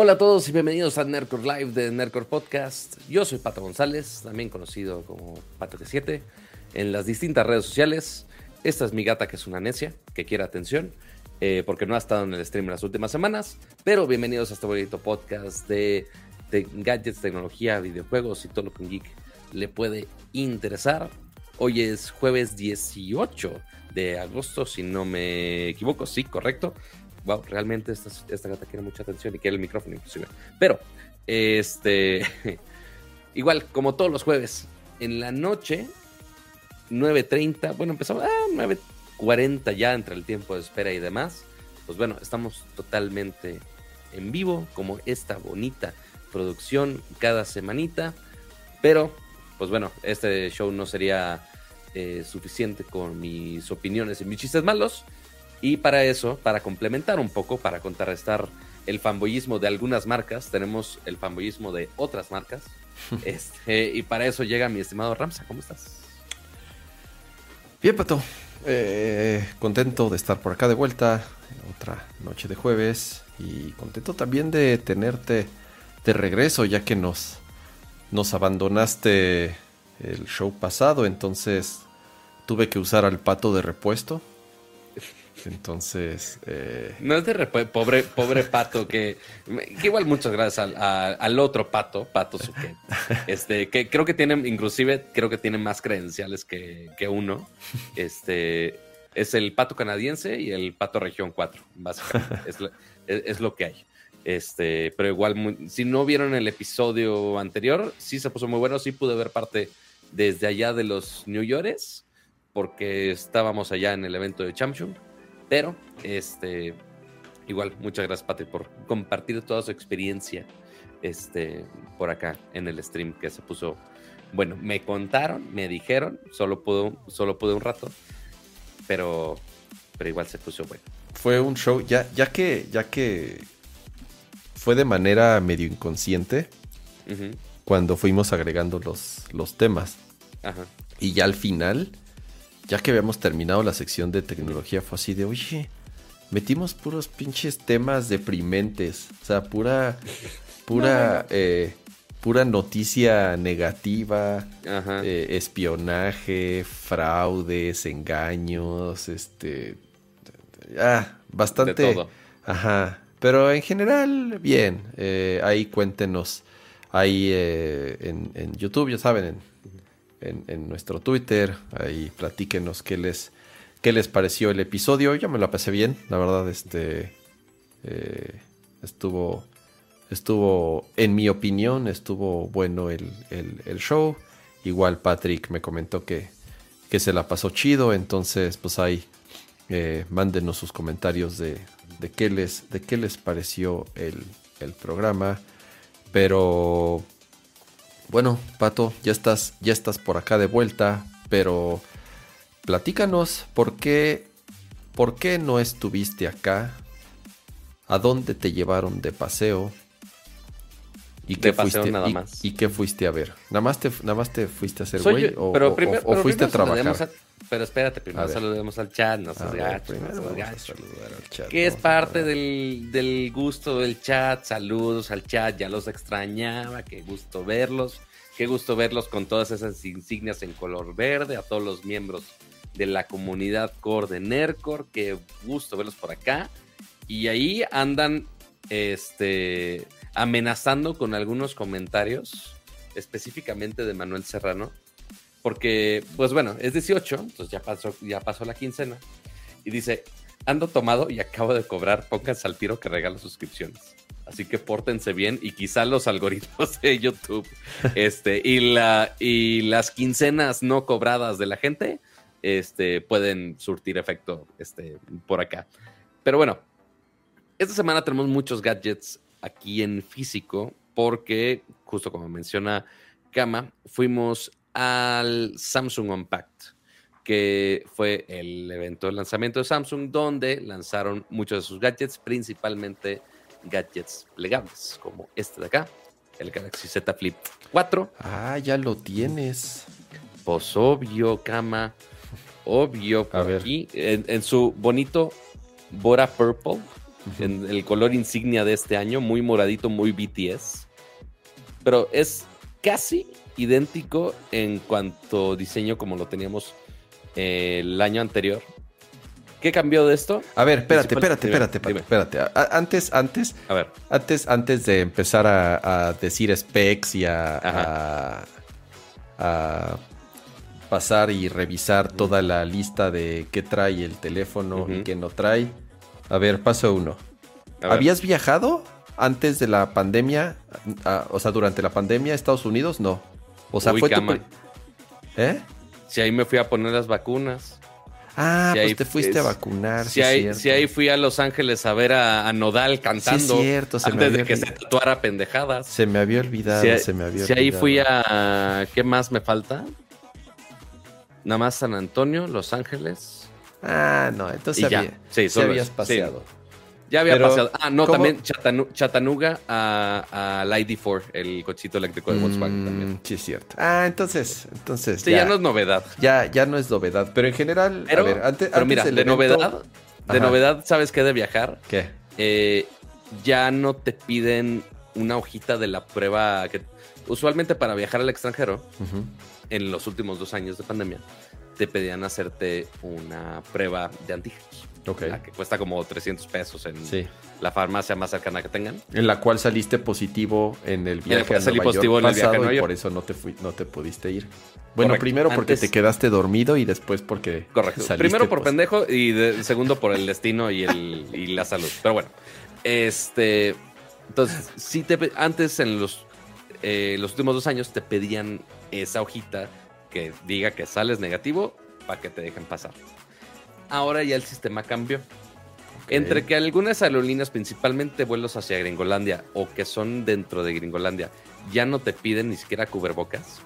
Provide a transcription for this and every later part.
Hola a todos y bienvenidos a Nerdcore Live de Nerdcore Podcast. Yo soy Pato González, también conocido como Pato G7, en las distintas redes sociales. Esta es mi gata que es una necia, que quiere atención, eh, porque no ha estado en el stream en las últimas semanas. Pero bienvenidos a este bonito podcast de, de gadgets, tecnología, videojuegos y todo lo que un geek le puede interesar. Hoy es jueves 18 de agosto, si no me equivoco, sí, correcto wow, realmente esta, esta gata quiere mucha atención y quiere el micrófono inclusive. Pero, este, igual, como todos los jueves, en la noche, 9.30, bueno, empezamos a ah, 9.40 ya entre el tiempo de espera y demás. Pues bueno, estamos totalmente en vivo, como esta bonita producción cada semanita. Pero, pues bueno, este show no sería eh, suficiente con mis opiniones y mis chistes malos. Y para eso, para complementar un poco, para contrarrestar el fanboyismo de algunas marcas, tenemos el fanboyismo de otras marcas. este, y para eso llega mi estimado Ramsa. ¿Cómo estás? Bien, Pato. Eh, contento de estar por acá de vuelta. Otra noche de jueves. Y contento también de tenerte de regreso, ya que nos, nos abandonaste el show pasado. Entonces tuve que usar al pato de repuesto. Entonces. Eh... No es de pobre, pobre pato que, igual muchas gracias al, otro pato, Pato Suquet. Este, que creo que tiene, inclusive, creo que tiene más credenciales que, uno. Este es el pato canadiense y el pato región 4, básicamente. es, lo, que hay. Este, pero igual, si no vieron el episodio anterior, sí se puso muy bueno. Sí pude ver parte desde allá de los New Yorkers, porque estábamos allá en el evento de Champion pero, este, igual, muchas gracias, Pati, por compartir toda su experiencia este, por acá en el stream que se puso. Bueno, me contaron, me dijeron, solo pude, solo pude un rato, pero, pero igual se puso bueno. Fue un show, ya, ya que, ya que fue de manera medio inconsciente cuando fuimos agregando los, los temas. Y ya al final ya que habíamos terminado la sección de tecnología, fue así de, oye, metimos puros pinches temas deprimentes. O sea, pura, pura, eh, pura noticia negativa, eh, espionaje, fraudes, engaños, este, ah, bastante. De todo. Ajá. Pero en general, bien. Eh, ahí cuéntenos. Ahí en, en, YouTube, ya saben, en en, nuestro Twitter. Ahí platíquenos qué les, qué les pareció el episodio. Yo me lo pasé bien, la verdad, este eh, estuvo, estuvo, en mi opinión, estuvo bueno el, show. Igual Patrick me comentó que, que, se la pasó chido, entonces pues ahí eh, mándenos sus comentarios de, de, qué les, de qué les pareció el, el programa. Pero bueno, Pato, ya estás, ya estás por acá de vuelta, pero platícanos por qué, por qué no estuviste acá, a dónde te llevaron de paseo y qué fuiste nada más. Y, qué fuiste a ver. Nada más te, nada más te fuiste a hacer güey o, o, fuiste a trabajar. Pero espérate, primero saludemos al chat, no seas gacho, Que es parte del, del, gusto del chat. Saludos al chat, ya los extrañaba, qué gusto verlos. Qué gusto verlos con todas esas insignias en color verde, a todos los miembros de la comunidad core de NERCOR, qué gusto verlos por acá. Y ahí andan este amenazando con algunos comentarios, específicamente de Manuel Serrano, porque, pues bueno, es 18, entonces ya pasó, ya pasó la quincena, y dice, ando tomado y acabo de cobrar, pónganse al tiro que regalo suscripciones. Así que pórtense bien y quizá los algoritmos de YouTube este, y, la, y las quincenas no cobradas de la gente este, pueden surtir efecto este, por acá. Pero bueno, esta semana tenemos muchos gadgets aquí en físico porque, justo como menciona Kama, fuimos al Samsung Unpacked, que fue el evento de lanzamiento de Samsung, donde lanzaron muchos de sus gadgets, principalmente gadgets plegables, como este de acá, el Galaxy Z Flip 4. Ah, ya lo tienes. Pues obvio, Kama, obvio, por aquí, en, su bonito Bora Purple en el color insignia de este año, muy moradito, muy BTS. Pero es casi idéntico en cuanto a diseño como lo teníamos eh, el año anterior. ¿Qué cambió de esto? A ver, espérate, espérate, espérate, espérate, Antes, antes, a ver. antes, antes de empezar a, decir specs y a, pasar y revisar toda la lista de qué trae el teléfono y qué no trae. A ver, paso uno. ¿Habías viajado antes de la pandemia? o sea, durante la pandemia a Estados Unidos? No. O sea, fue tu... ¿Eh? Si ahí me fui a poner las vacunas. Ah, pues te fuiste a vacunar. Si, ahí, si, ahí, fui a Los Ángeles a ver a, Nodal cantando. Sí, cierto, se antes de que se tatuara pendejadas. Se me había olvidado, se me había Si ahí fui a. ¿Qué más me falta? Nada más San Antonio, Los Ángeles. Ah, no, entonces había, sí, habías paseado. Ya había pasado. Ah, no, también Chattanooga a, al ID4, el cochito eléctrico de Volkswagen mm, también. Sí, es cierto. Ah, entonces, entonces. Sí, ya, no es novedad. Ya, ya no es novedad. Pero en general, pero, a ver, antes, pero mira, de novedad, de novedad, ¿sabes qué de viajar? ¿Qué? Eh, ya no te piden una hojita de la prueba que usualmente para viajar al extranjero, en los últimos dos años de pandemia, te pedían hacerte una prueba de antígenos. Que cuesta como 300 pesos en la farmacia más cercana que tengan. En la cual saliste positivo en el viaje a Nueva positivo en el viaje a Nueva York. Y por eso no te, fui, no te pudiste ir. Bueno, primero porque te quedaste dormido y después porque. Correcto. Primero por pendejo y segundo por el destino y, el, y la salud. Pero bueno, este. Entonces, si te, antes en los, eh, los últimos dos años te pedían esa hojita que diga que sales negativo para que te dejen pasar. Ahora ya el sistema cambió. Entre que algunas aerolíneas, principalmente vuelos hacia Gringolandia o que son dentro de Gringolandia, ya no te piden ni siquiera cubrebocas.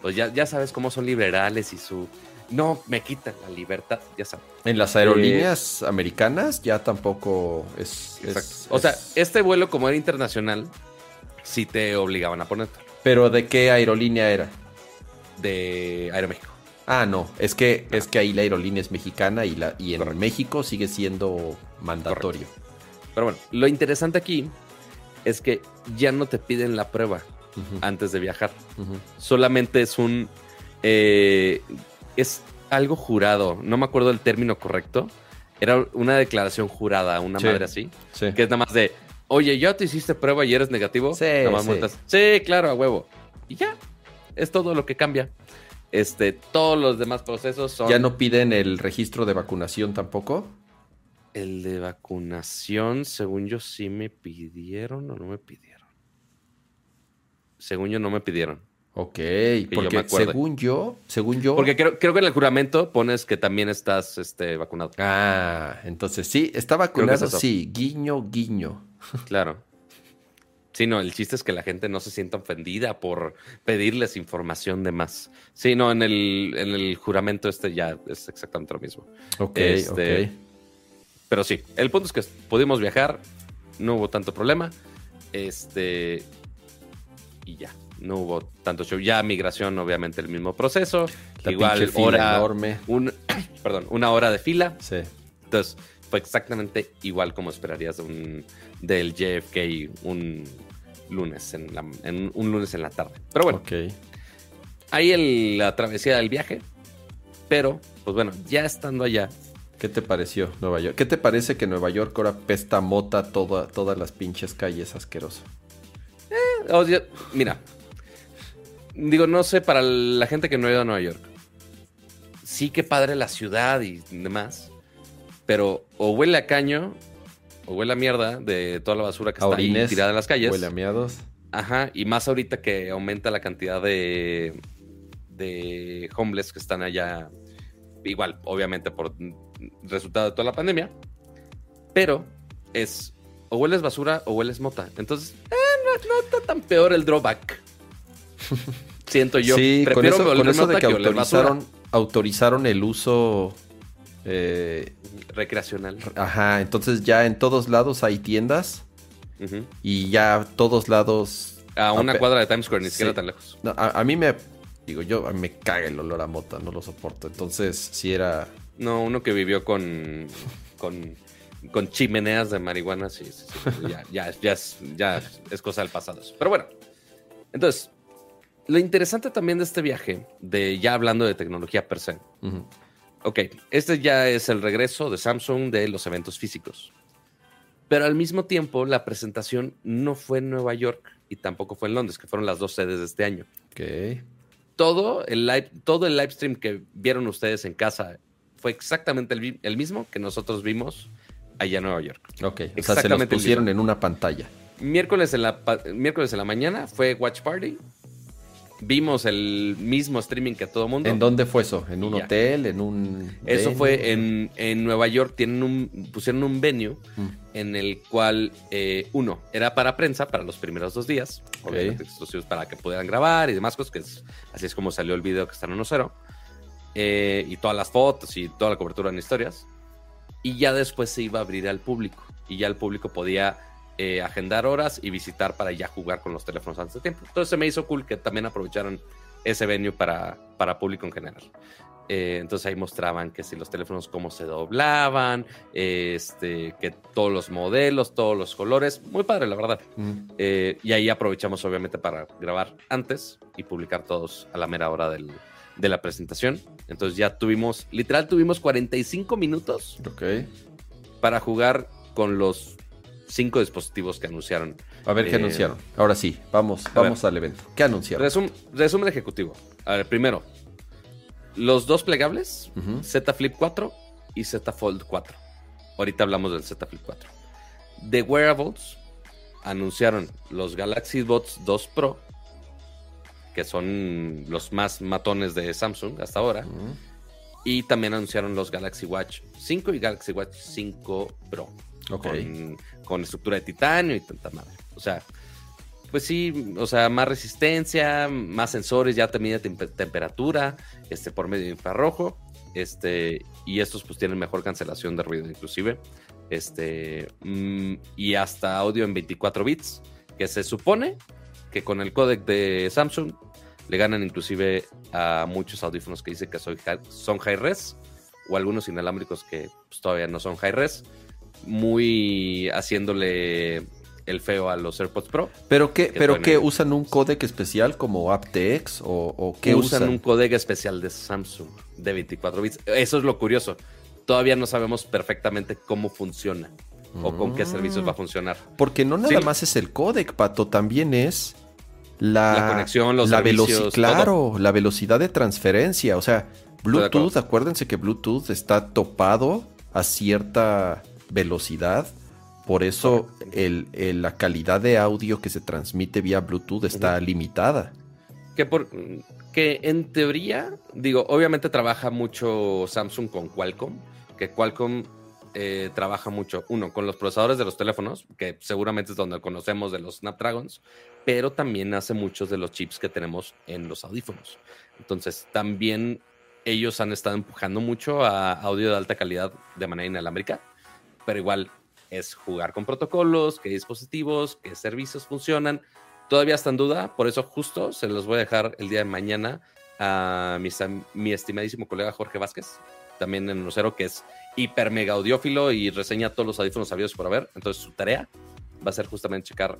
Pues ya, ya sabes cómo son liberales y su... No, me quitan la libertad, ya sabes. En las aerolíneas americanas ya tampoco es... o sea, este vuelo como era internacional, sí te obligaban a ponerte. ¿Pero de qué aerolínea era? de Aeroméxico. Ah, no, es que, es que ahí la aerolínea es mexicana y, la, y en México sigue siendo mandatorio. Pero bueno, lo interesante aquí es que ya no te piden la prueba antes de viajar. Solamente es un... Eh, es algo jurado, no me acuerdo el término correcto. Era una declaración jurada, una madre así. Que es nada más de, oye, ¿ya te hiciste prueba y eres negativo? Sí, sí, claro, a huevo. Y ya, es todo lo que cambia. Este, todos los demás procesos son. ¿Ya no piden el registro de vacunación tampoco? El de vacunación, según yo, sí me pidieron o no me pidieron. Según yo, no me pidieron. Ok, porque según yo, según yo. Porque creo, que en el juramento pones que también estás este, vacunado. Ah, entonces sí, está vacunado, sí, guiño, guiño. Claro. Sí, no, el chiste es que la gente no se sienta ofendida por pedirles información de más. Sí, no, en el, en el juramento este ya es exactamente lo mismo. Ok, este, ok. Pero sí, el punto es que pudimos viajar, no hubo tanto problema. Este. Y ya, no hubo tanto show. Ya migración, obviamente, el mismo proceso. Igual, hora. Enorme. Un, perdón, una hora de fila. Sí. Entonces, fue exactamente igual como esperarías de un, del JFK un lunes en, la, un lunes en la tarde. Pero bueno, ahí el, la travesía del viaje. Pero, pues bueno, ya estando allá. ¿Qué te pareció Nueva York? ¿Qué te parece que Nueva York ahora pesta mota todas las pinches calles asquerosas? Eh, mira, digo, no sé, para la gente que no ha ido a Nueva York, sí que padre la ciudad y demás pero o huele a caño o huele a mierda de toda la basura que está ahí tirada en las calles. Huele a miados. Ajá, y más ahorita que aumenta la cantidad de, de homeless que están allá, igual, obviamente por resultado de toda la pandemia, pero es o hueles basura o hueles mota. Entonces, eh, no, está tan peor el drawback. Siento yo. Sí, Prefiero con eso, de que, autorizaron, autorizaron el uso eh, recreacional. Ajá, entonces ya en todos lados hay tiendas y ya todos lados... A una cuadra de Times Square, ni siquiera tan lejos. a, mí me... Digo, yo a mí me caga el olor a mota, no lo soporto. Entonces, si era... No, uno que vivió con... con con chimeneas de marihuana, sí, ya, ya, ya, es, ya es cosa del pasado. Pero bueno, entonces, lo interesante también de este viaje, de ya hablando de tecnología per se, ok, este ya es el regreso de Samsung de los eventos físicos. Pero al mismo tiempo, la presentación no fue en Nueva York y tampoco fue en Londres, que fueron las dos sedes de este año. Ok. Todo el live, todo el live stream que vieron ustedes en casa fue exactamente el, mismo que nosotros vimos allá en Nueva York. Ok, o sea, se los pusieron en una pantalla. Miércoles en, la, miércoles en la mañana fue Watch Party vimos el mismo streaming que todo mundo. ¿En dónde fue eso? ¿En un hotel? ¿En un.? Eso fue en, en, Nueva York. Tienen un, pusieron un venue mm. en el cual, eh, uno, era para prensa para los primeros dos días. exclusivos para que pudieran grabar y demás cosas, que así es como salió el video que está en 1-0. Eh, y todas las fotos y toda la cobertura en historias. Y ya después se iba a abrir al público. Y ya el público podía eh, agendar horas y visitar para ya jugar con los teléfonos antes de tiempo. Entonces se me hizo cool que también aprovecharon ese venue para, para público en general. Eh, entonces ahí mostraban que si los teléfonos cómo se doblaban, este, que todos los modelos, todos los colores, muy padre la verdad. Eh, y ahí aprovechamos obviamente para grabar antes y publicar todos a la mera hora del, de la presentación. Entonces ya tuvimos, literal tuvimos 45 minutos para jugar con los cinco dispositivos que anunciaron. A ver, ¿qué eh, anunciaron? Ahora sí, vamos, vamos al evento. ¿Qué anunciaron? resumen ejecutivo. A ver, primero, los dos plegables, Z Flip 4 y Z Fold 4. Ahorita hablamos del Z Flip 4. De wearables, anunciaron los Galaxy Bots 2 Pro, que son los más matones de Samsung hasta ahora. Y también anunciaron los Galaxy Watch 5 y Galaxy Watch 5 Pro. Con, estructura de titanio y tanta madre. O sea, pues sí, o sea, más resistencia, más sensores, ya te temperatura, este, por medio de infrarrojo, este, y estos pues tienen mejor cancelación de ruido inclusive, este, mm, y hasta audio en 24 bits, que se supone que con el codec de Samsung le ganan inclusive a muchos audífonos que dicen que son high res, o algunos inalámbricos que pues, todavía no son high res, muy haciéndole el feo a los AirPods Pro. ¿Pero qué, pero qué usan un codec especial como aptX o, o qué usan? un codec especial de Samsung de 24 bits. Eso es lo curioso. Todavía no sabemos perfectamente cómo funciona o con qué servicios va a funcionar. Porque no nada más es el codec, Pato, también es la, conexión, los la velocidad, claro, la velocidad de transferencia, o sea, Bluetooth, acuérdense que Bluetooth está topado a cierta velocidad. Por eso el, la calidad de audio que se transmite vía Bluetooth está limitada. Que, por, que en teoría, digo, obviamente trabaja mucho Samsung con Qualcomm, que Qualcomm eh, trabaja mucho, uno, con los procesadores de los teléfonos, que seguramente es donde conocemos de los Snapdragons, pero también hace muchos de los chips que tenemos en los audífonos. Entonces, también ellos han estado empujando mucho a audio de alta calidad de manera inalámbrica pero igual es jugar con protocolos, qué dispositivos, qué servicios funcionan. Todavía está en duda, por eso justo se los voy a dejar el día de mañana a mi estimadísimo colega Jorge Vázquez, también en Nocero, que es hiper mega audiófilo y reseña todos los audífonos sabidos por haber. Entonces su tarea va a ser justamente checar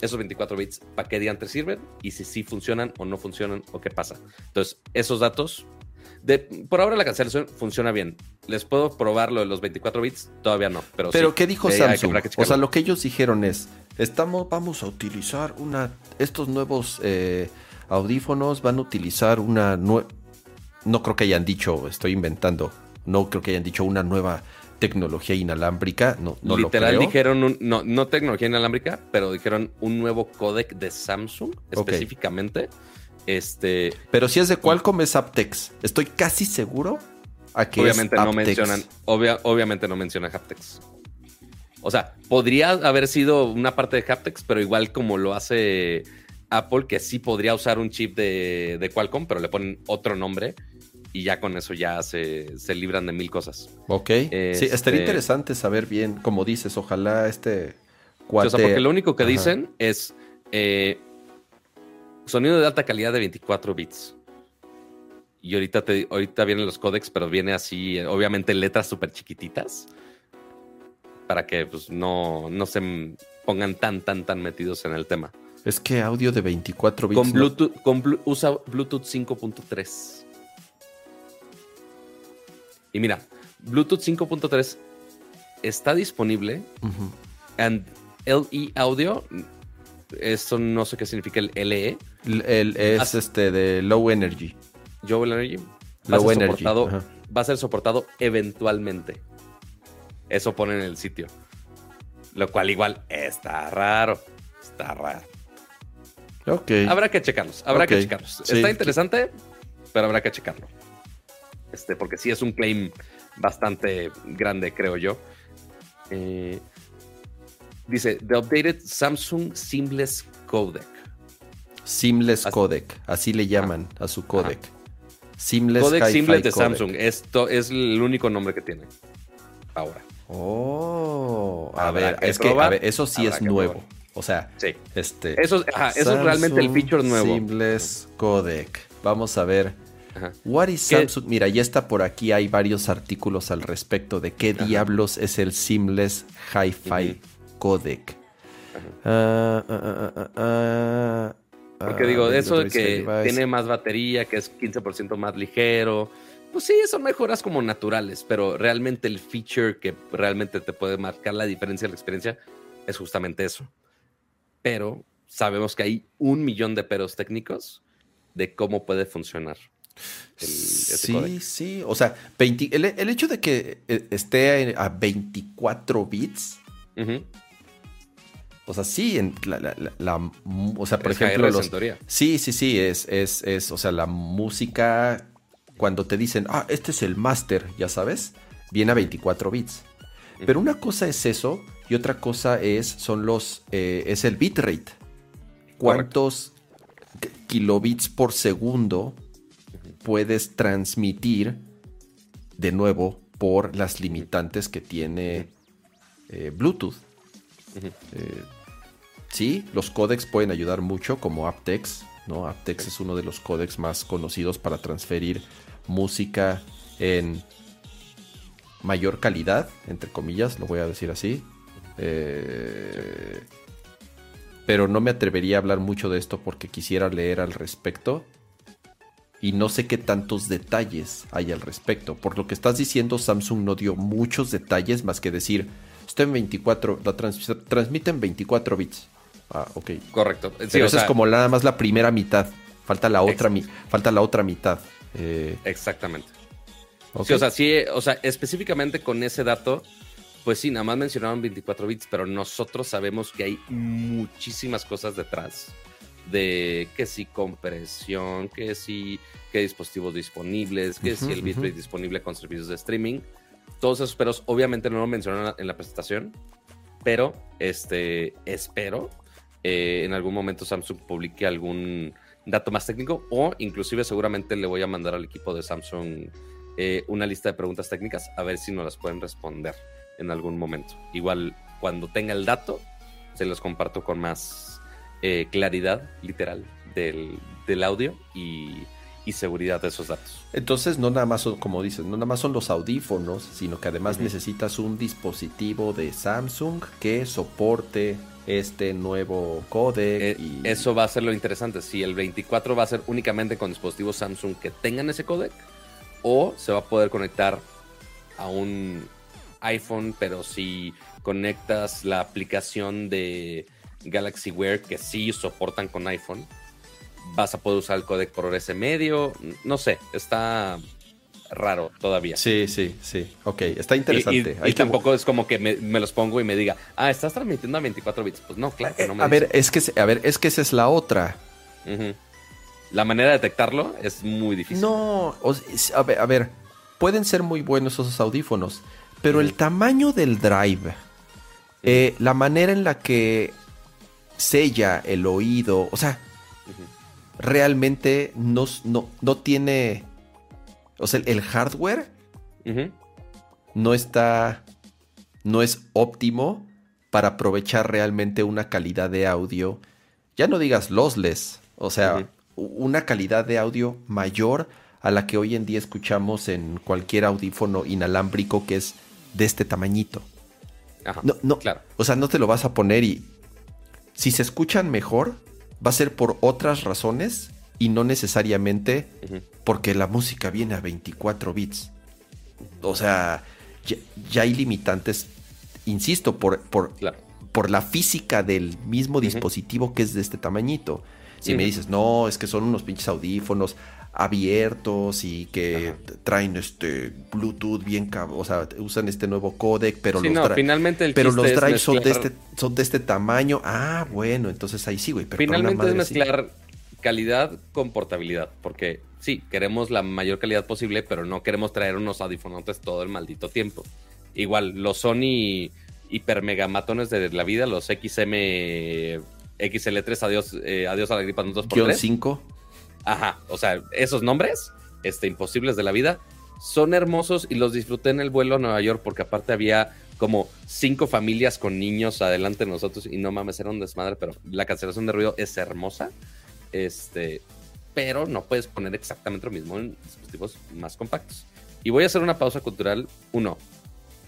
esos 24 bits para qué diantres sirven y si sí funcionan o no funcionan o qué pasa. Entonces, esos datos por ahora la cancelación funciona bien. ¿Les puedo probar lo de los 24 bits? Todavía no. Pero, ¿Pero ¿qué dijo Samsung? o sea, lo que ellos dijeron es, estamos, vamos a utilizar una, estos nuevos eh, audífonos van a utilizar una nueva, no creo que hayan dicho, estoy inventando, no creo que hayan dicho una nueva tecnología inalámbrica, no, no Literal dijeron, no, no tecnología inalámbrica, pero dijeron un nuevo codec de Samsung específicamente. Este, Pero si es de Qualcomm es aptex. Estoy casi seguro a que obviamente no mencionan, obviamente no mencionan haptex. O sea, podría haber sido una parte de haptex, pero igual como lo hace Apple, que sí podría usar un chip de, Qualcomm, pero le ponen otro nombre y ya con eso ya se, libran de mil cosas. Ok. sí, estaría este interesante saber bien, como dices, ojalá este cuate... O sea, porque lo único que dicen es eh, Sonido de alta calidad de 24 bits. Y ahorita, te, ahorita vienen los códex, pero viene así, obviamente letras súper chiquititas. para que pues, no, no se pongan tan, tan, tan metidos en el tema. Es que audio de 24 bits. Con Bluetooth, con usa Bluetooth 5.3. Y mira, Bluetooth 5.3 está disponible en LE Audio. Esto no sé qué significa el LE. El, es este de Low Energy. Low Energy. low Energy. Va a ser soportado eventualmente. Eso pone en el sitio. Lo cual igual está raro. Está raro. Ok. Habrá que checarlos. Habrá que checarlos. Está interesante, pero habrá que checarlo. Este, porque sí es un claim bastante grande, creo yo. Eh, dice, The Updated Samsung Seamless Codec. Seamless Codec, así le llaman a su codec. Seamless Codec Seamless de Samsung. Esto es el único nombre que tiene. Ahora. Oh, a ver, es que a ver, eso sí es nuevo. O sea, este. Eso, es realmente el feature nuevo. Seamless Codec. Vamos a ver. What is Samsung? Mira, ya está por aquí. Hay varios artículos al respecto de qué diablos es el Seamless Hi-Fi Codec. Ah, ah, ah, Porque digo, eso de que tiene más batería, que es 15% más ligero. Pues sí, son mejoras como naturales, pero realmente el feature que realmente te puede marcar la diferencia de la experiencia es justamente eso. Pero sabemos que hay un millón de peros técnicos de cómo puede funcionar sí, sí. O sea, el, hecho de que eh, esté a 24 bits. O sea, sí, en la, o sea, por ejemplo, los, sí, sí, sí, es, es, es, o sea, la música, cuando te dicen, ah, este es el máster, ya sabes, viene a 24 bits. Pero una cosa es eso y otra cosa es, son los, eh, es el bitrate. ¿Cuántos kilobits por segundo puedes transmitir de nuevo por las limitantes que tiene eh, Bluetooth. Eh, sí, los códecs pueden ayudar mucho, como aptex. ¿no? aptex es uno de los códecs más conocidos para transferir música en mayor calidad, entre comillas, lo voy a decir así. Eh, pero no me atrevería a hablar mucho de esto porque quisiera leer al respecto y no sé qué tantos detalles hay al respecto. Por lo que estás diciendo, Samsung no dio muchos detalles más que decir, está en 24, la transmite en 24 bits. Ah, ok. Correcto. Pero eso es como nada más la primera mitad. Falta la otra, falta la otra mitad. Eh, Exactamente. o sea, sí, o sea, específicamente con ese dato, pues sí, nada más mencionaron 24 bits, pero nosotros sabemos que hay muchísimas cosas detrás de que si compresión, que si qué dispositivos disponibles, que si el bitrate disponible con servicios de streaming. Todos esos peros obviamente no lo mencionaron en la presentación, pero este espero eh, en algún momento Samsung publique algún dato más técnico o inclusive seguramente le voy a mandar al equipo de Samsung eh, una lista de preguntas técnicas a ver si nos las pueden responder en algún momento. Igual cuando tenga el dato se los comparto con más eh, claridad literal del, audio y, seguridad de esos datos. Entonces, no nada más son, como dices, no nada más son los audífonos, sino que además necesitas un dispositivo de Samsung que soporte este nuevo codec. Eh, y... Eso va a ser lo interesante. Si el 24 va a ser únicamente con dispositivos Samsung que tengan ese codec, o se va a poder conectar a un iPhone, pero si conectas la aplicación de Galaxy Wear que sí soportan con iPhone, vas a poder usar el codec por ese medio. No sé, está raro todavía. Sí, sí, sí. Ok, está interesante. Y, tampoco es como que me, los pongo y me diga, ah, estás transmitiendo a 24 bits. Pues no, claro que no me A ver, es que, a ver, es que esa es la otra. La manera de detectarlo es muy difícil. No, a, ver, a ver, pueden ser muy buenos esos audífonos, pero el tamaño del drive, eh, la manera en la que sella el oído. O sea, realmente no, no, tiene. O sea, el hardware no está. No es óptimo para aprovechar realmente una calidad de audio. Ya no digas lossless. O sea, una calidad de audio mayor a la que hoy en día escuchamos en cualquier audífono inalámbrico que es de este tamañito. no, no, claro. O sea, no te lo vas a poner y si se escuchan mejor, va a ser por otras razones y no necesariamente porque la música viene a 24 bits. O sea, ya, hay limitantes, insisto, por, por, por la física del mismo dispositivo que es de este tamañito. Si me dices, no, es que son unos pinches audífonos abiertos y que traen este Bluetooth bien, o sea, usan este nuevo codec, pero los, finalmente pero los drives son, de este, son de este tamaño. Ah, bueno, entonces ahí sí, güey. finalmente es mezclar calidad con portabilidad, porque sí, queremos la mayor calidad posible, pero no queremos traer unos audífonos todo el maldito tiempo. Igual, los Sony hiper megamatones de la vida, los XM XL3, adiós, eh, adiós a la gripa 2x3. 5. Ajá, o sea, esos nombres, este, imposibles de la vida, son hermosos y los disfruté en el vuelo a Nueva York porque aparte había como cinco familias con niños adelante de nosotros y no mames, era un desmadre, pero la cancelación de ruido es hermosa. Este, pero no puedes poner exactamente lo mismo en dispositivos más compactos. Y voy a hacer una pausa cultural, uno,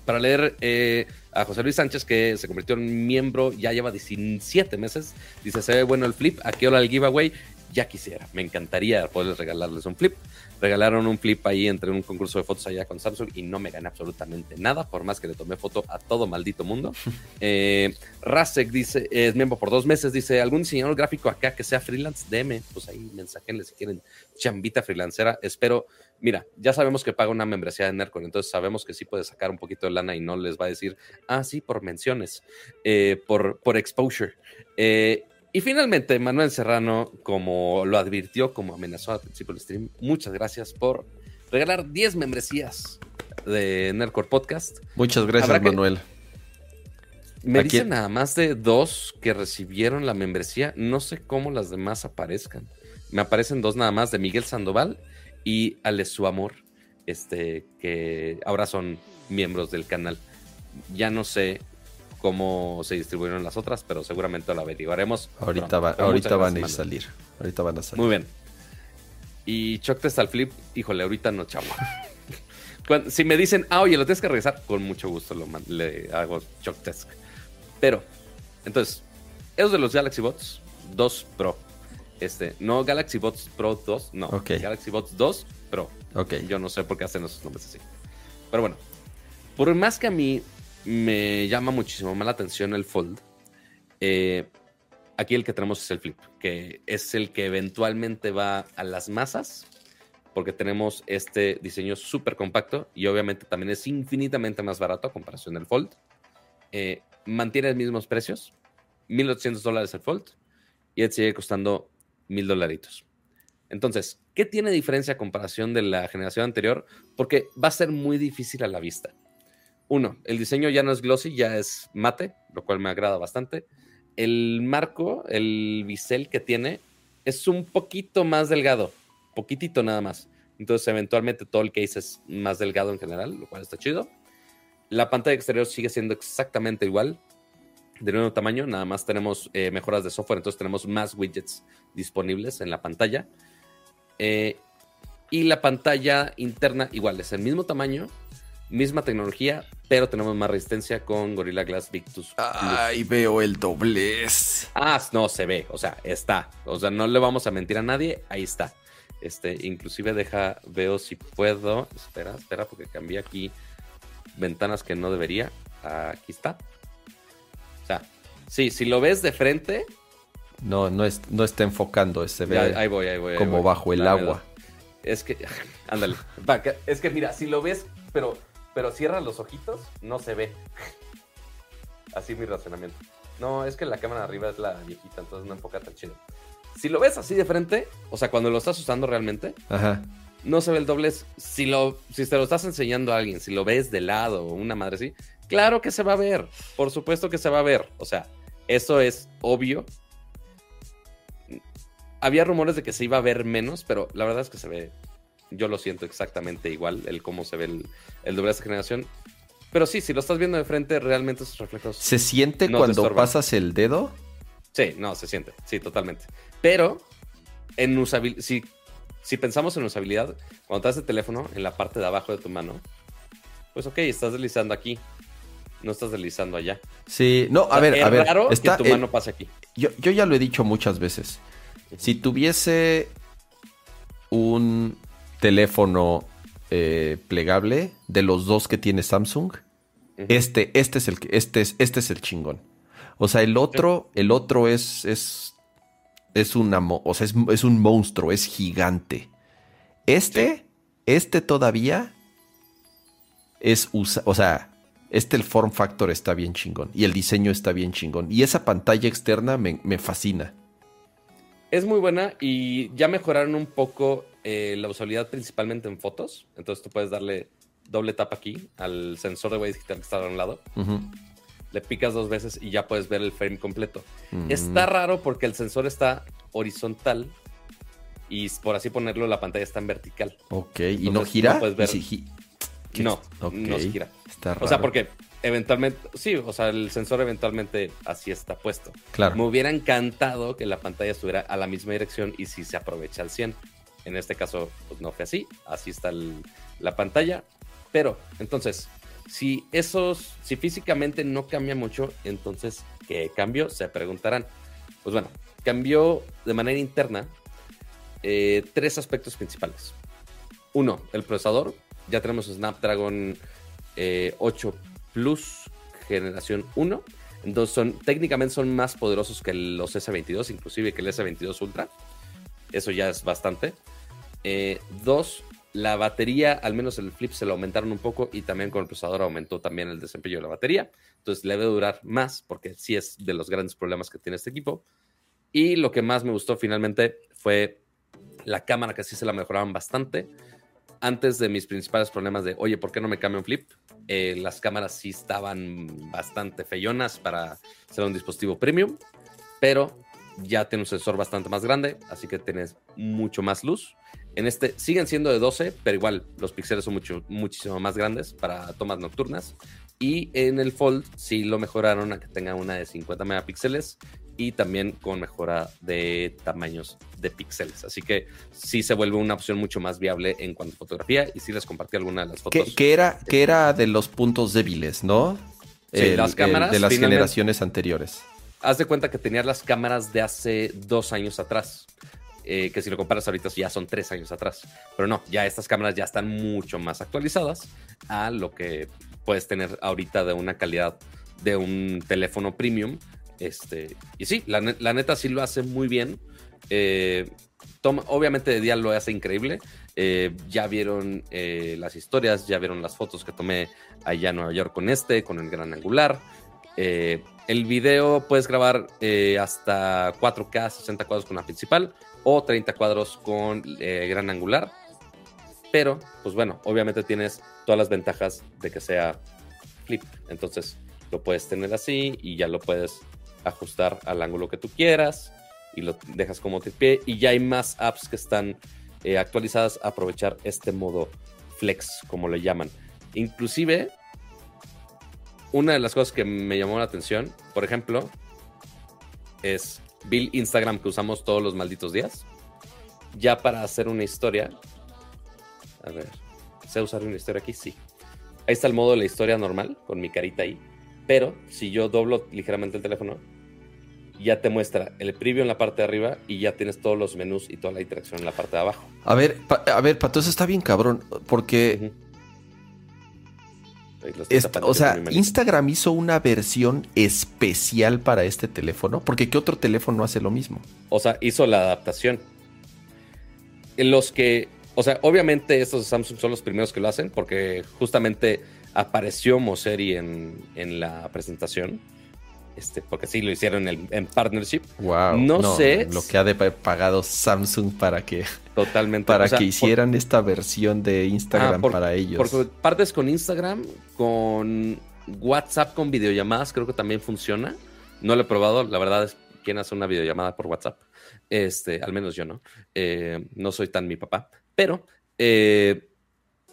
para leer eh, a José Luis Sánchez, que se convirtió en miembro, ya lleva 17 meses. Dice, se ve bueno el flip, aquí hola el giveaway ya quisiera, me encantaría poder regalarles un flip. Regalaron un flip ahí entre un concurso de fotos allá con Samsung y no me gané absolutamente nada, por más que le tomé foto a todo maldito mundo. eh, Rasek dice, es miembro por dos meses, dice, ¿algún diseñador gráfico acá que sea freelance? DM, pues ahí mensajenle si quieren chambita freelancera. Espero, mira, ya sabemos que paga una membresía de Nercon, entonces sabemos que sí puede sacar un poquito de lana y no les va a decir, ah, sí, por menciones, eh, por, por exposure. Eh, y finalmente, Manuel Serrano, como lo advirtió, como amenazó al principio del stream, muchas gracias por regalar 10 membresías de Nerdcore Podcast. Muchas gracias, Manuel. Me dicen nada más de dos que recibieron la membresía. No sé cómo las demás aparezcan. Me aparecen dos nada más de Miguel Sandoval y Ale Su Amor, este, que ahora son miembros del canal. Ya no sé cómo se distribuyeron las otras, pero seguramente lo averiguaremos. Ahorita, ahorita van a salir. Ahorita van a salir. Muy bien. Y Choc Test al flip, híjole, ahorita no, chavo. si me dicen, ah, oye, lo tienes que regresar, con mucho gusto lo le hago Choc Test. Pero, entonces, esos de los Galaxy Bots 2 Pro. Este, no Galaxy Bots Pro 2, no. Galaxy Bots 2 Pro. Ok. Yo no sé por qué hacen esos nombres así. Pero bueno, por más que a mí me llama muchísimo más la atención el Fold. Eh, aquí el que tenemos es el Flip, que es el que eventualmente va a las masas, porque tenemos este diseño súper compacto y obviamente también es infinitamente más barato a comparación del Fold. Eh, mantiene los mismos precios, 1.800 dólares el Fold, y él sigue costando 1.000 dolaritos. Entonces, ¿qué tiene diferencia a comparación de la generación anterior? Porque va a ser muy difícil a la vista. Uno, el diseño ya no es glossy, ya es mate, lo cual me agrada bastante. El marco, el bisel que tiene, es un poquito más delgado, poquitito nada más. Entonces, eventualmente todo el case es más delgado en general, lo cual está chido. La pantalla exterior sigue siendo exactamente igual, de nuevo tamaño, nada más tenemos eh, mejoras de software, entonces tenemos más widgets disponibles en la pantalla. Eh, y la pantalla interna igual, es el mismo tamaño, misma tecnología, pero tenemos más resistencia con Gorilla Glass Victus. Ay, veo el doblez. Ah, no, se ve, o sea, está. O sea, no le vamos a mentir a nadie, ahí está. Este, inclusive deja, veo si puedo. Espera, espera, porque cambié aquí ventanas que no debería. Aquí está. O sea, sí, si lo ves de frente. No, no, es, no está enfocando, se ve ahí voy, ahí voy, como bajo el agua. Es que, ándale. Es que mira, si lo ves, pero pero cierra los ojitos, no se ve. Así mi razonamiento. No, es que la cámara de arriba es la viejita, entonces no enfoca tan chido. Si lo ves así de frente, o sea, cuando lo estás usando realmente, no se ve el doblez. Si, lo, si te lo estás enseñando a alguien, si lo ves de lado o una madre así, claro que se va a ver. Por supuesto que se va a ver. O sea, eso es obvio. Había rumores de que se iba a ver menos, pero la verdad es que se ve yo lo siento exactamente igual, el cómo se ve el, el doble de esta generación. Pero sí, si lo estás viendo de frente, realmente esos reflejos. ¿Se siente cuando pasas el dedo? Sí, no, se siente, sí, totalmente. Pero en usabilidad, si, si pensamos en usabilidad, cuando estás el teléfono en la parte de abajo de tu mano, pues ok, estás deslizando aquí. No estás deslizando allá. Sí, no, a ver, a ver. Raro está, que tu mano pase aquí. Yo, yo ya lo he dicho muchas veces. Si tuviese un teléfono eh, plegable de los dos que tiene Samsung, este, este es el este es, este es el chingón. O sea, el otro, el otro es, es, es una, o sea, es, un monstruo, es gigante. Este, este todavía es, o sea, este el form factor está bien chingón y el diseño está bien chingón y esa pantalla externa me, me fascina. Es muy buena y ya mejoraron un poco eh, la usabilidad principalmente en fotos. Entonces tú puedes darle doble tapa aquí al sensor de huella digital que está a un lado. Le picas dos veces y ya puedes ver el frame completo. Mm. Está raro porque el sensor está horizontal y por así ponerlo la pantalla está en vertical. Ok, ¿y no gira? No, puedes ver... no, no se gira. Está raro. O sea, porque eventualmente, sí, o sea, el sensor eventualmente así está puesto. Claro. Me hubiera encantado que la pantalla estuviera a la misma dirección y si se aprovecha al 100. En este caso, pues no fue así. Así está la pantalla. Pero, entonces, si esos, si físicamente no cambia mucho, entonces, ¿qué cambió? Se preguntarán. Pues bueno, cambió de manera interna eh, tres aspectos principales. Uno, el procesador. Ya tenemos Snapdragon 8 eh, Plus generación 1. Entonces son, técnicamente son más poderosos que los S22, inclusive que el S22 Ultra. Eso ya es bastante. Eh, dos, la batería, al menos el flip se lo aumentaron un poco y también con el procesador aumentó también el desempeño de la batería. Entonces le debe durar más porque sí es de los grandes problemas que tiene este equipo. Y lo que más me gustó finalmente fue la cámara, que sí se la mejoraron bastante. Antes de mis principales problemas de, oye, ¿por qué no me cambio un flip? Eh, las cámaras sí estaban bastante feyonas para ser un dispositivo premium, pero ya tiene un sensor bastante más grande, así que tienes mucho más luz. En este siguen siendo de 12, pero igual los píxeles son mucho, muchísimo más grandes para tomas nocturnas. Y en el Fold sí lo mejoraron a que tenga una de 50 megapíxeles y también con mejora de tamaños de píxeles. Así que sí se vuelve una opción mucho más viable en cuanto a fotografía y sí les compartí algunas de las fotos. Que, era, que era de los puntos débiles, ¿no? Sí, las cámaras. de las generaciones anteriores. Haz de cuenta que tenías las cámaras de hace dos años atrás. Eh, que si lo comparas ahorita ya son tres años atrás. Pero no, ya estas cámaras ya están mucho más actualizadas a lo que puedes tener ahorita de una calidad de un teléfono premium este, y sí, la, neta sí lo hace muy bien. Eh, obviamente de día lo hace increíble. Eh, ya vieron eh, las historias, ya vieron las fotos que tomé allá en Nueva York con este, con el gran angular. el video puedes grabar hasta 4K, 60 cuadros con la principal o 30 cuadros con gran angular. Pero, pues bueno, obviamente tienes todas las ventajas de que sea flip. Entonces, lo puedes tener así y ya lo puedes ajustar al ángulo que tú quieras y lo dejas como pie y ya hay más apps que están eh, actualizadas a aprovechar este modo flex, como le llaman. Inclusive, una de las cosas que me llamó la atención, por ejemplo, es Bill Instagram que usamos todos los malditos días. Ya para hacer una historia. A ver, ¿sé usar una historia aquí? Sí. Ahí está el modo de la historia normal, con mi carita ahí. Pero si yo doblo ligeramente el teléfono, ya te muestra el preview en la parte de arriba y ya tienes todos los menús y toda la interacción en la parte de abajo. A ver, a ver, Pato, eso está bien cabrón, porque... o sea, Instagram hizo una versión especial para este teléfono, porque ¿qué otro teléfono hace lo mismo? O sea, hizo la adaptación. En los que, o sea, obviamente estos de Samsung son los primeros que lo hacen, porque justamente apareció Moseri en, en la presentación este, porque sí lo hicieron en, partnership. Wow. No, sé. Lo que ha de pagado Samsung para que. Totalmente. Para que hicieran esta versión de Instagram ah, para ellos. Porque partes con Instagram, con WhatsApp, con videollamadas, creo que también funciona. No lo he probado, la verdad es quién hace una videollamada por WhatsApp. Este, al menos yo no. Eh, no soy tan mi papá. Pero, eh,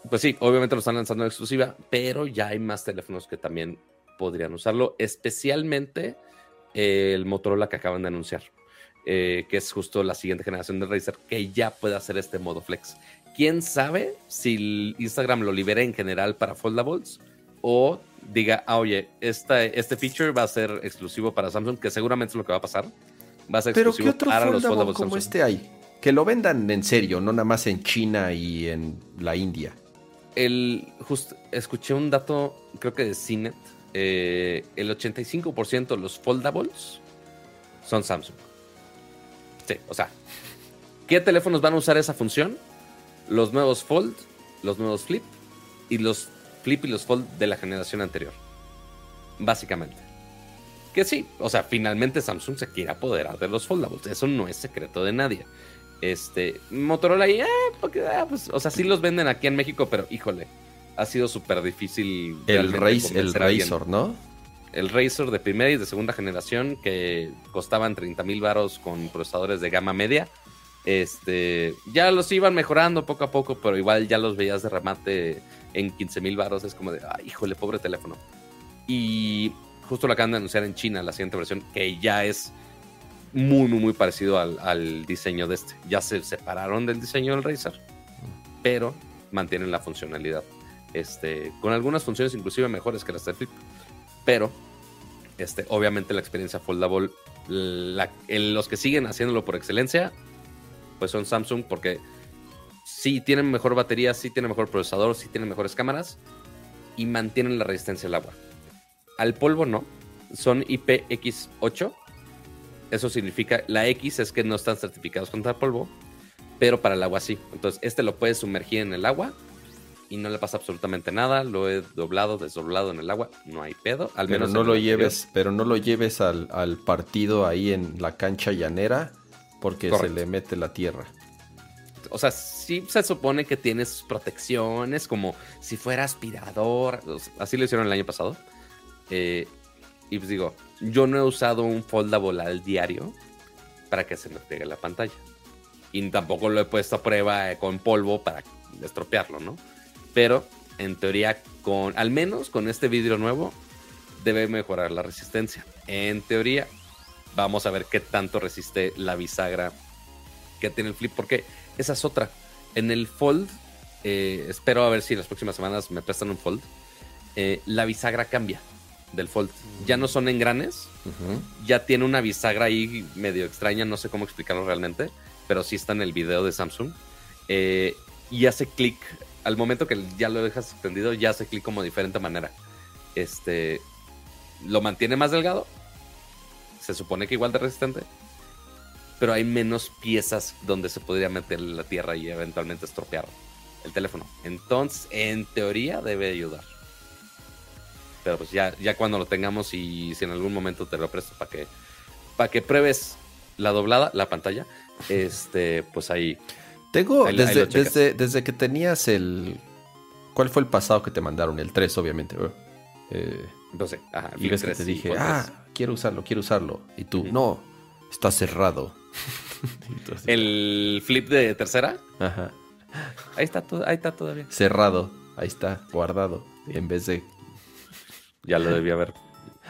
pues sí, obviamente lo están lanzando en exclusiva, pero ya hay más teléfonos que también podrían usarlo, especialmente eh, el Motorola que acaban de anunciar, eh, que es justo la siguiente generación de Razer, que ya puede hacer este modo flex. ¿Quién sabe si Instagram lo libera en general para foldables? o diga, ah, oye, este feature va a ser exclusivo para Samsung, que seguramente es lo que va a pasar. Va a ser Pero exclusivo ¿qué otro para los foldables como este hay? Que lo vendan en serio, no nada más en China y en la India. El, just, escuché un dato, creo que de CNET, eh, el 85% de los foldables son Samsung. Sí, o sea, ¿qué teléfonos van a usar esa función? Los nuevos Fold, los nuevos Flip y los Flip y los Fold de la generación anterior. Básicamente. Que sí, o sea, finalmente Samsung se quiere apoderar de los foldables. Eso no es secreto de nadie. Este, Motorola ahí, eh, porque, ah, pues, o sea, sí los venden aquí en México, pero híjole, ha sido súper difícil. El, el Razor, ¿no? El Razor de primera y de segunda generación que costaban 30 mil varos con procesadores de gama media. Este, ya los iban mejorando poco a poco, pero igual ya los veías de remate en 15 mil varos. Es como de, ay, híjole, pobre teléfono. Y justo lo acaban de anunciar en China, la siguiente versión, que ya es muy, muy, muy parecido al, diseño de este. Ya se separaron del diseño del Razer, pero mantienen la funcionalidad. Este, con algunas funciones inclusive mejores que las de. Pero, este, obviamente la experiencia foldable, los que siguen haciéndolo por excelencia, pues son Samsung porque sí tienen mejor batería, sí tienen mejor procesador, sí tienen mejores cámaras y mantienen la resistencia al agua. Al polvo no, son IPX8 eso significa, la X es que no están certificados contra polvo, pero para el agua sí. Entonces, este lo puedes sumergir en el agua y no le pasa absolutamente nada. Lo he doblado, desdoblado en el agua, no hay pedo. Al menos no lo lleves, pero no lo lleves al, partido ahí en la cancha llanera porque se le mete la tierra. O sea, sí se supone que tienes protecciones, como si fuera aspirador. Así lo hicieron el año pasado. Eh, y pues digo, yo no he usado un foldable al diario para que se me pegue la pantalla. Y tampoco lo he puesto a prueba eh, con polvo para estropearlo, ¿no? Pero en teoría, con al menos con este vidrio nuevo, debe mejorar la resistencia. En teoría, vamos a ver qué tanto resiste la bisagra que tiene el flip, porque esa es otra. En el fold, eh, espero a ver si las próximas semanas me prestan un fold. Eh, la bisagra cambia del Fold. Ya no son engranes, ya tiene una bisagra ahí medio extraña, no sé cómo explicarlo realmente, pero sí está en el video de Samsung. Eh, y hace clic, al momento que ya lo dejas extendido, ya hace clic como de diferente manera. Este, lo mantiene más delgado, se supone que igual de resistente, pero hay menos piezas donde se podría meter la tierra y eventualmente estropear el teléfono. Entonces, en teoría, debe ayudar. Pero pues ya, ya cuando lo tengamos y si en algún momento te lo presto para que, para que pruebes la doblada, la pantalla, este, pues ahí. Tengo, desde, desde, que tenías el... ¿Cuál fue el pasado que te mandaron? El 3, obviamente. Eh, no sé. Ajá, y ves que te dije, ah, quiero usarlo, quiero usarlo. Y tú, no, está cerrado. ¿El flip de tercera? Ajá. Ahí está, ahí está todavía. Cerrado, ahí está, guardado. En vez de ya lo debía haber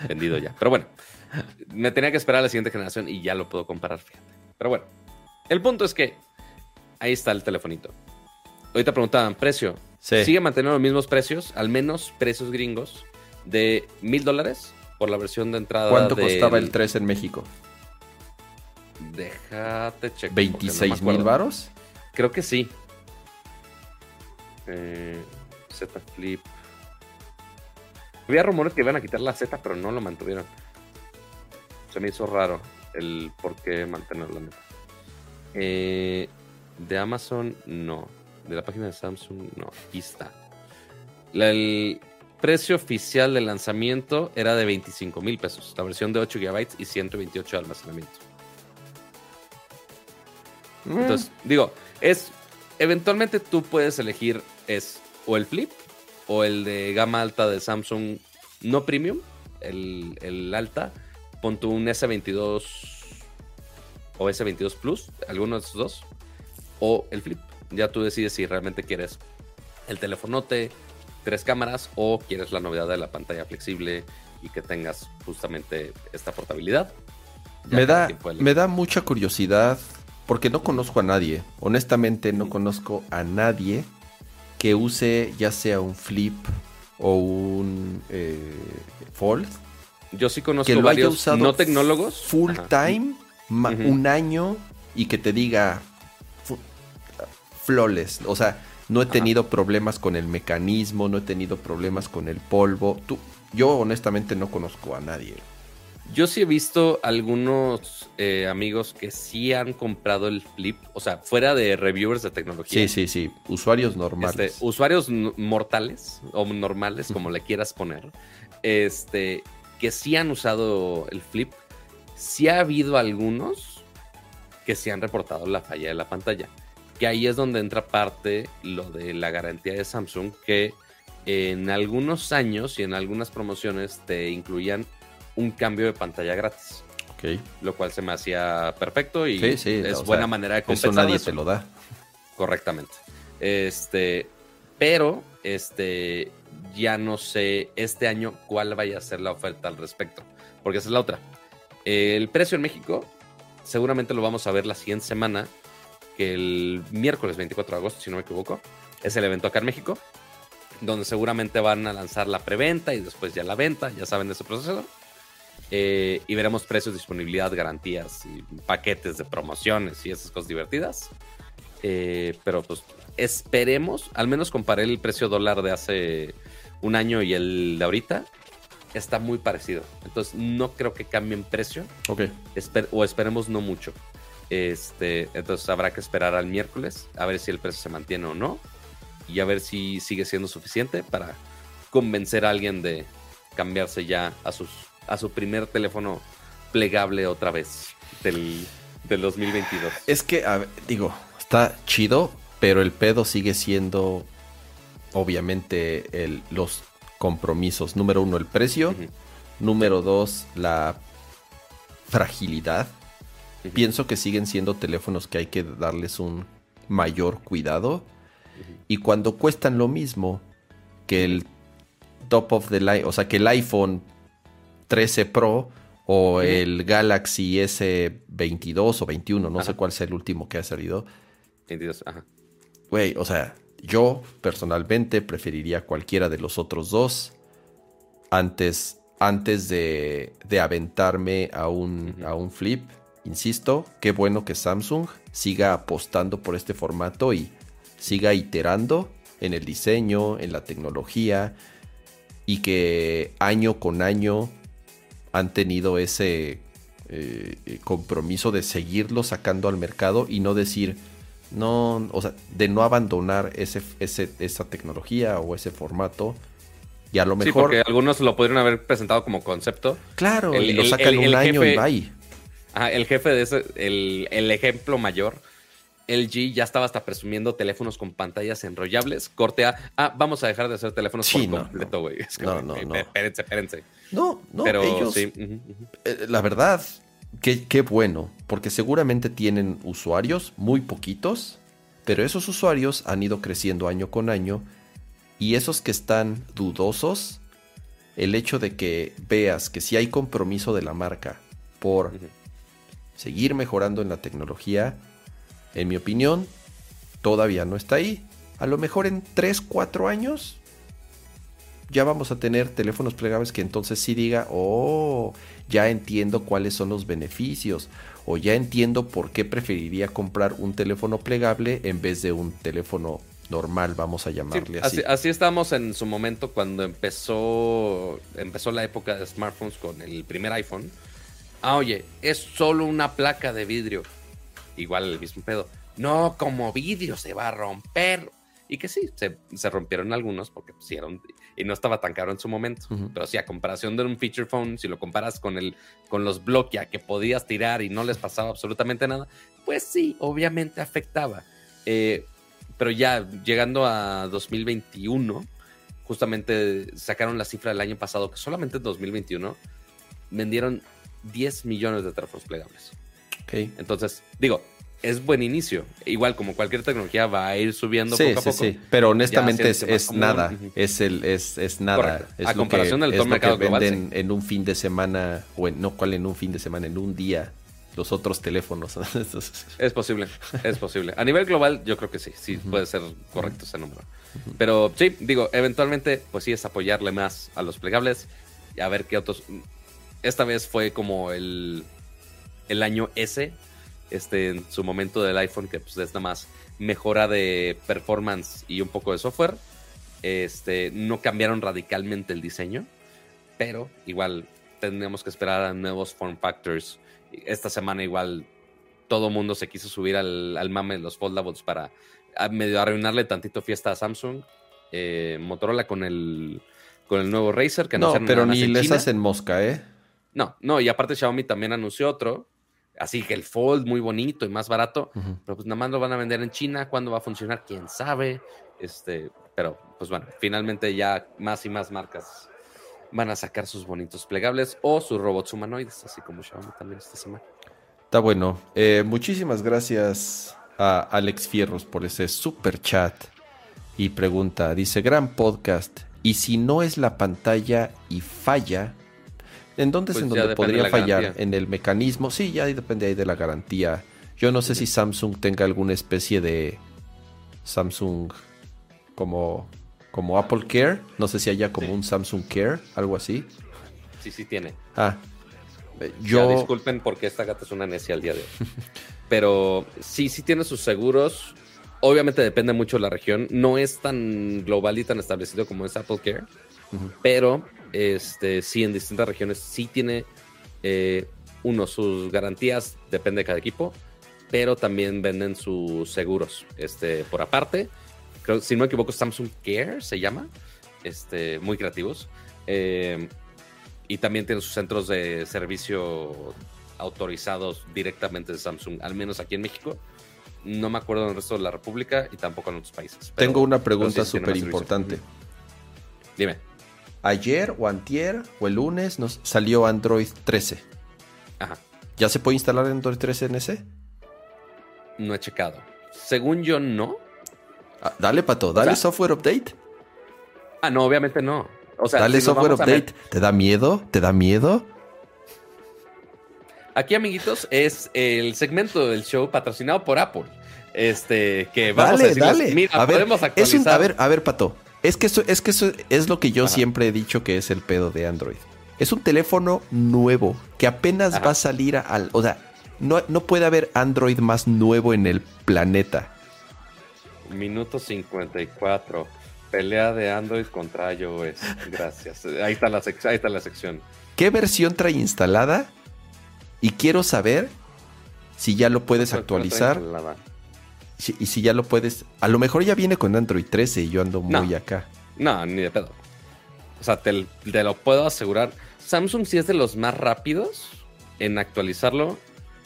vendido ya. Pero bueno, me tenía que esperar a la siguiente generación y ya lo puedo comparar, fíjate. Pero bueno, el punto es que ahí está el telefonito. Ahorita preguntaban, precio. Sigue manteniendo los mismos precios, al menos precios gringos, de mil dólares por la versión de entrada. ¿Cuánto costaba el 3 en México? Déjate checar. ¿26 mil varos? Creo que sí. Eh, Z Flip. Había rumores que iban a quitar la Z, pero no lo mantuvieron. Se me hizo raro el por qué mantenerla. Eh, de Amazon, no. De la página de Samsung, no. Aquí está. el precio oficial de lanzamiento era de 25 mil pesos. La versión de 8 GB y 128 de almacenamiento. Mm. Entonces, digo, es. Eventualmente tú puedes elegir es o el flip o el de gama alta de Samsung no premium, el, alta, pon tu un S22 o S22 Plus, alguno de esos dos, o el flip. Ya tú decides si realmente quieres el telefonote, tres cámaras o quieres la novedad de la pantalla flexible y que tengas justamente esta portabilidad. Me da, me da mucha curiosidad porque no conozco a nadie. Honestamente no conozco a nadie que use ya sea un flip o un eh, Fold. Yo sí conozco varios no tecnólogos. Full time, un año y que te diga flawless. O sea, no he tenido problemas con el mecanismo, no he tenido problemas con el polvo. Tú, yo honestamente no conozco a nadie. Yo sí he visto algunos eh, amigos que sí han comprado el flip, o sea, fuera de reviewers de tecnología. Sí, sí, sí, usuarios normales. Este, usuarios mortales o normales, como le quieras poner, este, que sí han usado el flip. Sí ha habido algunos que sí han reportado la falla de la pantalla. Que ahí es donde entra parte lo de la garantía de Samsung, que en algunos años y en algunas promociones te incluían un cambio de pantalla gratis. Ok. Lo cual se me hacía perfecto y es buena manera de compensar. Eso nadie te lo da. Correctamente. Este, pero este ya no sé este año cuál vaya a ser la oferta al respecto, porque esa es la otra. El precio en México seguramente lo vamos a ver la siguiente semana, que el miércoles 24 de agosto, si no me equivoco, es el evento acá en México, donde seguramente van a lanzar la preventa y después ya la venta, ya saben de ese proceso. Eh, y veremos precios, disponibilidad, garantías y paquetes de promociones y esas cosas divertidas. Eh, pero pues esperemos, al menos comparé el precio dólar de hace un año y el de ahorita, está muy parecido. Entonces no creo que cambien precio. Ok. o esperemos no mucho. Este, entonces habrá que esperar al miércoles a ver si el precio se mantiene o no. Y a ver si sigue siendo suficiente para convencer a alguien de cambiarse ya a sus a su primer teléfono plegable otra vez del, 2022. Es que, digo, está chido, pero el pedo sigue siendo, obviamente, el, los compromisos. Número uno, el precio. Número dos, la fragilidad. Pienso que siguen siendo teléfonos que hay que darles un mayor cuidado. Y cuando cuestan lo mismo que el top of the line, o sea, que el iPhone 13 Pro o el Galaxy S22 o 21, no sé cuál sea el último que ha salido. 22, ajá. Güey, o sea, yo personalmente preferiría cualquiera de los otros dos antes, antes de, de aventarme a un, a un flip. Insisto, qué bueno que Samsung siga apostando por este formato y siga iterando en el diseño, en la tecnología y que año con año han tenido ese eh, compromiso de seguirlo sacando al mercado y no decir, no, o sea, de no abandonar ese, esa tecnología o ese formato. Y a lo mejor. Sí, porque algunos lo pudieron haber presentado como concepto. Claro, y lo sacan un año y va el jefe de ese, el, el ejemplo mayor LG ya estaba hasta presumiendo teléfonos con pantallas enrollables. Corte A. Ah, vamos a dejar de hacer teléfonos por completo, güey. No, no, no. Espérense, espérense. No, no, Pero, ellos, sí. Eh, la verdad, qué, qué bueno, porque seguramente tienen usuarios, muy poquitos, pero esos usuarios han ido creciendo año con año y esos que están dudosos, el hecho de que veas que si hay compromiso de la marca por seguir mejorando en la tecnología, en mi opinión, todavía no está ahí. A lo mejor en 3, 4 años ya vamos a tener teléfonos plegables que entonces sí diga, oh, ya entiendo cuáles son los beneficios o ya entiendo por qué preferiría comprar un teléfono plegable en vez de un teléfono normal, vamos a llamarle así. así. así. estamos en su momento cuando empezó, empezó la época de smartphones con el primer iPhone. Ah, oye, es solo una placa de vidrio igual el mismo pedo. No, como vídeo se va a romper. Y que sí, se, rompieron algunos porque pusieron y no estaba tan caro en su momento. Pero sí, a comparación de un feature phone, si lo comparas con, el, con los Blokia que podías tirar y no les pasaba absolutamente nada, pues sí, obviamente afectaba. Eh, pero ya llegando a 2021, justamente sacaron la cifra del año pasado que solamente en 2021 vendieron 10 millones de teléfonos plegables. Entonces, digo, es buen inicio. Igual como cualquier tecnología va a ir subiendo poco a poco. Sí, pero honestamente es, nada. Es el es, es nada. Es a comparación del es mercado que venden en un fin de semana o en, no cuál en un fin de semana, en un día los otros teléfonos. es posible, es posible. A nivel global yo creo que sí, sí puede ser correcto ese número. Pero sí, digo, eventualmente, pues sí es apoyarle más a los plegables y a ver qué otros. Esta vez fue como el, el año S, este, en su momento del iPhone, que pues es nada más mejora de performance y un poco de software. Este, no cambiaron radicalmente el diseño, pero igual tendríamos que esperar a nuevos form factors. Esta semana igual todo mundo se quiso subir al, al mame de los foldables para medio arruinarle tantito fiesta a Samsung. Eh, Motorola con el, con el nuevo Razer que no, pero ni les hacen mosca, ¿eh? No, no, y aparte Xiaomi también anunció otro. Así que el Fold muy bonito y más barato, pero pues nada más lo van a vender en China. ¿Cuándo va a funcionar? ¿Quién sabe? Este, pero pues bueno, finalmente ya más y más marcas van a sacar sus bonitos plegables o sus robots humanoides, así como Xiaomi también esta semana. Está bueno. Eh, muchísimas gracias a Alex Fierros por ese super chat. Y pregunta, dice, gran podcast. Y si no es la pantalla y falla, ¿en dónde es pues en donde podría fallar? ¿En el mecanismo? Sí, ya depende ahí de la garantía. Yo no sé si Samsung tenga alguna especie de Samsung como, como Apple Care. No sé si haya como un Samsung Care, algo así. Sí, sí tiene. Ah. Yo... disculpen porque esta gata es una necia al día de hoy. Pero sí, sí tiene sus seguros. Obviamente depende mucho de la región. No es tan global y tan establecido como es Apple Care. Pero este, sí, en distintas regiones sí tiene eh, uno, sus garantías, depende de cada equipo. Pero también venden sus seguros este, por aparte. Creo, si no me equivoco, Samsung Care se llama. Este, muy creativos. Eh, y también tiene sus centros de servicio autorizados directamente de Samsung, al menos aquí en México. No me acuerdo en el resto de la República y tampoco en otros países. Tengo una pregunta súper importante. Dime. Ayer o antier o el lunes nos salió Android 13. Ajá. ¿Ya se puede instalar Android 13 en ese? No he checado. Según yo, no. Ah, dale, Pato, dale software update. Ah, no, obviamente no. O sea, dale software update. ¿Te da miedo? ¿Te da miedo? Aquí, amiguitos, es el segmento del show patrocinado por Apple. Este, que vamos a decirles, mira, a ver, podemos actualizar. a ver, a ver, Pato. Es que eso, es que eso es lo que yo siempre he dicho que es el pedo de Android. Es un teléfono nuevo que apenas va a salir al. O sea, no, no puede haber Android más nuevo en el planeta. Minuto 54. Pelea de Android contra iOS. Gracias. Ahí está la, ahí está la sección. ¿Qué versión trae instalada? Y quiero saber si ya lo puedes actualizar. Y si ya lo puedes. A lo mejor ya viene con Android 13 y yo ando muy acá. No, ni de pedo. O sea, te, lo puedo asegurar. Samsung sí es de los más rápidos en actualizarlo.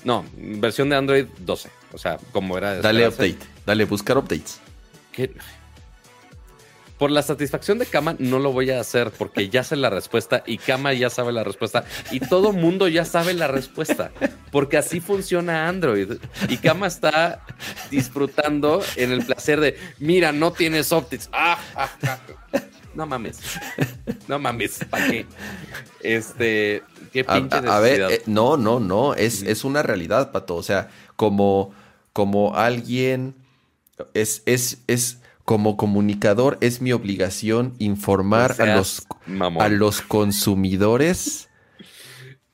No, versión de Android 12. O sea, como era. Dale update. Dale, buscar updates. ¿Qué? Por la satisfacción de Kama no lo voy a hacer porque ya sé la respuesta y Kama ya sabe la respuesta y todo mundo ya sabe la respuesta porque así funciona Android. Y Kama está disfrutando en el placer de mira no tienes optics ah, ah, ah. no mames. No mames ¿para qué? este qué pinche a, ver eh, no no no es, es una realidad pato. O sea como como alguien es es es como comunicador es mi obligación informar a, los, a los consumidores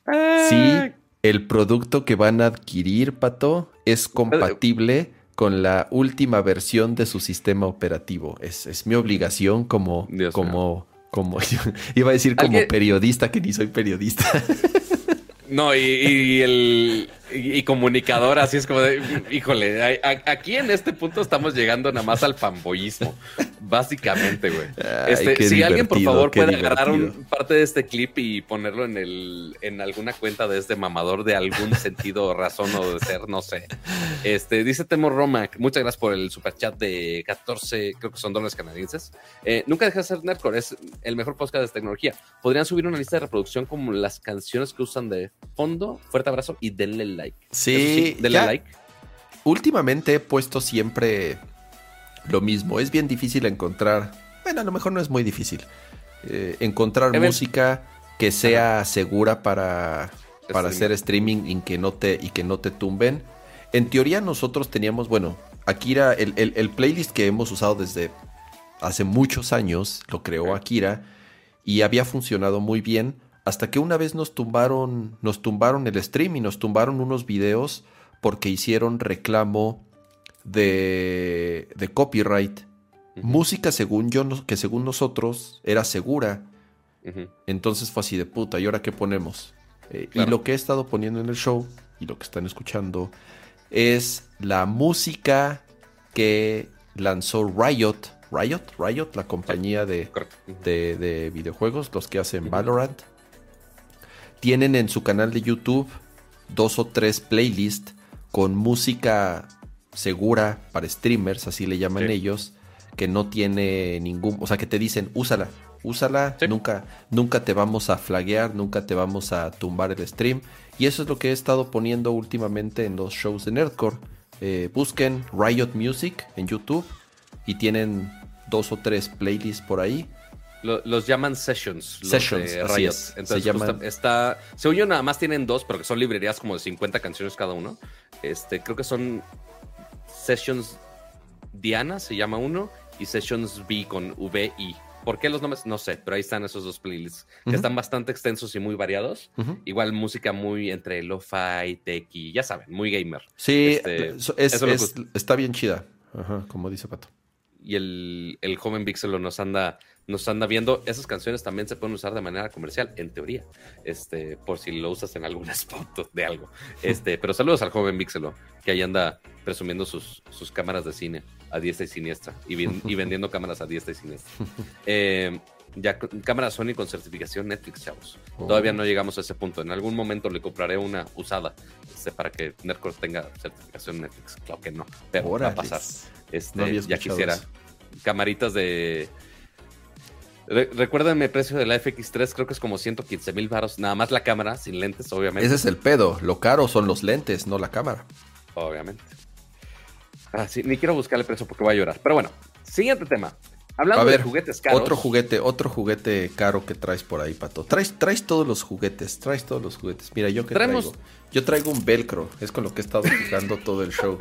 ah. si el producto que van a adquirir, Pato, es compatible con la última versión de su sistema operativo. Es, es mi obligación como, como, como, iba a decir como periodista, que ni soy periodista. No, y, el y, comunicador, así es como de, híjole, aquí en este punto estamos llegando nada más al fanboyismo, básicamente, güey. Este, si alguien por favor puede agarrar un, parte de este clip y ponerlo en el en alguna cuenta de este mamador de algún sentido, razón o de ser, no sé. Este, dice Temo Roma, muchas gracias por el superchat de 14, creo que son dólares canadienses. Eh, nunca deja de ser Nerdcore, es el mejor podcast de tecnología. Podrían subir una lista de reproducción como las canciones que usan de fondo. Fuerte abrazo y denle like. Sí, denle like. Últimamente he puesto siempre lo mismo. Es bien difícil encontrar. Bueno, a lo mejor no es muy difícil. Eh, encontrar música que sea segura para, para hacer streaming y que, no te, y que no te tumben. En teoría nosotros teníamos, bueno, era el, el, playlist que hemos usado desde hace muchos años, lo creó Akira y había funcionado muy bien hasta que una vez nos tumbaron, nos tumbaron el stream y nos tumbaron unos videos porque hicieron reclamo de, de copyright. Música según yo, que según nosotros era segura. Entonces fue así de puta, ¿y ahora qué ponemos? Eh, y lo que he estado poniendo en el show y lo que están escuchando es la música que lanzó Riot. Riot, Riot, la compañía de, de, videojuegos, los que hacen Valorant. Tienen en su canal de YouTube dos o tres playlists con música segura para streamers, así le llaman ellos, que no tiene ningún, o sea, que te dicen, úsala, úsala, nunca, nunca te vamos a flaguear, nunca te vamos a tumbar el stream. Y eso es lo que he estado poniendo últimamente en los shows de Nerdcore. Eh, busquen Riot Music en YouTube y tienen dos o tres playlists por ahí. Los llaman sessions. sessions, Riot. Entonces, se está, según yo, nada más tienen dos, pero que son librerías como de 50 canciones cada uno. Este, creo que son Sessions Diana, se llama uno, y Sessions B con VI. ¿Por qué los nombres? No sé, pero ahí están esos dos playlists que están bastante extensos y muy variados. Igual música muy entre lo-fi, tech y ya saben, muy gamer. Sí, este, está bien chida, como dice Pato. Y el, el joven Vixelo nos anda nos anda viendo. Esas canciones también se pueden usar de manera comercial, en teoría, este, por si lo usas en algún spot de algo. Este, pero saludos al joven Vixelo, que ahí anda presumiendo sus, sus cámaras de cine a diestra y siniestra y, y vendiendo cámaras a diestra y siniestra. Eh, ya cámara Sony con certificación Netflix, chavos. Oh. Todavía no llegamos a ese punto. En algún momento le compraré una usada este, para que Nerdcore tenga certificación Netflix. Claro que no, pero va a pasar. Este, ya quisiera. Camaritas de recuérdenme el precio de la FX3, creo que es como 115 mil baros. Nada más la cámara, sin lentes, obviamente. Ese es el pedo. Lo caro son los lentes, no la cámara. Obviamente. Ah, sí, ni quiero buscar el precio porque voy a llorar. Pero bueno, siguiente tema. Hablando de juguetes caros. Otro juguete, otro juguete caro que traes por ahí, Pato. Traes, traes todos los juguetes, traes todos los juguetes. Mira, yo que traigo. Yo traigo un velcro, es con lo que he estado jugando todo el show.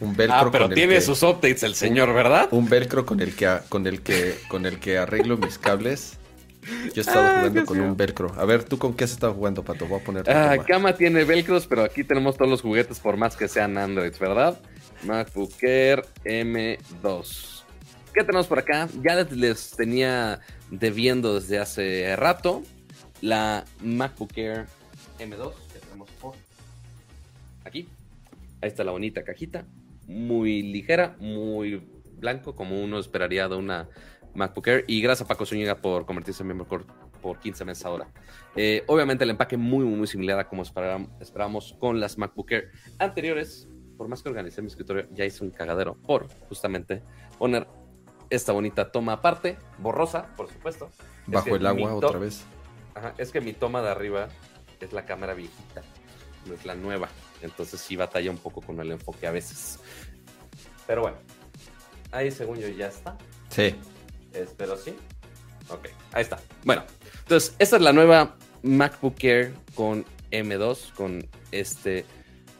Un velcro ah, pero tiene sus updates el señor, ¿verdad? Un velcro con el que con el que con el que arreglo mis cables. Yo he estado ah, jugando con un velcro. A ver, ¿tú con qué has estado jugando, Pato? Voy a poner. Ah, Cama tiene velcros, pero aquí tenemos todos los juguetes por más que sean Android, ¿verdad? MacBook Air M2. ¿Qué tenemos por acá? Ya les tenía debiendo desde hace rato la MacBook Air M2 que tenemos por aquí. Ahí está la bonita cajita muy ligera, muy blanco, como uno esperaría de una MacBook Air. Y gracias a Paco Zúñiga por convertirse en miembro por, 15 meses ahora. Eh, obviamente el empaque muy, muy similar a como esperábamos con las MacBook Air anteriores. Por más que organicé mi escritorio, ya hice un cagadero por justamente poner esta bonita toma aparte, borrosa, por supuesto. Bajo el agua otra vez. Ajá, es que mi toma de arriba es la cámara viejita, no es la nueva. Entonces sí batalla un poco con el enfoque a veces. Pero bueno, ahí según yo ya está. Sí. Espero sí. Ok, ahí está. Bueno, entonces esta es la nueva MacBook Air con M2, con este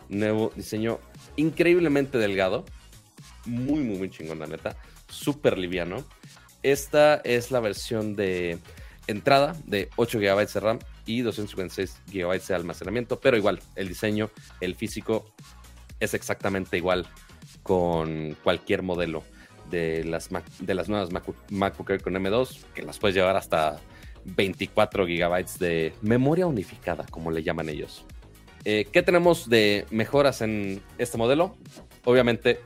nuevo diseño increíblemente delgado. Muy, muy, muy chingón, la neta. Súper liviano. Esta es la versión de entrada de 8 GB de RAM y 256 GB de almacenamiento, pero igual, el diseño, el físico es exactamente igual con cualquier modelo de las, de las nuevas MacBook con M2, que las puedes llevar hasta 24 GB de memoria unificada, como le llaman ellos. Eh, ¿Qué tenemos de mejoras en este modelo? Obviamente,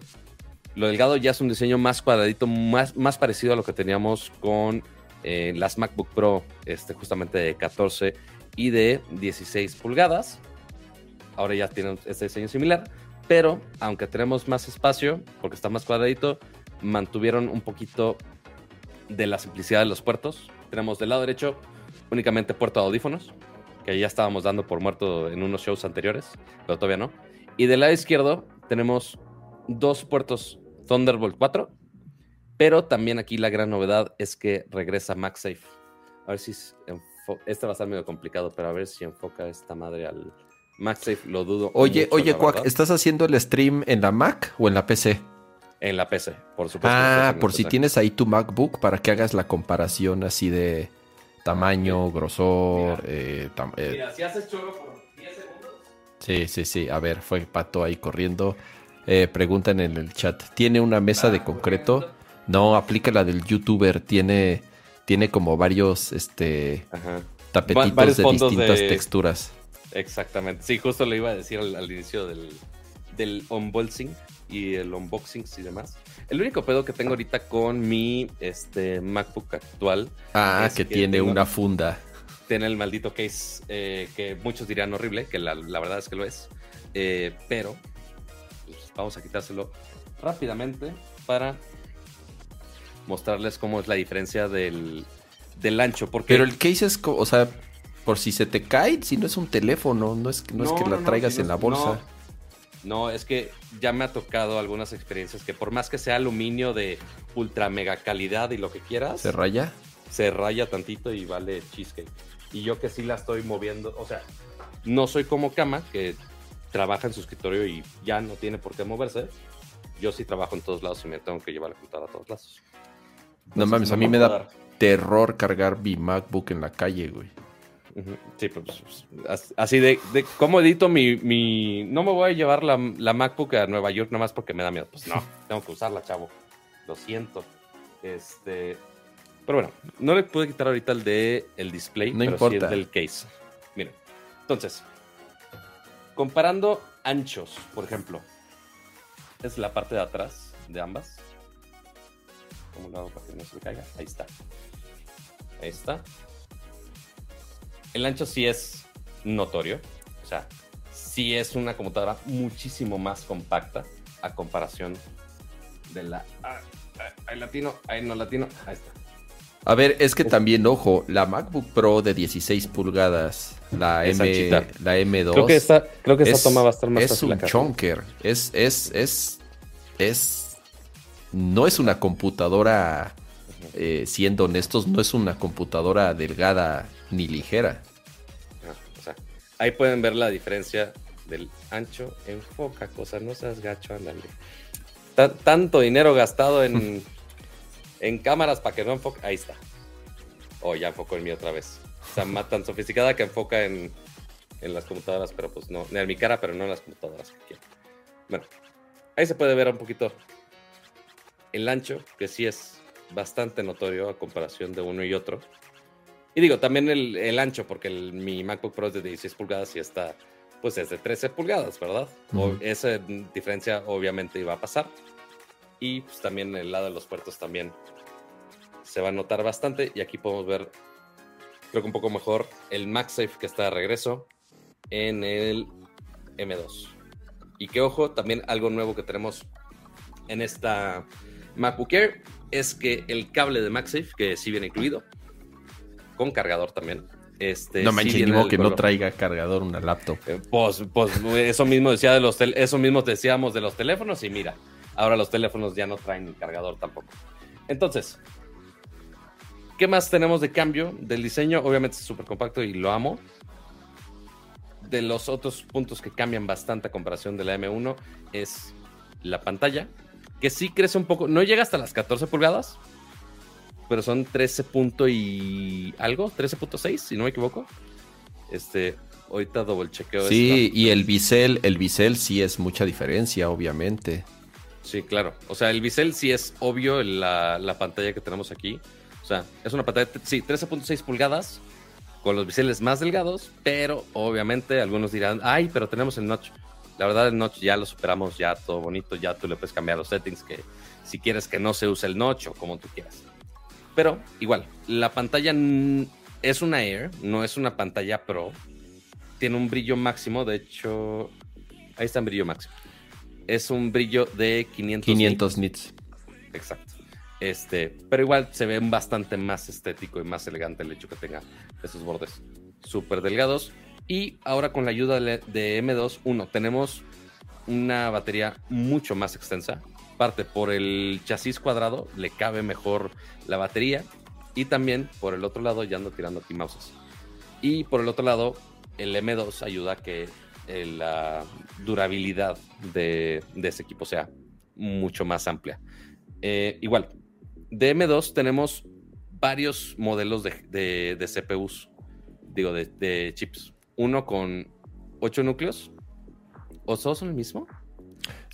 lo delgado ya es un diseño más cuadradito, más, más parecido a lo que teníamos con eh, las MacBook Pro, este, justamente de 14 y de 16 pulgadas. Ahora ya tienen este diseño similar, pero aunque tenemos más espacio, porque está más cuadradito, mantuvieron un poquito de la simplicidad de los puertos. Tenemos del lado derecho únicamente puerto de audífonos, que ya estábamos dando por muerto en unos shows anteriores, pero todavía no. Y del lado izquierdo tenemos dos puertos Thunderbolt 4 pero también aquí la gran novedad es que regresa MagSafe. A ver si este va a estar medio complicado, pero a ver si enfoca esta madre al MagSafe, lo dudo. Oye, oye, Quack, ¿estás haciendo el stream en la Mac o en la PC? en la PC, por supuesto. Ah, por si tienes ahí tu MacBook para que hagas la comparación así de tamaño, grosor. Eh, eh, mira, si haces choro por 10 segundos. Sí, sí, sí. A ver, fue Pato ahí corriendo. Eh, preguntan en el chat. ¿Tiene una mesa de concreto? No, aplica la del youtuber. Tiene, tiene como varios este, tapetitos de distintas texturas. Exactamente. Sí, justo le iba a decir al, inicio del, del unboxing y el unboxing y demás. El único pedo que tengo ahorita con mi este, MacBook actual. Ah, que, tiene una funda. Tiene el maldito case eh, que muchos dirían horrible, que la, verdad es que lo es. Eh, pero pues, vamos a quitárselo rápidamente para mostrarles cómo es la diferencia del, del ancho. Porque... Pero el case es, o sea, por si se te cae, si no es un teléfono, no es, no, es que la traigas en la bolsa. No, es que ya me ha tocado algunas experiencias que por más que sea aluminio de ultra mega calidad y lo que quieras. ¿Se raya? Se raya tantito y vale cheesecake. Y yo que sí la estoy moviendo, o sea, no soy como Cama, que trabaja en su escritorio y ya no tiene por qué moverse. Yo sí trabajo en todos lados y me tengo que llevar la computadora a todos lados. No mames, a mí me da terror cargar mi MacBook en la calle, güey. Sí, pues, pues así de, de, cómo edito mi, No me voy a llevar la, la, MacBook a Nueva York nomás porque me da miedo. Pues no, tengo que usarla, chavo. Lo siento. Este... Pero bueno, no le pude quitar ahorita el de el display, no pero sí el del case. Miren, entonces, comparando anchos, por ejemplo, es la parte de atrás de ambas. ¿Cómo lo hago para que no se me caiga? Ahí está. Ahí está el ancho sí es notorio. O sea, sí es una computadora muchísimo más compacta a comparación de la. Ah, ah latino, ahí no latino, ahí está. A ver, es que también, ojo, la MacBook Pro de 16 pulgadas, la, M, la M2. Creo que esta, creo que esa toma va a estar más Es un chonker. Es, es, es, es. No es una computadora, eh, siendo honestos, no es una computadora delgada ni ligera. ahí pueden ver la diferencia del ancho. Enfoca cosas, no seas gacho, ándale. tanto dinero gastado en, en cámaras para que no enfoque. Ahí está. Oh, ya enfocó en mí otra vez. O sea, más tan sofisticada que enfoca en, en las computadoras, pero pues no, en mi cara, pero no en las computadoras que quiero. Bueno, ahí se puede ver un poquito el ancho, que sí es bastante notorio a comparación de uno y otro. Y digo, también el, ancho, porque mi MacBook Pro es de 16 pulgadas y está, pues es de 13 pulgadas, ¿verdad? esa diferencia obviamente iba a pasar. Y pues también el lado de los puertos también se va a notar bastante. Y aquí podemos ver, creo que un poco mejor, el MagSafe que está de regreso en el M2. Y que ojo, también algo nuevo que tenemos en esta MacBook Air es que el cable de MagSafe, que sí viene incluido, con cargador también. Este, no manches, ni que no traiga cargador una laptop. Eh, pues, pues eso mismo decía de los eso mismo decíamos de los teléfonos y mira, ahora los teléfonos ya no traen cargador tampoco. Entonces, ¿qué más tenemos de cambio del diseño? Obviamente es súper compacto y lo amo. De los otros puntos que cambian bastante a comparación de la M1 es la pantalla, que sí crece un poco, no llega hasta las 14 pulgadas, pero son 13 punto y algo, 13.6, si no me equivoco. Este, ahorita doble chequeo. Sí, y el bisel, el bisel sí es mucha diferencia, obviamente. Sí, claro. O sea, el bisel sí es obvio la, la pantalla que tenemos aquí. O sea, es una pantalla, sí, 13.6 pulgadas, con los biseles más delgados, pero obviamente algunos dirán, ay, pero tenemos el notch. La verdad, el notch ya lo superamos, ya todo bonito, ya tú le puedes cambiar los settings, que si quieres que no se use el notch o como tú quieras. Pero igual, la pantalla es una Air, no es una pantalla Pro. Tiene un brillo máximo, de hecho, ahí está el brillo máximo. Es un brillo de 500, 500 nits. Exacto. Este, pero igual se ve bastante más estético y más elegante el hecho que tenga esos bordes súper delgados. Y ahora con la ayuda de M2, uno, tenemos una batería mucho más extensa parte por el chasis cuadrado le cabe mejor la batería y también por el otro lado ya ando tirando aquí mouses. Y por el otro lado el M2 ayuda a que eh, la durabilidad de, ese equipo sea mucho más amplia. Eh, igual, de M2 tenemos varios modelos de, CPUs, digo, de, chips. Uno con 8 núcleos. ¿O todos son el mismo?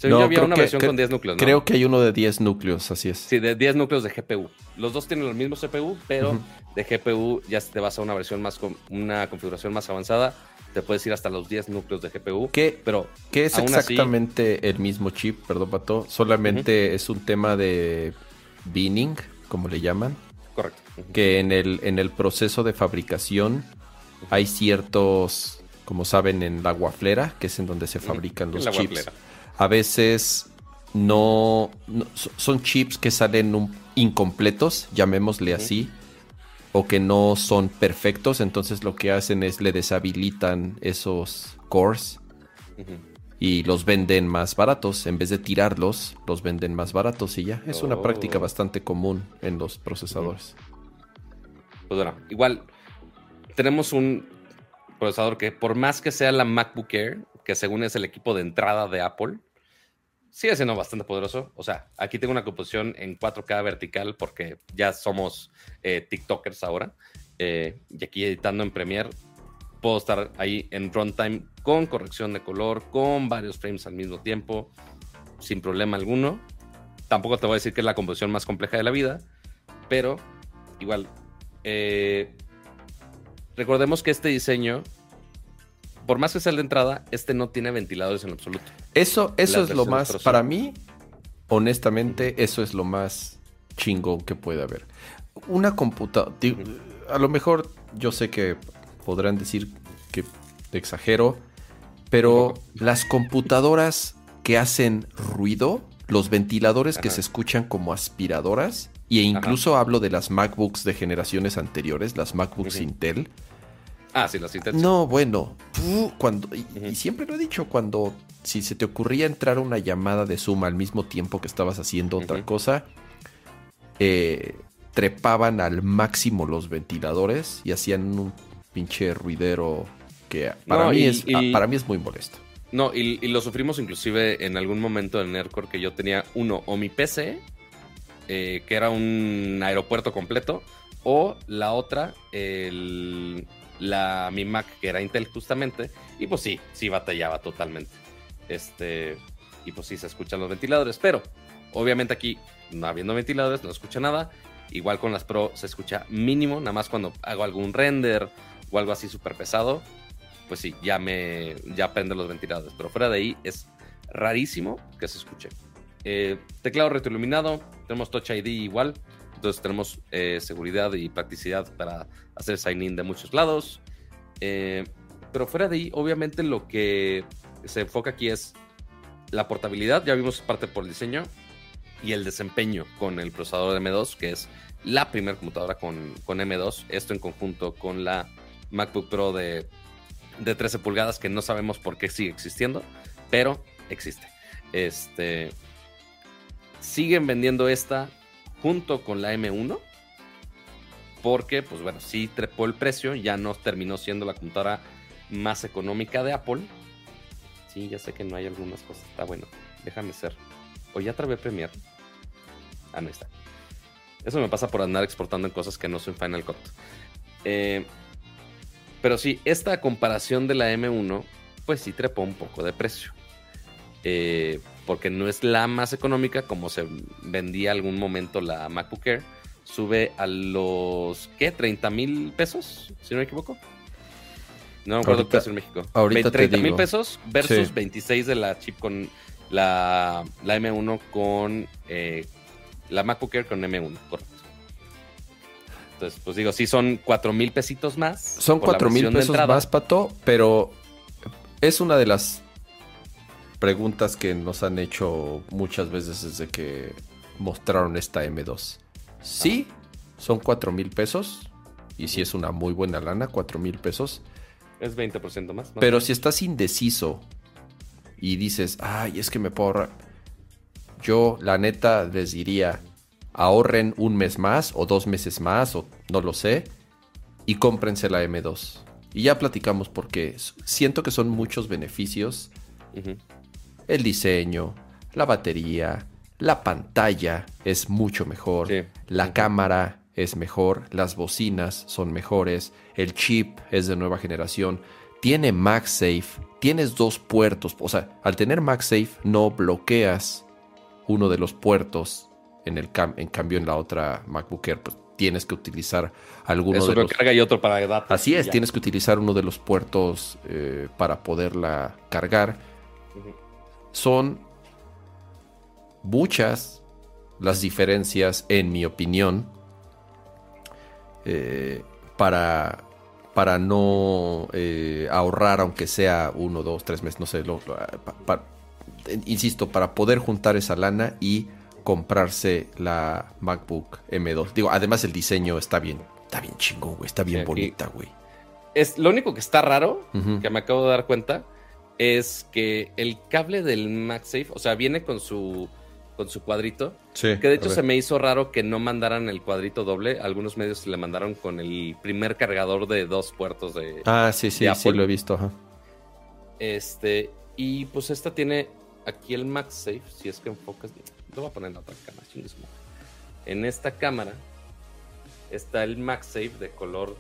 no, había una versión con 10 núcleos. Creo que hay uno de 10 núcleos, así es. Sí, de 10 núcleos de GPU. Los dos tienen el mismo CPU, pero de GPU ya te vas a una versión más, con una configuración más avanzada. Te puedes ir hasta los 10 núcleos de GPU. ¿Qué, pero ¿qué es exactamente el mismo chip? Perdón, Pato. Solamente es un tema de binning, como le llaman. Correcto. Que en el, en el proceso de fabricación hay ciertos, como saben, en la guaflera, que es en donde se fabrican los chips. A veces no, son chips que salen incompletos, llamémosle así, o que no son perfectos, entonces lo que hacen es le deshabilitan esos cores y los venden más baratos. En vez de tirarlos, los venden más baratos y ya. Es una práctica oh. bastante común en los procesadores. Pues bueno, igual tenemos un procesador que por más que sea la MacBook Air, que según es el equipo de entrada de Apple, sigue siendo bastante poderoso. O sea, aquí tengo una composición en 4K vertical porque ya somos eh, TikTokers ahora. Eh, y aquí editando en Premiere puedo estar ahí en runtime con corrección de color, con varios frames al mismo tiempo, sin problema alguno. Tampoco te voy a decir que es la composición más compleja de la vida, pero igual. Eh, recordemos que este diseño, por más que sea el de entrada, este no tiene ventiladores en absoluto. Eso, eso es lo más, para mí, honestamente, eso es lo más chingón que puede haber. Una computadora, a lo mejor yo sé que podrán decir que exagero, pero las computadoras que hacen ruido, los ventiladores que se escuchan como aspiradoras, e incluso hablo de las MacBooks de generaciones anteriores, las MacBooks Intel. Ah, sí, las Intel. No, bueno, cuando, y, siempre lo he dicho, cuando si se te ocurría entrar una llamada de Zoom al mismo tiempo que estabas haciendo otra cosa, eh, trepaban al máximo los ventiladores y hacían un pinche ruidero que para, mí, es, para mí es muy molesto. No, y, lo sufrimos inclusive en algún momento en Nerdcore que yo tenía uno, o mi PC, eh, que era un aeropuerto completo, o la otra, la, mi Mac, que era Intel justamente, y pues sí, sí batallaba totalmente. Este, y pues sí se escuchan los ventiladores, pero obviamente aquí, no habiendo ventiladores, no escucha nada. Igual con las Pro se escucha mínimo, nada más cuando hago algún render o algo así súper pesado, pues sí, ya me ya prende los ventiladores. Pero fuera de ahí es rarísimo que se escuche. Eh, teclado retroiluminado, tenemos Touch ID igual, entonces tenemos eh, seguridad y practicidad para hacer sign-in de muchos lados. Eh, pero fuera de ahí, obviamente lo que se enfoca aquí es la portabilidad, ya vimos parte por el diseño, y el desempeño con el procesador de M2, que es la primera computadora con, con M2, esto en conjunto con la MacBook Pro de, 13 pulgadas que no sabemos por qué sigue existiendo, pero existe. Este, siguen vendiendo esta junto con la M1 porque, pues bueno, sí trepó el precio, ya no terminó siendo la computadora más económica de Apple. Sí, ya sé que no hay algunas cosas, está bueno, déjame ser. O ya trabé Premiere. Ah, no está. Eso me pasa por andar exportando en cosas que no son Final Cut. Eh, pero sí, esta comparación de la M1, pues sí trepó un poco de precio. Eh, porque no es la más económica como se vendía algún momento la MacBook Air. Sube a los, ¿qué? ¿30 mil pesos? Si no me equivoco. No me acuerdo qué en México. Ahorita 30 mil pesos versus 26 de la chip con la, la M1 con eh, la MacBook Air con M1, correcto. Entonces, pues digo, sí son cuatro mil pesitos más. Son cuatro mil pesos más, Pato, pero es una de las preguntas que nos han hecho muchas veces desde que mostraron esta M2. Sí, son cuatro mil pesos. Y sí es una muy buena lana, cuatro mil pesos. Es 20% más. Pero si estás indeciso y dices, ay, es que me puedo ahorrar. Yo, la neta, les diría, ahorren un mes más o dos meses más o no lo sé y cómprense la M2. Y ya platicamos porque siento que son muchos beneficios. El diseño, la batería, la pantalla es mucho mejor, la cámara es mejor, las bocinas son mejores, el chip es de nueva generación, tiene MagSafe, tienes dos puertos, o sea, al tener MagSafe no bloqueas uno de los puertos en, el en cambio en la otra MacBook Air pues, tienes que utilizar alguno de los... carga y otro para datos. Así es, tienes que utilizar uno de los puertos eh, para poderla cargar. Son muchas las diferencias, en mi opinión, eh, para, para no eh, ahorrar, aunque sea uno, dos, tres meses, no sé, insisto, para poder juntar esa lana y comprarse la MacBook M2. Digo, además el diseño está bien, está bien chingón, güey, está bien bonita, güey. Es lo único que está raro, que me acabo de dar cuenta, es que el cable del MagSafe, o sea, viene con su con su cuadrito. Sí, que de hecho se me hizo raro que no mandaran el cuadrito doble. Algunos medios le mandaron con el primer cargador de dos puertos de. Ah, sí, sí, sí, lo he visto. Este, y pues esta tiene aquí el MagSafe, si es que enfocas. Lo voy a poner en la otra cámara, En esta cámara está el MagSafe de color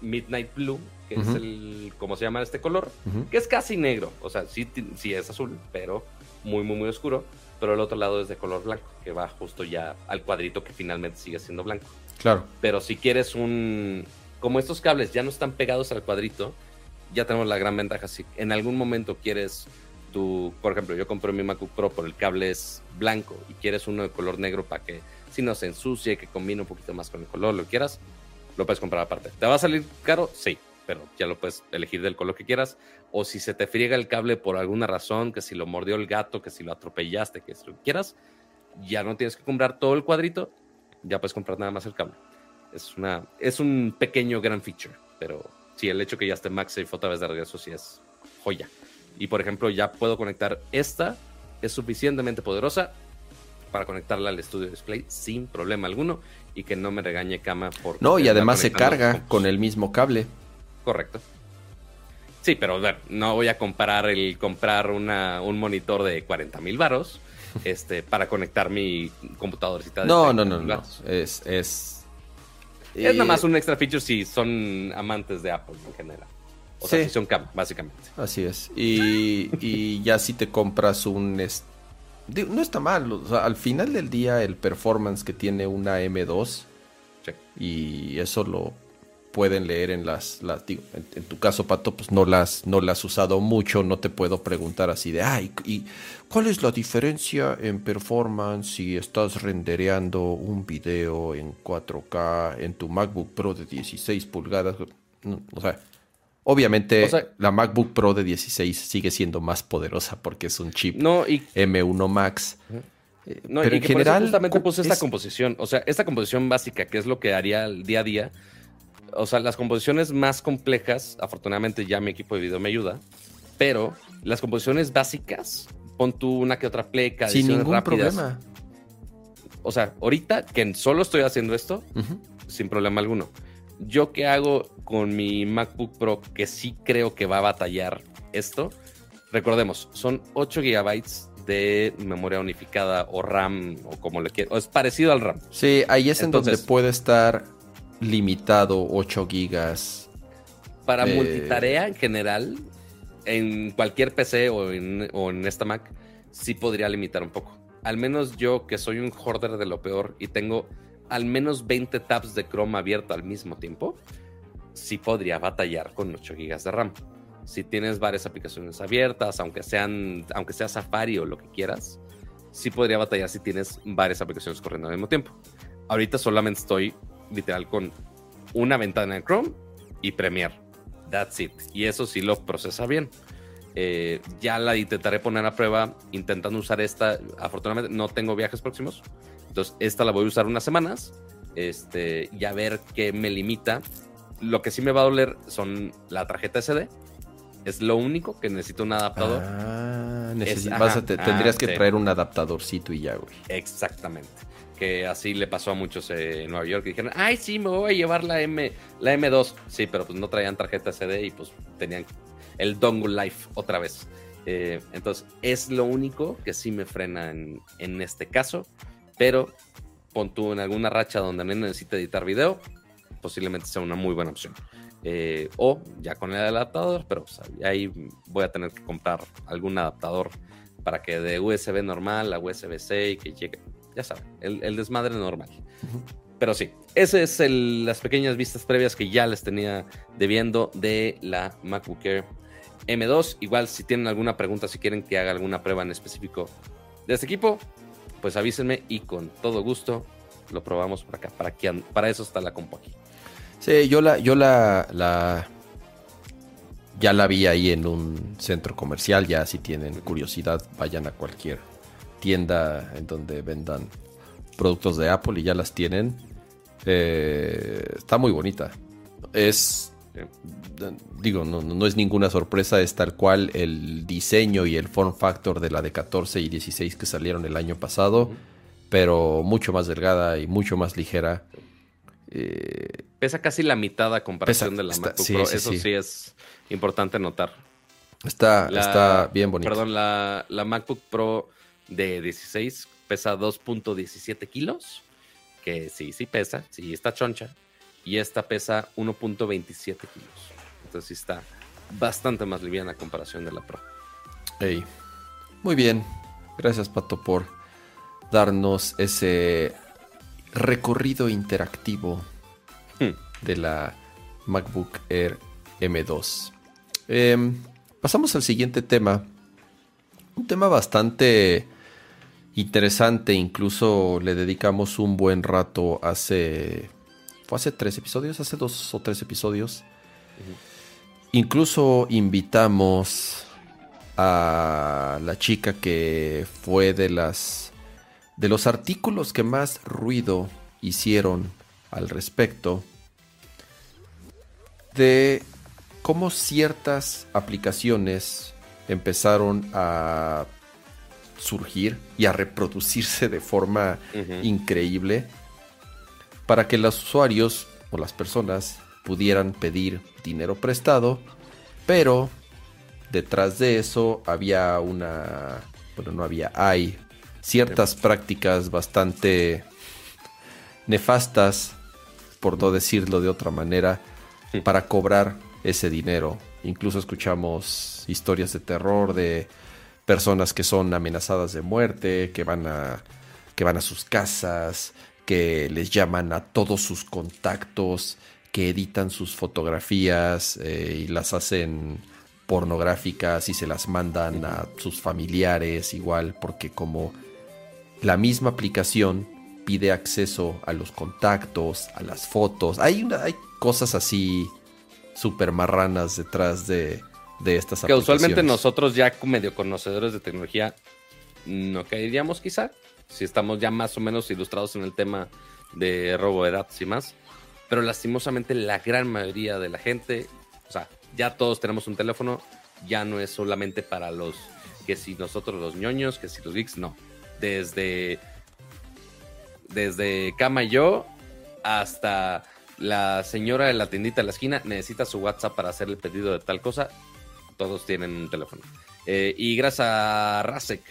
Midnight Blue, que es el, ¿cómo se llama este color? Que es casi negro, o sea, sí, sí es azul, pero muy, muy, muy oscuro. Pero el otro lado es de color blanco, que va justo ya al cuadrito que finalmente sigue siendo blanco. Claro. Pero si quieres un... Como estos cables ya no están pegados al cuadrito, ya tenemos la gran ventaja. Si en algún momento quieres por ejemplo, yo compré mi MacBook Pro por el cable es blanco y quieres uno de color negro para que si no se ensucie, que combine un poquito más con el color, lo quieras, lo puedes comprar aparte. ¿Te va a salir caro? Sí, pero ya lo puedes elegir del color que quieras. O si se te friega el cable por alguna razón, que si lo mordió el gato, que si lo atropellaste, que si lo quieras, ya no tienes que comprar todo el cuadrito, ya puedes comprar nada más el cable. Es, una, es un pequeño gran feature, pero sí, el hecho que ya esté MagSafe otra vez de regreso sí es joya. Y por ejemplo, ya puedo conectar esta, es suficientemente poderosa para conectarla al estudio display sin problema alguno y que no me regañe cama por... No, y además se carga con el mismo cable. Correcto. Sí, pero no voy a comparar el comprar una, un monitor de 40 mil varos este, para conectar mi computadorcita. De no, no, no, no. Es, es... Es nada más un extra feature si son amantes de Apple en general. O sea, son cam, básicamente. Así es. Y, ya si te compras un... no está mal. O sea, al final del día el performance que tiene una M2 y eso lo pueden leer en las, las en, tu caso Pato pues no las no las has usado mucho no te puedo preguntar así de ay y cuál es la diferencia en performance si estás rendereando un video en 4K en tu MacBook Pro de 16 pulgadas o sea Obviamente, la MacBook Pro de 16 sigue siendo más poderosa porque es un chip M1 Max. Eh, no, pero y en general, justamente puse esta composición. O sea, esta composición básica, que es lo que haría el día a día. O sea, las composiciones más complejas, afortunadamente ya mi equipo de video me ayuda. Pero las composiciones básicas, pon tú una que otra pleca, sin ningún problema. O sea, ahorita que solo estoy haciendo esto, sin problema alguno. Yo qué hago con mi MacBook Pro, que sí creo que va a batallar esto. Recordemos, son 8 GB de memoria unificada o RAM o como le quiero. Es parecido al RAM. Sí, ahí es en donde puede estar limitado 8 GB. Para multitarea en general, en cualquier PC o en, o en esta Mac, sí podría limitar un poco. Al menos yo, que soy un hoarder de lo peor y tengo al menos 20 tabs de Chrome abierto al mismo tiempo, sí podría batallar con 8 GB de RAM. Si tienes varias aplicaciones abiertas, aunque sean, aunque sea Safari o lo que quieras, sí podría batallar si tienes varias aplicaciones corriendo al mismo tiempo. Ahorita solamente estoy literal con una ventana en Chrome y Premiere. That's it. Y eso sí lo procesa bien. Eh, ya la intentaré poner a prueba intentando usar esta. Afortunadamente no tengo viajes próximos. Entonces, esta la voy a usar unas semanas este, y a ver qué me limita. Lo que sí me va a doler son la tarjeta SD. Es lo único que necesito un adaptador. Ah, tendrías que traer un adaptadorcito y ya, güey. Exactamente. Que así le pasó a muchos en Nueva York que dijeron, ay, sí, me voy a llevar la, M, la M2. Sí, pero pues no traían tarjeta SD y pues tenían el dongle life otra vez. Eh, entonces, es lo único que sí me frena en, en este caso, pero pon tú en alguna racha donde no necesite editar video, posiblemente sea una muy buena opción. Eh, o ya con el adaptador, pero ahí voy a tener que comprar algún adaptador para que de USB normal a USB-C que llegue, ya saben, el, desmadre normal. Pero sí, esas es las pequeñas vistas previas que ya les tenía debiendo de la MacBook Air M2. Igual si tienen alguna pregunta, si quieren que haga alguna prueba en específico de este equipo, pues avísenme y con todo gusto lo probamos por acá. Para, que, para eso está la compu aquí. Sí, yo la, yo la, la, ya la vi ahí en un centro comercial. Ya si tienen curiosidad, vayan a cualquier tienda en donde vendan productos de Apple y ya las tienen. Eh, está muy bonita. Es, digo, no, es ninguna sorpresa, es tal cual el diseño y el form factor de la de 14 y 16 que salieron el año pasado, pero mucho más delgada y mucho más ligera. Eh, pesa casi la mitad a comparación de la MacBook Pro. Eso sí. es importante notar. Está, está bien bonita. Perdón, la, la MacBook Pro de 16 pesa 2.17 kilos, que sí, sí pesa, sí está choncha, y esta pesa 1.27 kilos. Entonces sí está bastante más liviana a comparación de la Pro. Muy bien, gracias Pato por darnos ese recorrido interactivo hmm. de la MacBook Air M2. Em, pasamos al siguiente tema. Un tema bastante interesante. Incluso le dedicamos un buen rato hace. Fue hace tres episodios, hace dos o tres episodios. Incluso invitamos a la chica que fue de las. de los artículos que más ruido hicieron al respecto. De cómo ciertas aplicaciones empezaron a surgir y a reproducirse de forma increíble para que los usuarios o las personas pudieran pedir dinero prestado, pero detrás de eso había una, bueno, no había, hay ciertas prácticas bastante nefastas, por no decirlo de otra manera, para cobrar ese dinero. Incluso escuchamos historias de terror de personas que son amenazadas de muerte, que van a, que van a sus casas, que les llaman a todos sus contactos, que editan sus fotografías eh, y las hacen pornográficas y se las mandan a sus familiares igual, porque como la misma aplicación pide acceso a los contactos, a las fotos, hay, hay cosas así súper marranas detrás de, de estas que usualmente nosotros ya medio conocedores de tecnología no caeríamos quizá, si estamos ya más o menos ilustrados en el tema de robo de datos y más, pero lastimosamente la gran mayoría de la gente, o sea, ya todos tenemos un teléfono, ya no es solamente para los que si nosotros los ñoños, que si los geeks, no, desde desde Cama y yo hasta la señora de la tiendita de la esquina necesita su WhatsApp para hacer el pedido de tal cosa todos tienen un teléfono. Eh, y gracias a Rasek,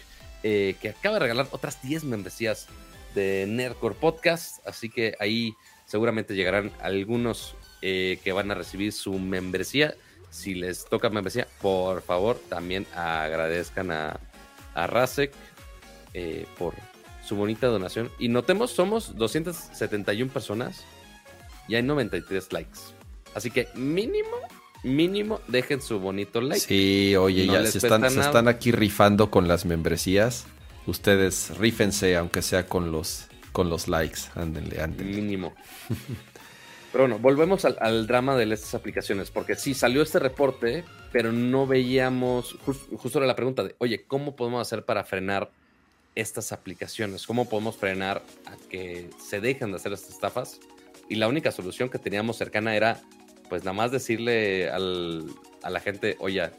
eh, que acaba de regalar otras 10 membresías de Nerdcore Podcast. Así que ahí seguramente llegarán algunos eh, que van a recibir su membresía. Si les toca membresía, por favor, también agradezcan a, a Rasek por su bonita donación. Y notemos, somos 271 personas y hay 93 likes. Así que mínimo mínimo dejen su bonito like. Sí, oye, ya se están, se están aquí rifando con las membresías. Ustedes rífense, aunque sea con los, con los likes. Ándenle, ándenle. Mínimo. pero bueno, volvemos al, drama de estas aplicaciones, porque sí, salió este reporte, pero no veíamos, justo era la pregunta de, oye, ¿cómo podemos hacer para frenar estas aplicaciones? ¿Cómo podemos frenar a que se dejen de hacer estas estafas? Y la única solución que teníamos cercana era pues nada más decirle a la gente, oye,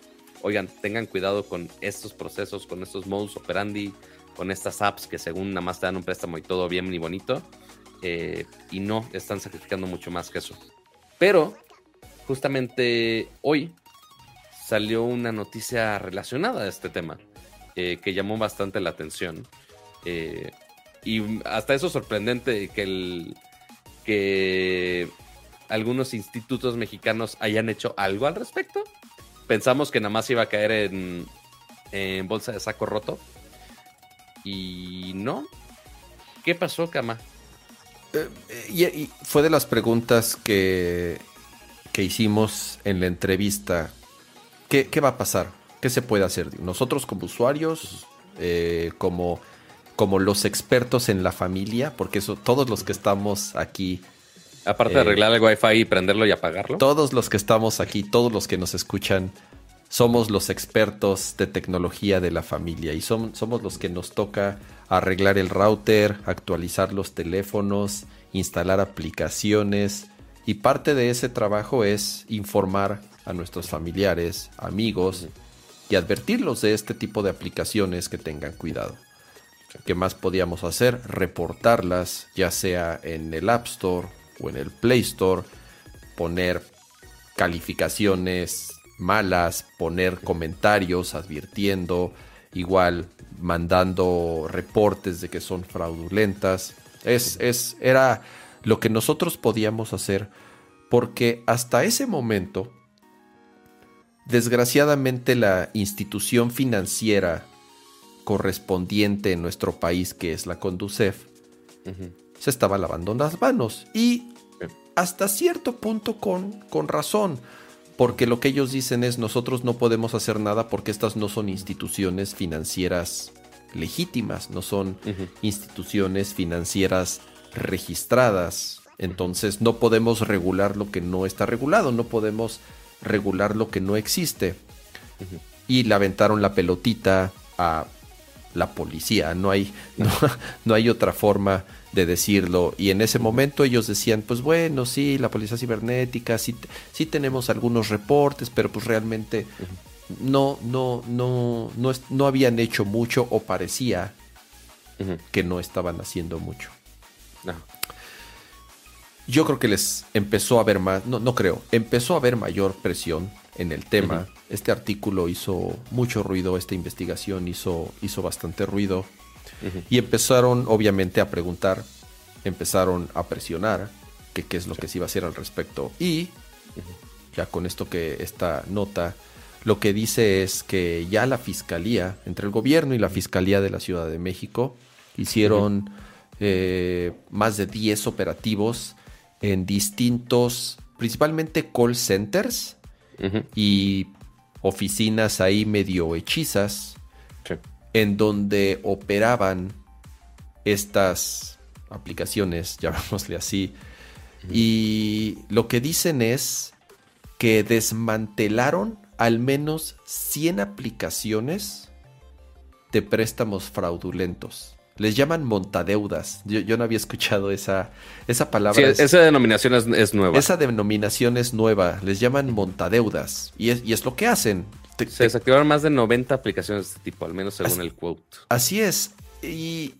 oigan, tengan cuidado con estos procesos, con estos modus operandi, con estas apps que según nada más te dan un préstamo y todo bien y bonito, eh, y no están sacrificando mucho más que eso. Pero justamente hoy salió una noticia relacionada a este tema eh, que llamó bastante la atención. Eh, y hasta eso sorprendente que, el, que algunos institutos mexicanos hayan hecho algo al respecto. Pensamos que nada más iba a caer en, en bolsa de saco roto. Y no. ¿Qué pasó, Kama? Eh, y, fue de las preguntas que, que hicimos en la entrevista. ¿Qué, va a pasar? ¿Qué se puede hacer? Nosotros como usuarios, eh, como, como los expertos en la familia, porque eso, todos los que estamos aquí Aparte de arreglar el wifi y prenderlo y apagarlo. Todos los que estamos aquí, todos los que nos escuchan, somos los expertos de tecnología de la familia y somos los que nos toca arreglar el router, actualizar los teléfonos, instalar aplicaciones y parte de ese trabajo es informar a nuestros familiares, amigos y advertirlos de este tipo de aplicaciones que tengan cuidado. ¿Qué más podíamos hacer? Reportarlas, ya sea en el App Store o en el Play Store, poner calificaciones malas, poner comentarios advirtiendo, igual mandando reportes de que son fraudulentas. Es, es, era lo que nosotros podíamos hacer porque hasta ese momento, desgraciadamente la institución financiera correspondiente en nuestro país, que es la Conducef, se estaba lavando las manos. Y hasta cierto punto con, con razón. Porque lo que ellos dicen es nosotros no podemos hacer nada porque estas no son instituciones financieras legítimas, no son instituciones financieras registradas. Entonces no podemos regular lo que no está regulado, no podemos regular lo que no existe. Y le aventaron la pelotita a la policía, no hay, no hay otra forma de decirlo. Y en ese momento ellos decían, pues bueno, sí, la policía cibernética, sí, sí tenemos algunos reportes, pero pues realmente no, no, no, no, no habían hecho mucho o parecía que no estaban haciendo mucho. Yo creo que les empezó a haber más, no, no creo, empezó a haber mayor presión en el tema. Este artículo hizo mucho ruido, esta investigación hizo, hizo bastante ruido. Y empezaron obviamente a preguntar, empezaron a presionar qué es lo que se iba a hacer al respecto. Y ya con esto que esta nota lo que dice es que ya la fiscalía, entre el gobierno y la fiscalía de la Ciudad de México, hicieron eh, más de 10 operativos en distintos, principalmente call centers y oficinas ahí medio hechizas en donde operaban estas aplicaciones, llamémosle así. Y lo que dicen es que desmantelaron al menos 100 aplicaciones de préstamos fraudulentos. Les llaman montadeudas. Yo, no había escuchado esa, esa palabra. esa denominación es, nueva. Esa denominación es nueva. Les llaman montadeudas. Y es, y es lo que hacen. Se desactivaron más de 90 aplicaciones de este tipo, al menos según el quote. Así es. Y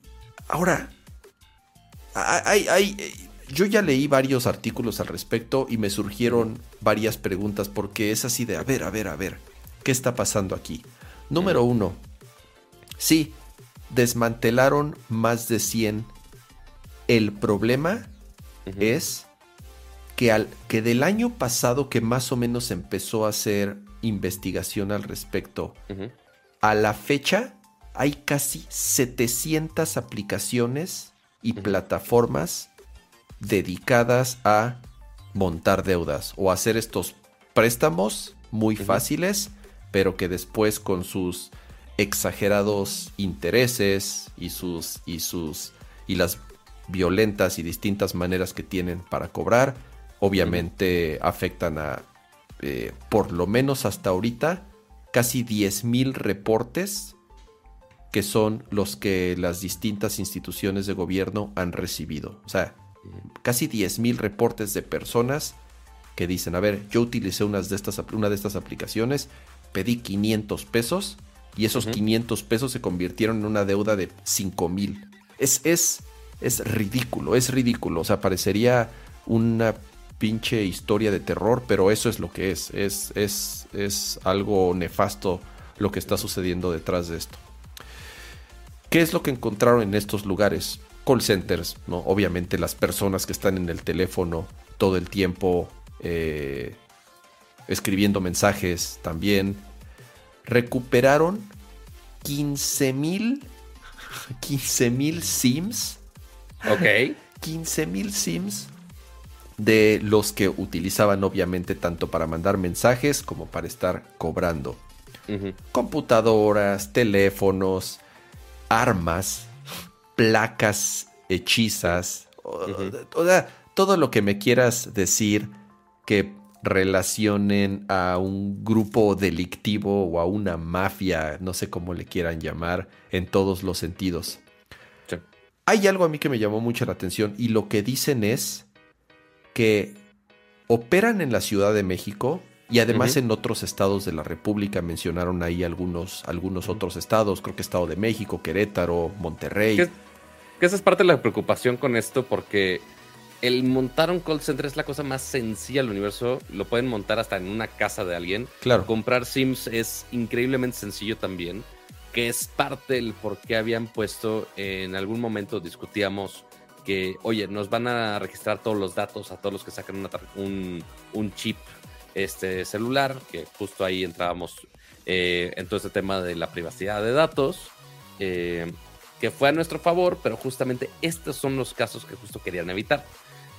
ahora, hay, hay, yo ya leí varios artículos al respecto y me surgieron varias preguntas porque es así de, a ver, a ver, a ver, ¿qué está pasando aquí? Número uno, sí, desmantelaron más de 100. El problema es que, al, que del año pasado que más o menos empezó a hacer investigación al respecto. A la fecha hay casi 700 aplicaciones y plataformas dedicadas a montar deudas o hacer estos préstamos muy fáciles, pero que después con sus exagerados intereses y sus y sus y las violentas y distintas maneras que tienen para cobrar, obviamente afectan a eh, por lo menos hasta ahorita, casi 10.000 reportes que son los que las distintas instituciones de gobierno han recibido. O sea, casi 10.000 reportes de personas que dicen, a ver, yo utilicé unas de estas, una de estas aplicaciones, pedí 500 pesos y esos 500 pesos se convirtieron en una deuda de 5.000. Es, es, es ridículo, es ridículo. O sea, parecería una pinche historia de terror, pero eso es lo que es. Es, es, es algo nefasto lo que está sucediendo detrás de esto. ¿Qué es lo que encontraron en estos lugares? Call centers, ¿no? Obviamente las personas que están en el teléfono todo el tiempo eh, escribiendo mensajes también. Recuperaron 15 mil 15 mil sims. Ok. 15 mil sims de los que utilizaban obviamente tanto para mandar mensajes como para estar cobrando. Computadoras, teléfonos, armas, placas hechizas, todo lo que me quieras decir que relacionen a un grupo delictivo o a una mafia, no sé cómo le quieran llamar, en todos los sentidos. Hay algo a mí que me llamó mucho la atención y lo que dicen es que operan en la Ciudad de México y además en otros estados de la República mencionaron ahí algunos, algunos otros estados, creo que Estado de México, Querétaro, Monterrey. Que, esa es parte de la preocupación con esto porque el montar un call center es la cosa más sencilla del universo. Lo pueden montar hasta en una casa de alguien. Claro. Comprar Sims es increíblemente sencillo también. Que es parte del por qué habían puesto. En algún momento discutíamos que, oye, nos van a registrar todos los datos a todos los que sacan un, chip este celular, que justo ahí entrábamos eh, en todo este tema de la privacidad de datos, eh, que fue a nuestro favor, pero justamente estos son los casos que justo querían evitar.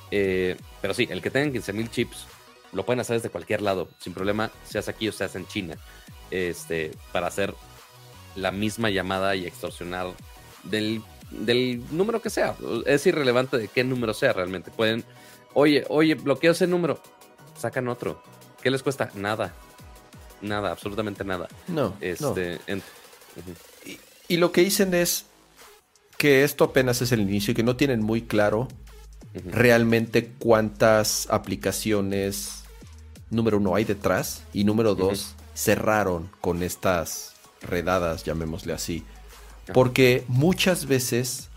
Eh, pero sí, el que tengan 15.000 chips lo pueden hacer desde cualquier lado, sin problema, seas aquí o seas en China, este, para hacer la misma llamada y extorsionar del, del número que sea. Es irrelevante de qué número sea realmente. Pueden, oye, oye, bloqueo ese número, sacan otro ¿Qué les cuesta? Nada. Nada, absolutamente nada. No. Este, y, lo que dicen es que esto apenas es el inicio y que no tienen muy claro realmente cuántas aplicaciones, número uno, hay detrás y número dos, cerraron con estas redadas, llamémosle así. Porque muchas veces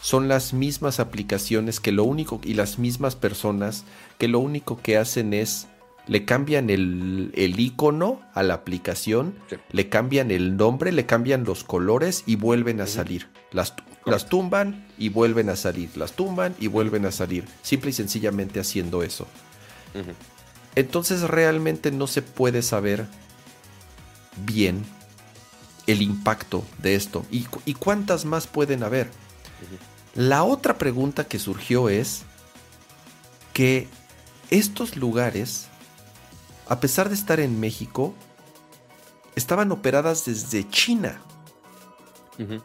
son las mismas aplicaciones que lo único y las mismas personas que lo único que hacen es le cambian el, el icono a la aplicación, le cambian el nombre, le cambian los colores y vuelven a salir. Las, las tumban y vuelven a salir. Las tumban y vuelven a salir. Simple y sencillamente haciendo eso. Entonces realmente no se puede saber bien el impacto de esto. ¿Y, y cuántas más pueden haber? La otra pregunta que surgió es que estos lugares a pesar de estar en México, estaban operadas desde China.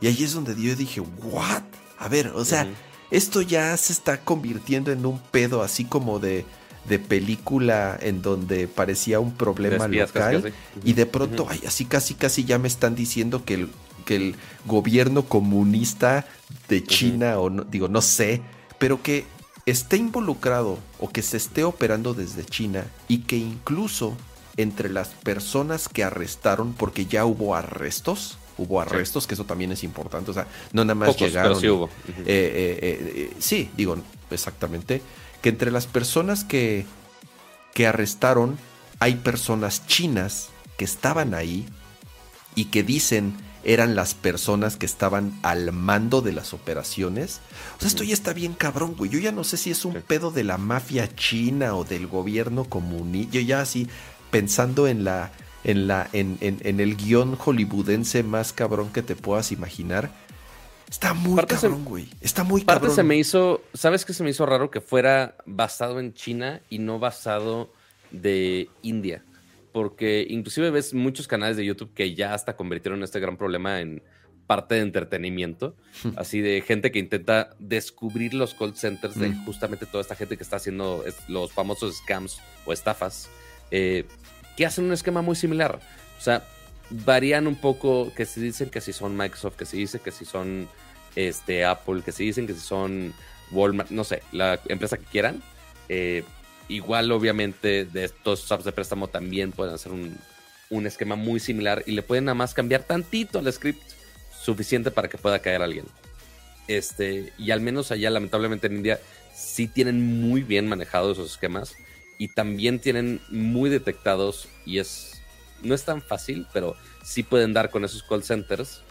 Y ahí es donde yo dije, ¿what? A ver, o sea, esto ya se está convirtiendo en un pedo así como de, de película en donde parecía un problema local. Y de pronto, ay, así casi casi ya me están diciendo que el, que el gobierno comunista de China, o no, digo, no sé, pero que esté involucrado o que se esté operando desde China y que incluso entre las personas que arrestaron, porque ya hubo arrestos, hubo arrestos, que eso también es importante, o sea, no nada más llegaron. sí, hubo. Eh, eh, eh, sí, digo, exactamente, que entre las personas que, que arrestaron hay personas chinas que estaban ahí y que dicen eran las personas que estaban al mando de las operaciones. O sea, esto ya está bien cabrón, güey. Yo ya no sé si es un pedo de la mafia china o del gobierno comunista. Yo ya así pensando en la en la en, en, el guion hollywoodense más cabrón que te puedas imaginar. Está muy cabrón, güey. Está muy parte se me hizo, ¿sabes qué se me hizo raro que fuera basado en China y no basado de India? porque inclusive ves muchos canales de YouTube que ya hasta convirtieron este gran problema en parte de entretenimiento, así de gente que intenta descubrir los call centers de mm. justamente toda esta gente que está haciendo los famosos scams o estafas, eh, que hacen un esquema muy similar. O sea, varían un poco, que se dicen que si son Microsoft, que se dice que si son este, Apple, que se dicen que si son Walmart, no sé, la empresa que quieran. Eh, Igual, obviamente, de estos apps de préstamo también pueden hacer un, esquema muy similar y le pueden nada más cambiar tantito al script suficiente para que pueda caer alguien. Este, y al menos allá, lamentablemente en India, sí tienen muy bien manejados esos esquemas y también tienen muy detectados y es no es tan fácil, pero sí pueden dar con esos call centers.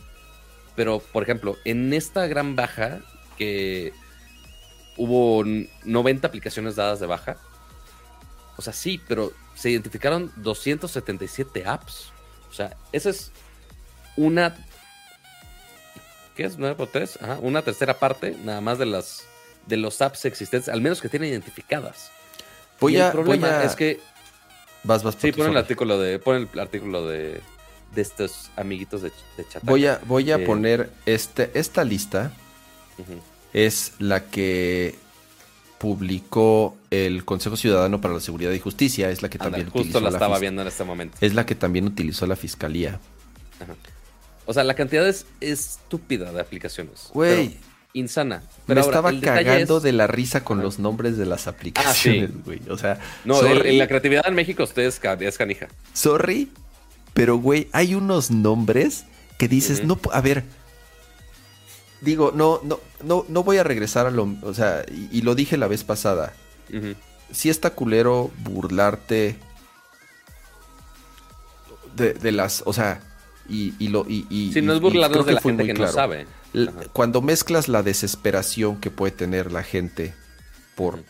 Pero, por ejemplo, en esta gran baja que hubo 90 aplicaciones dadas de baja. O sea, sí, pero se identificaron 277 apps. O sea, esa es una ¿qué es? 9 por 3, Ajá, una tercera parte nada más de las de los apps existentes, al menos que tienen identificadas. Voy a, el problema es que vas vas Sí, pon el artículo de pon el artículo de, de estos amiguitos de, de chat. Voy a voy a eh, poner este esta lista. Es la que publicó el Consejo Ciudadano para la Seguridad y Justicia, es la que también justo la, estaba viendo en este momento. Es la que también utilizó la fiscalía. Ajá. O sea, la cantidad es estúpida de aplicaciones. Güey. Insana. Pero me estaba cagando de la risa con los nombres de las aplicaciones, güey. O sea, no, en la creatividad en México usted es, canija. Sorry, pero güey, hay unos nombres que dices, no, a ver, digo, no, no, no, no voy a regresar a lo, o sea, y, lo dije la vez pasada. Si está culero burlarte de, de las, o sea, y, lo, y, si no es burlarnos de la gente que no sabe. Cuando mezclas la desesperación que puede tener la gente por,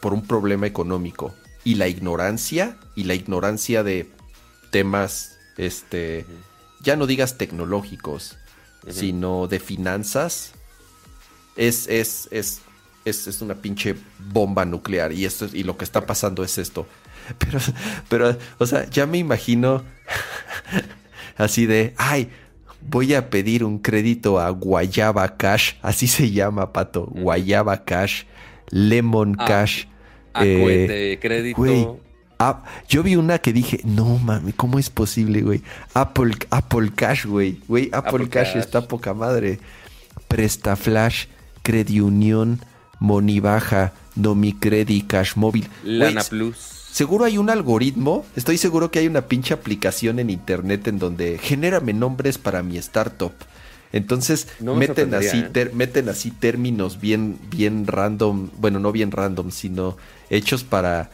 por un problema económico y la ignorancia, y la ignorancia de temas, este, ya no digas tecnológicos, sino de finanzas, es, es, es, es, es una pinche bomba nuclear. Y, esto, y lo que está pasando es esto. Pero, pero, o sea, ya me imagino así de, ay, voy a pedir un crédito a Guayaba Cash, así se llama, pato, Guayaba Cash, Lemon ah, Cash. Eh, crédito. yo vi una que dije, no mami, ¿cómo es posible, güey? Apple, Apple Cash, güey. Güey, Apple, Cash, está poca madre. Presta Flash, Crediunión, Money Baja, Nomicredi, Cash Móvil. Lana Plus Seguro hay un algoritmo, estoy seguro que hay una pinche aplicación en internet en donde genérame nombres para mi startup. Entonces meten así, ¿eh? meten así términos bien, bien random, bueno, no bien random, sino hechos para,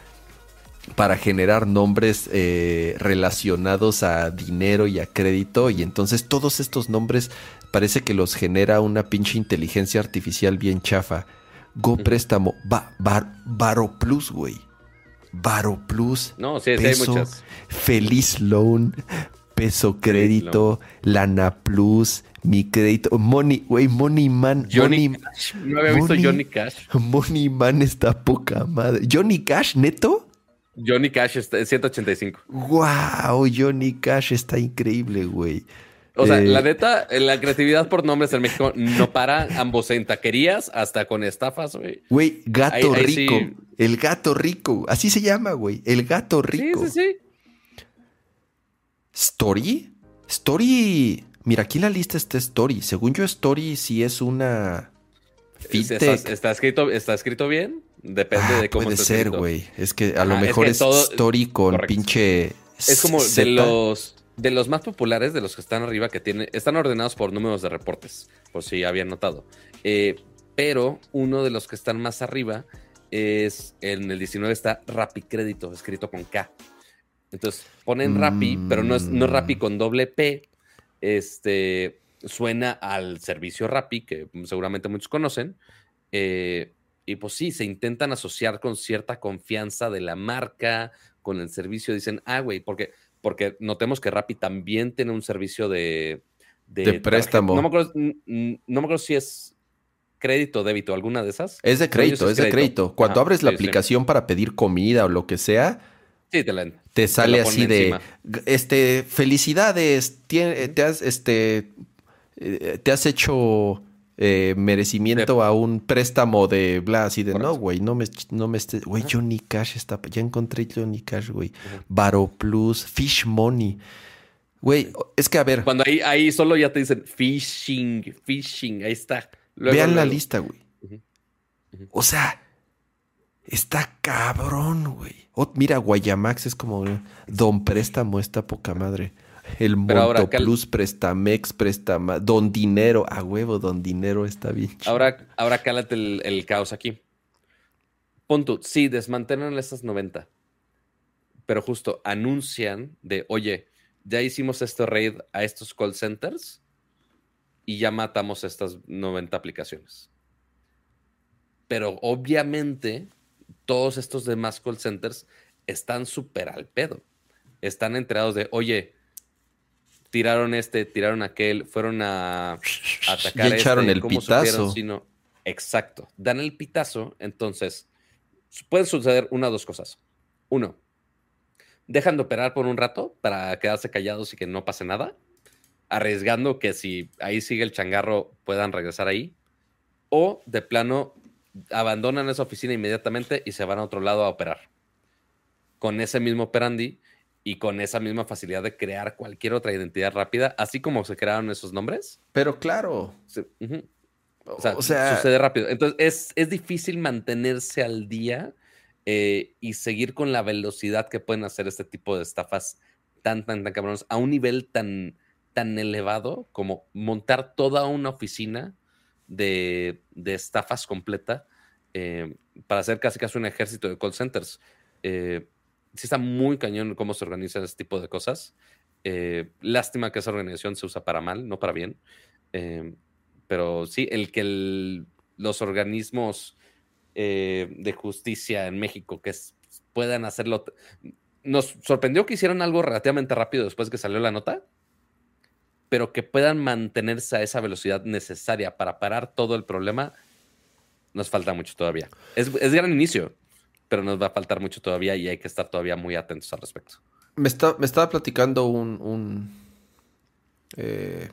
para generar nombres eh, relacionados a dinero y a crédito. Y entonces todos estos nombres parece que los genera una pinche inteligencia artificial bien chafa. Go préstamo, va, Baro Plus, güey. Varo Plus, no, sí, peso, hay Feliz Loan, Peso Crédito, Lana Plus, Mi Crédito, Money, güey, Money Man. Johnny Cash. No había visto Johnny Cash. Money Man está poca madre. ¿Johnny Cash, neto? Johnny Cash está 185. Wow, Johnny Cash está increíble, güey. O sea, la eh, neta, la creatividad por nombres en México no para ambos en taquerías hasta con estafas, güey. Güey, gato rico. El gato rico. Así se llama, güey. El gato rico. Sí, sí, sí. ¿Story? Story. Mira, aquí en la lista está Story. Según yo, Story sí es una. ¿Está, escrito, ¿Está escrito bien? Depende de cómo Puede ser, güey. Es que a lo mejor es, Story con pinche. Es como de los de los más populares, de los que están arriba, que tienen, están ordenados por números de reportes, por si habían notado. Eh, pero uno de los que están más arriba es en el 19 está Rappi Crédito, escrito con K. Entonces ponen Rappi, pero no es, no Rappi con doble P. Este suena al servicio Rappi, que seguramente muchos conocen. Eh, y pues sí, se intentan asociar con cierta confianza de la marca, con el servicio. Dicen, ah, güey, porque porque notemos que Rappi también tiene un servicio de... De, préstamo. No me, acuerdo, si es crédito débito, alguna de esas. Es de crédito, es, de crédito. Cuando abres la aplicación para pedir comida o lo que sea, te, te, sale así de, este, felicidades, te has, este, eh, te has hecho eh, merecimiento a un préstamo de bla, así de no, güey, no me, no me esté, güey, Johnny Cash está, ya encontré Johnny Cash, güey, Baro Plus, Fish Money. Güey, es que a ver. Cuando ahí, ahí solo ya te dicen fishing, fishing, ahí está. vean la lista, güey. O sea, está cabrón, güey. mira, Guayamax es como Don Préstamo, está poca madre. El Monto Plus, Prestamex, Prestama, Don Dinero, a huevo, Don Dinero está bien. Ahora, ahora cálate el, caos aquí. punto, sí, desmantelan esas 90. Pero justo anuncian de, oye, ya hicimos este raid a estos call centers y ya matamos estas 90 aplicaciones. Pero obviamente todos estos demás call centers están súper al pedo. Están enterados de, oye, tiraron este, tiraron aquel, fueron a, atacar y echaron este, el pitazo. exacto, dan el pitazo, entonces pueden suceder una o dos cosas. Uno, dejan de operar por un rato para quedarse callados y que no pase nada, arriesgando que si ahí sigue el changarro puedan regresar ahí. O de plano abandonan esa oficina inmediatamente y se van a otro lado a operar. Con ese mismo operandi y con esa misma facilidad de crear cualquier otra identidad rápida, así como se crearon esos nombres. Pero claro. o, sea, sucede rápido. Entonces es, es difícil mantenerse al día eh, y seguir con la velocidad que pueden hacer este tipo de estafas tan, tan, tan cabrones a un nivel tan, tan elevado como montar toda una oficina de, estafas completa eh, para hacer casi casi un ejército de call centers. Eh, sí está muy cañón cómo se organiza este tipo de cosas. Eh, lástima que esa organización se usa para mal, no para bien. Eh, pero sí, el que los organismos eh, de justicia en México que puedan hacerlo. Nos sorprendió que hicieran algo relativamente rápido después que salió la nota, pero que puedan mantenerse a esa velocidad necesaria para parar todo el problema, nos falta mucho todavía. Es, es gran inicio, pero nos va a faltar mucho todavía y hay que estar todavía muy atentos al respecto. Me, está, me estaba platicando un, un, eh,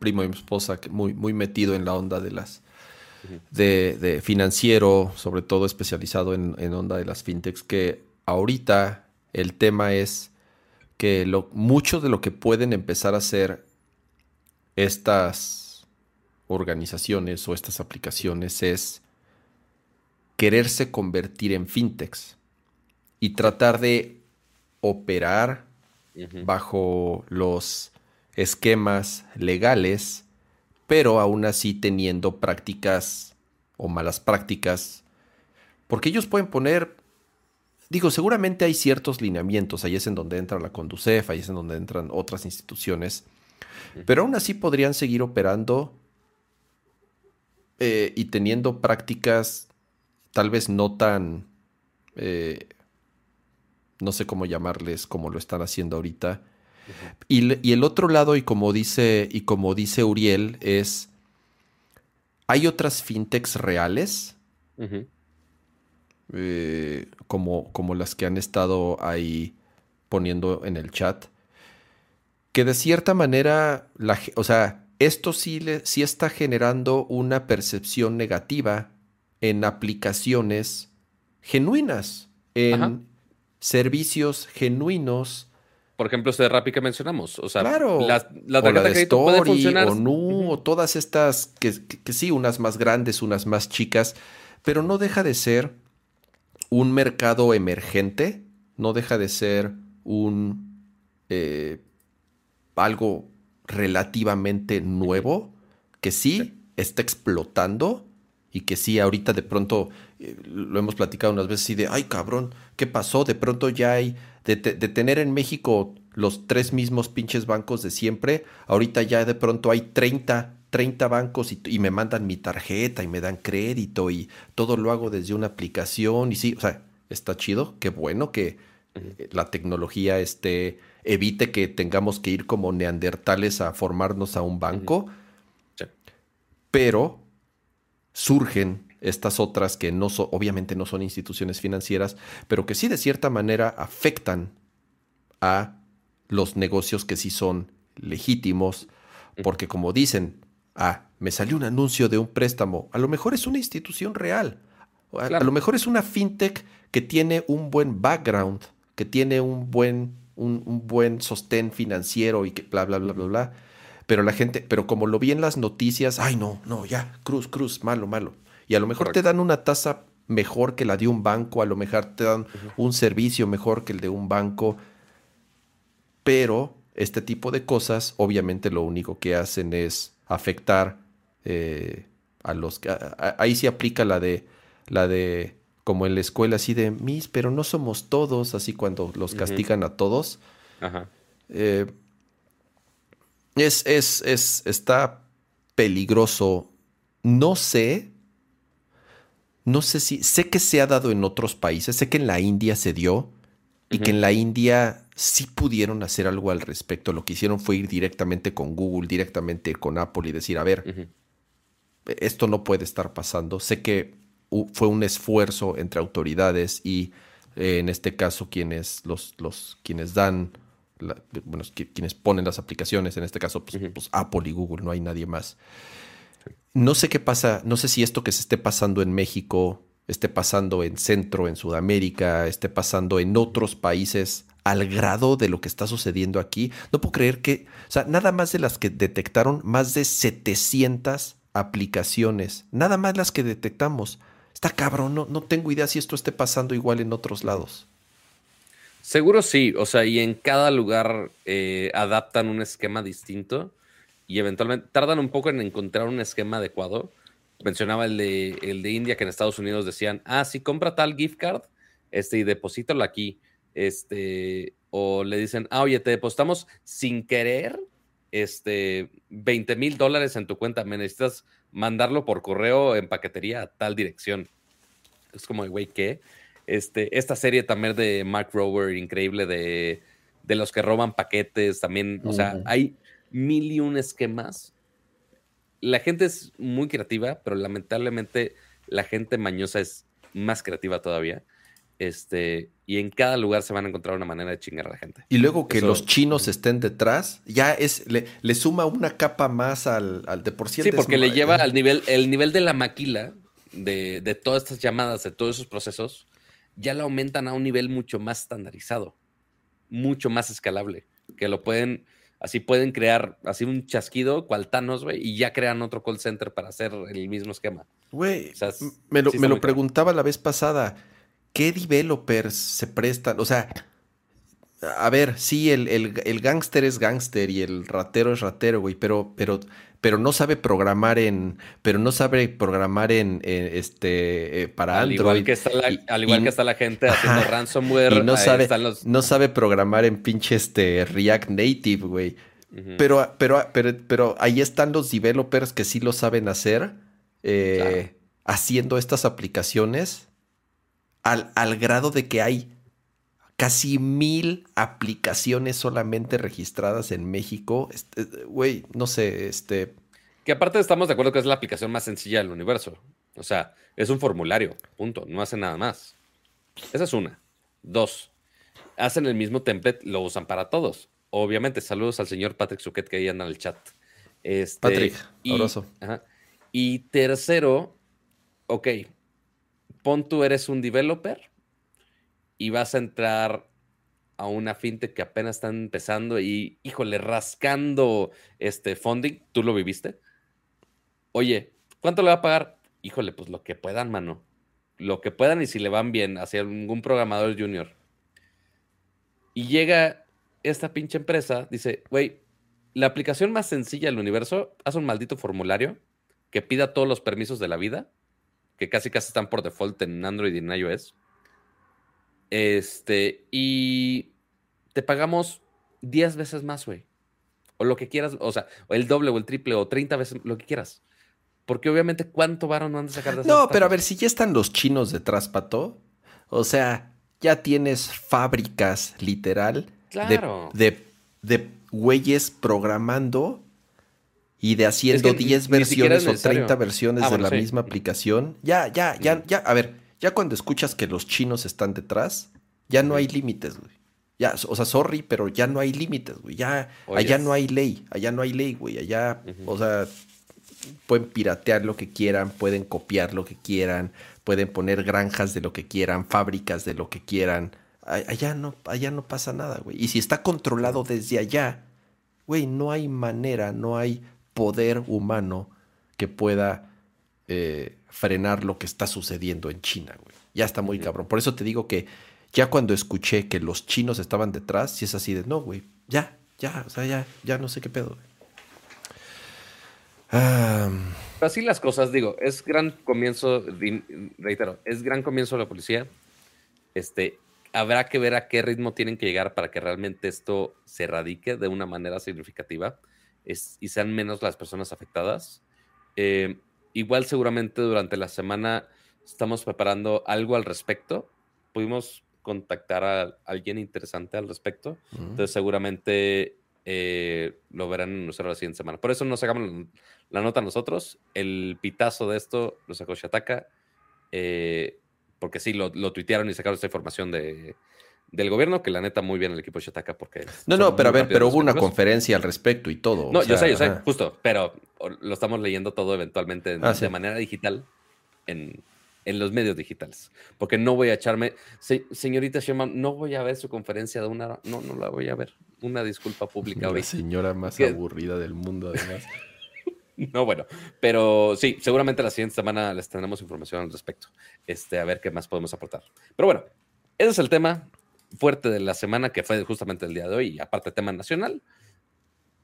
primo de mi esposa que muy, muy metido en la onda de las de, financiero, sobre todo especializado en, en, onda de las fintechs, que ahorita el tema es que lo, mucho de lo que pueden empezar a hacer estas organizaciones o estas aplicaciones es quererse convertir en fintechs y tratar de operar bajo los esquemas legales, pero aún así teniendo prácticas o malas prácticas, porque ellos pueden poner, digo, seguramente hay ciertos lineamientos, ahí es en donde entra la Conducef, ahí es en donde entran otras instituciones, pero aún así podrían seguir operando eh, y teniendo prácticas tal vez no tan, eh, no sé cómo llamarles, como lo están haciendo ahorita. y, el otro lado, y como dice, y como dice Uriel, es, hay otras fintechs reales, eh, como, como las que han estado ahí poniendo en el chat, que de cierta manera, la, o sea, esto sí, le, sí está generando una percepción negativa en aplicaciones genuinas, en servicios genuinos. Por ejemplo, este de Rappi que mencionamos. O sea, claro. la, tarjeta de, puede funcionar. O Nu, o todas estas que, sí, unas más grandes, unas más chicas, pero no deja de ser un mercado emergente, no deja de ser un eh, algo relativamente nuevo que sí. está explotando y que sí, ahorita de pronto eh, lo hemos platicado unas veces y de, ay cabrón, ¿qué pasó? De pronto ya hay, de, tener en México los tres mismos pinches bancos de siempre, ahorita ya de pronto hay 30, 30 bancos y, me mandan mi tarjeta y me dan crédito y todo lo hago desde una aplicación y sí, o sea, está chido, qué bueno que eh, la tecnología esté, evite que tengamos que ir como neandertales a formarnos a un banco, pero surgen estas otras que no obviamente no son instituciones financieras, pero que sí de cierta manera afectan a los negocios que sí son legítimos, porque como dicen, ah, me salió un anuncio de un préstamo, a lo mejor es una institución real, a, lo mejor es una fintech que tiene un buen background, que tiene un buen, un, un buen sostén financiero y que bla, bla, bla, bla, bla pero la gente, pero como lo vi en las noticias, ay no, no, ya, cruz, cruz, malo, malo. Y a lo mejor te dan una tasa mejor que la de un banco, a lo mejor te dan un servicio mejor que el de un banco, pero este tipo de cosas obviamente lo único que hacen es afectar eh, a los que ahí sí aplica la de la de como en la escuela así de mis, pero no somos todos, así cuando los castigan a todos. Ajá. Eh, es, es, es, está peligroso. No sé, no sé si, sé que se ha dado en otros países, sé que en la India se dio y que en la India sí pudieron hacer algo al respecto. Lo que hicieron fue ir directamente con Google, directamente con Apple y decir, a ver, esto no puede estar pasando. Sé que fue un esfuerzo entre autoridades y eh, en este caso quienes, los, los, quienes dan, bueno, quienes ponen las aplicaciones, en este caso pues, pues, Apple y Google, no hay nadie más. No sé qué pasa, no sé si esto que se esté pasando en México, esté pasando en Centro, en Sudamérica, esté pasando en otros países al grado de lo que está sucediendo aquí. No puedo creer que, o sea, nada más de las que detectaron, más de 700 aplicaciones, nada más las que detectamos. Está cabrón, no, no tengo idea si esto esté pasando igual en otros lados. Seguro sí, o sea, y en cada lugar eh, adaptan un esquema distinto y eventualmente tardan un poco en encontrar un esquema adecuado. Mencionaba el de, el de India que en Estados Unidos decían, ah, si compra tal gift card este, y deposítalo aquí. Este, o le dicen, ah, oye, te depositamos sin querer este, 20 mil dólares en tu cuenta, me necesitas mandarlo por correo en paquetería a tal dirección. Es como, güey, ¿qué? Este, esta serie también de Mark Rover, increíble, de, de los que roban paquetes, también, o sea, hay mil y un esquemas. La gente es muy creativa, pero lamentablemente la gente mañosa es más creativa todavía. Este, y en cada lugar se van a encontrar una manera de chingar a la gente. Y luego que los chinos estén detrás, ya es, le, suma una capa más al, al de por Sí, porque le lleva al nivel, el nivel de la maquila de, de, todas estas llamadas, de todos esos procesos, ya la aumentan a un nivel mucho más estandarizado, mucho más escalable, que lo pueden, así pueden crear, así un chasquido, cual Thanos, güey, y ya crean otro call center para hacer el mismo esquema. Güey, me lo, me lo preguntaba la vez pasada ¿qué developers se prestan? O sea, a ver, sí, el, el, gángster es gángster y el ratero es ratero, güey, pero, pero, pero no sabe programar en, pero no sabe programar en, este, eh, para al Android. Igual que está la, al igual que está la gente haciendo ransomware. Y no sabe, no sabe programar en pinche este React Native, güey. pero, pero, pero, pero ahí están los developers que sí lo saben hacer, eh, haciendo estas aplicaciones al, grado de que hay casi mil aplicaciones solamente registradas en México. Este, güey, no sé, este... Que aparte estamos de acuerdo que es la aplicación más sencilla del universo. O sea, es un formulario, punto, no hace nada más. Esa es una. Dos, hacen el mismo template, lo usan para todos. Obviamente, saludos al señor Patrick Suquet que ahí anda en el chat. Este, Patrick, y, Y tercero, ok, pon tú eres un developer y vas a entrar a una fintech que apenas están empezando y, híjole, rascando este funding, ¿tú lo viviste? Oye, ¿cuánto le va a pagar? Híjole, pues lo que puedan, mano. Lo que puedan y si le van bien hacia algún programador junior. Y llega esta pinche empresa, dice, güey, la aplicación más sencilla del universo, haz un maldito formulario que pida todos los permisos de la vida que casi casi están por default en Android y en iOS. Este, y te pagamos 10 veces más, güey. O lo que quieras, o sea, o el doble o el triple o 30 veces, lo que quieras. Porque obviamente, ¿cuánto varo no han de sacar de No, pero a ver, si ya están los chinos detrás, Pato. O sea, ya tienes fábricas, literal, claro. de, de güeyes programando y de haciendo 10 versiones o 30 versiones ah, de la misma aplicación, ya, ya, ya, ya, a ver, ya cuando escuchas que los chinos están detrás, ya no hay límites, güey. Ya, o sea, sorry, pero ya no hay límites, güey. Ya, allá no hay ley, allá no hay ley, güey. Allá, o sea, pueden piratear lo que quieran, pueden copiar lo que quieran, pueden poner granjas de lo que quieran, fábricas de lo que quieran. Allá no, allá no pasa nada, güey. Y si está controlado desde allá, güey, no hay manera, no hay poder humano que pueda eh, frenar lo que está sucediendo en China, güey. Ya está muy cabrón. Por eso te digo que ya cuando escuché que los chinos estaban detrás, si es así de, no, güey, ya, ya, o sea, ya, ya no sé qué pedo. Así las cosas, digo, es gran comienzo, reitero, es gran comienzo de la policía. Este, habrá que ver a qué ritmo tienen que llegar para que realmente esto se erradique de una manera significativa y sean menos las personas afectadas. Eh, igual seguramente durante la semana estamos preparando algo al respecto. Pudimos contactar a alguien interesante al respecto. Entonces seguramente eh, lo verán en nuestra la siguiente semana. Por eso no sacamos la nota nosotros. El pitazo de esto lo sacó Shataka. Eh, porque sí, lo, lo tuitearon y sacaron esta información de, del gobierno, que la neta muy bien el equipo de Shataka porque... No, no, pero a ver, pero hubo una conferencia al respecto y todo. No, yo sé, yo sé, justo, pero lo estamos leyendo todo eventualmente ah, de manera digital en, los medios digitales. Porque no voy a echarme... señorita Sherman, no voy a ver su conferencia de una... No, no la voy a ver. Una disculpa pública La señora más aburrida del mundo, además. No, bueno, pero sí, seguramente la siguiente semana les tendremos información al respecto. Este, a ver qué más podemos aportar. Pero bueno, ese es el tema fuerte de la semana, que fue justamente el día de hoy, y aparte tema nacional.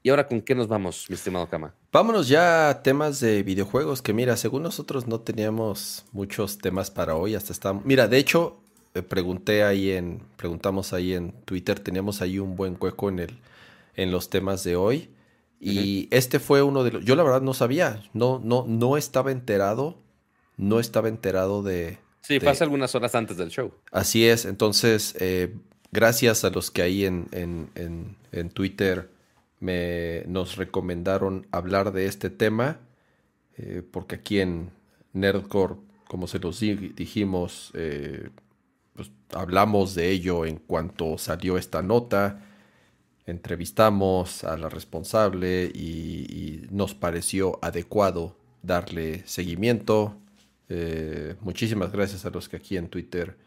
¿Y ahora con qué nos vamos, mi estimado Kama? Vámonos ya a temas de videojuegos, que mira, según nosotros no teníamos muchos temas para hoy, hasta estamos... Mira, de hecho, eh, pregunté ahí en, preguntamos ahí en Twitter, teníamos ahí un buen hueco en, el, en los temas de hoy. Y este fue uno de los... Yo la verdad no sabía, no, no, no estaba enterado, no estaba enterado de, Sí, pasa algunas horas antes del show. Así es, entonces, eh, gracias a los que ahí en, en, Twitter me, nos recomendaron hablar de este tema, eh, porque aquí en Nerdcore, como se los dijimos, eh, pues, hablamos de ello en cuanto salió esta nota, entrevistamos a la responsable y nos pareció adecuado darle seguimiento, eh, muchísimas gracias a los que aquí en Twitter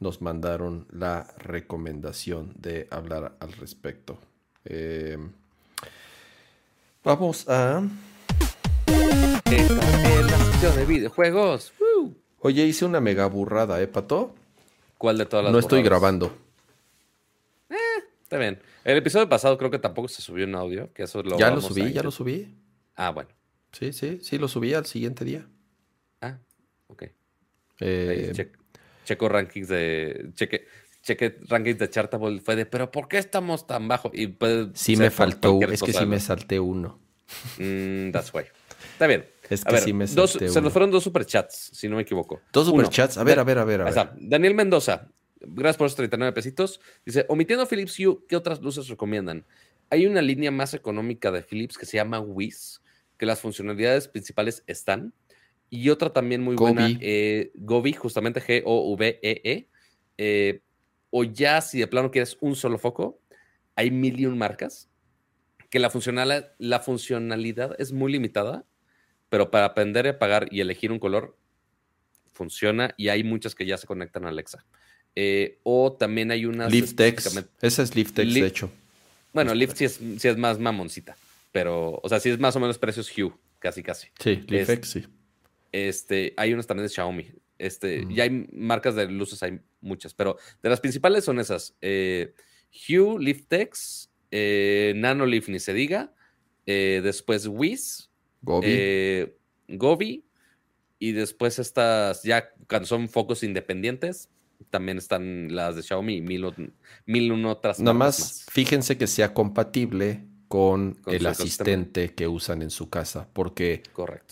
nos mandaron la recomendación de hablar al respecto. Eh, vamos a... la de videojuegos. Oye, hice una mega burrada, ¿eh, Pato? ¿Cuál de todas las No estoy grabando. Eh, está bien. El episodio pasado creo que tampoco se subió en audio, que eso Ya lo subí, ya lo subí. Ah, bueno. Sí, sí, sí, lo subí al siguiente día. Ok. Eh, checo rankings de. Cheque, cheque rankings de Chartable. Fue de, pero ¿por qué estamos tan bajo? Y pues, sí me faltó. Es que sí me salté uno. Mm, that's why. Está bien. Es que sí me salté Se nos fueron dos superchats, si no me equivoco. Dos superchats. A ver, a ver, a ver. A ver. Daniel Mendoza. Gracias por esos 39 pesitos. Dice, omitiendo Philips Hue, ¿qué otras luces recomiendan? Hay una línea más económica de Philips que se llama WIS, que las funcionalidades principales están, y otra también muy buena, eh, Govi, justamente G-O-V-E-E. Eh, o ya si de plano quieres un solo foco, hay mil y un marcas que la, funcionalidad, la funcionalidad es muy limitada, pero para aprender a apagar y elegir un color funciona y hay muchas que ya se conectan a Alexa. Eh, o también hay unas... Liftex. Esa es Liftex, de hecho. Bueno, Lift sí es, es, más mamoncita, pero, o sea, sí es más o menos precios Hue, casi, casi. Sí, Liftex, sí. Este, hay unas también de Xiaomi. Este, Ya hay marcas de luces, hay muchas, pero de las principales son esas. Eh, Hue, Liftex, eh, Nano Leaf, ni se diga. Eh, después Wiz. Gobi. Gobi. Y después estas, ya cuando son focos independientes, también están las de Xiaomi y mil, mil otras. Nada más, fíjense que sea compatible con, el asistente que usan en su casa, porque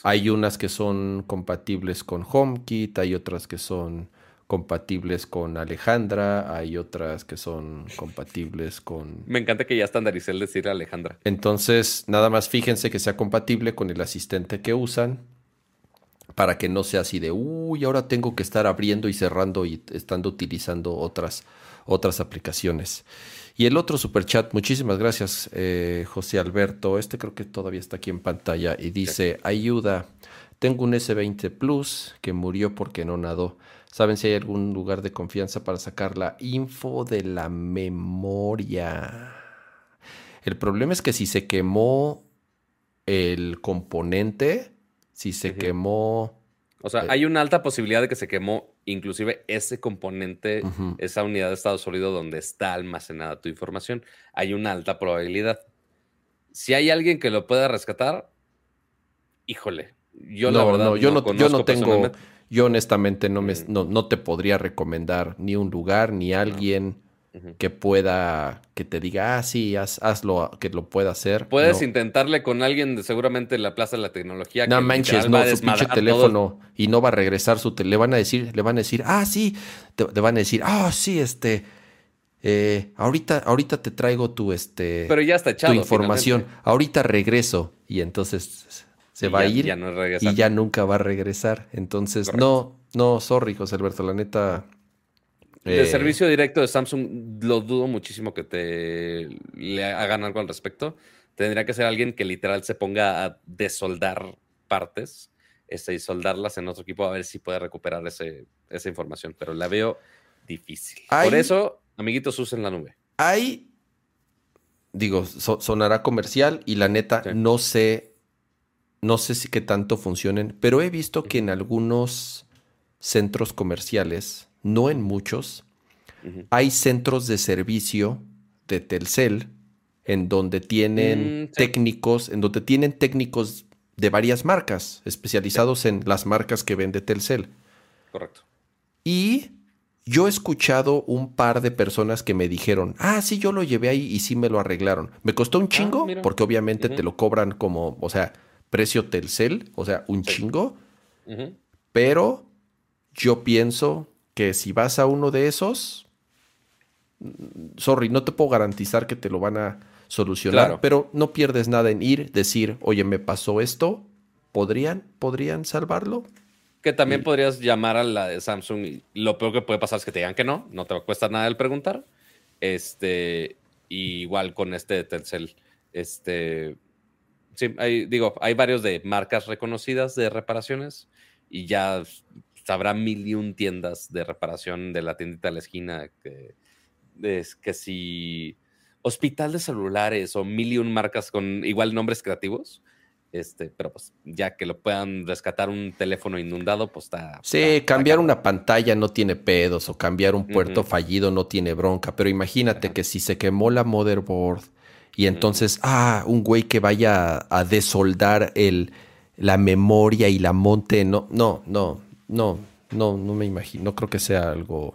hay unas que son compatibles con HomeKit, hay otras que son compatibles con Alejandra, hay otras que son compatibles con... Me encanta que ya estandaricé el decir Alejandra. Entonces, nada más fíjense que sea compatible con el asistente que usan para que no sea así de, uy, ahora tengo que estar abriendo y cerrando y estando utilizando otras, otras aplicaciones. Y el otro superchat, muchísimas gracias, eh, José Alberto. Este creo que todavía está aquí en pantalla y dice: Ayuda, tengo un S20 Plus que murió porque no nadó. ¿Saben si hay algún lugar de confianza para sacar la info de la memoria? El problema es que si se quemó el componente, si se quemó o sea, eh, hay una alta posibilidad de que se quemó inclusive ese componente, esa unidad de estado sólido donde está almacenada tu información. Hay una alta probabilidad. Si hay alguien que lo pueda rescatar, híjole, yo la verdad no, yo no, yo no tengo, yo honestamente no, me, no, te podría recomendar ni un lugar ni alguien que pueda, que te diga, ah, sí, haz, hazlo, que lo pueda hacer. Puedes intentarle con alguien de seguramente la Plaza de la Tecnología. No manches, no, su pinche teléfono y no va a regresar su teléfono. Le van a decir, le van a decir, ah, sí, te, van a decir, ah, sí, este, eh, ahorita, ahorita te traigo tu, este, Pero ya está echado, tu información. Ahorita regreso y entonces se va a ir y ya nunca va a regresar. Entonces, no, no, sorry, José Alberto, la neta. El eh, servicio directo de Samsung lo dudo muchísimo que te le hagan algo al respecto. Tendría que ser alguien que literal se ponga a desoldar partes este, y soldarlas en otro equipo a ver si puede recuperar ese, esa información. Pero la veo difícil. Por eso, amiguitos, usen la nube. Hay, digo, sonará comercial y la neta no sé no sé si qué tanto funcionen, pero he visto que en algunos centros comerciales, no en muchos, hay centros de servicio de Telcel en donde tienen mm, técnicos, en donde tienen técnicos de varias marcas, especializados en las marcas que vende Telcel. Correcto. Y yo he escuchado un par de personas que me dijeron, ah, sí, yo lo llevé ahí y sí me lo arreglaron. Me costó un ah, chingo, porque obviamente te lo cobran como, o sea, precio Telcel, o sea, un chingo. Pero yo pienso que si vas a uno de esos, sorry, no te puedo garantizar que te lo van a solucionar, pero no pierdes nada en ir, decir, oye, me pasó esto, ¿podrían, podrían salvarlo? Que también podrías llamar a la de Samsung y lo peor que puede pasar es que te digan que no, no te cuesta nada el preguntar. Este, igual con este de Telcel, este, sí, hay, digo, hay varios de marcas reconocidas de reparaciones y ya habrá mil y un tiendas de reparación de la tiendita de la esquina que, es que si hospital de celulares o mil y un marcas con igual nombres creativos. Este, pero pues ya que lo puedan rescatar un teléfono inundado, pues está. Sí, cambiar una pantalla no tiene pedos o cambiar un puerto fallido no tiene bronca, pero imagínate que si se quemó la motherboard y entonces, ah, un güey que vaya a desoldar el, la memoria y la monte, no, no, no, no, no, no me imagino, no creo que sea algo,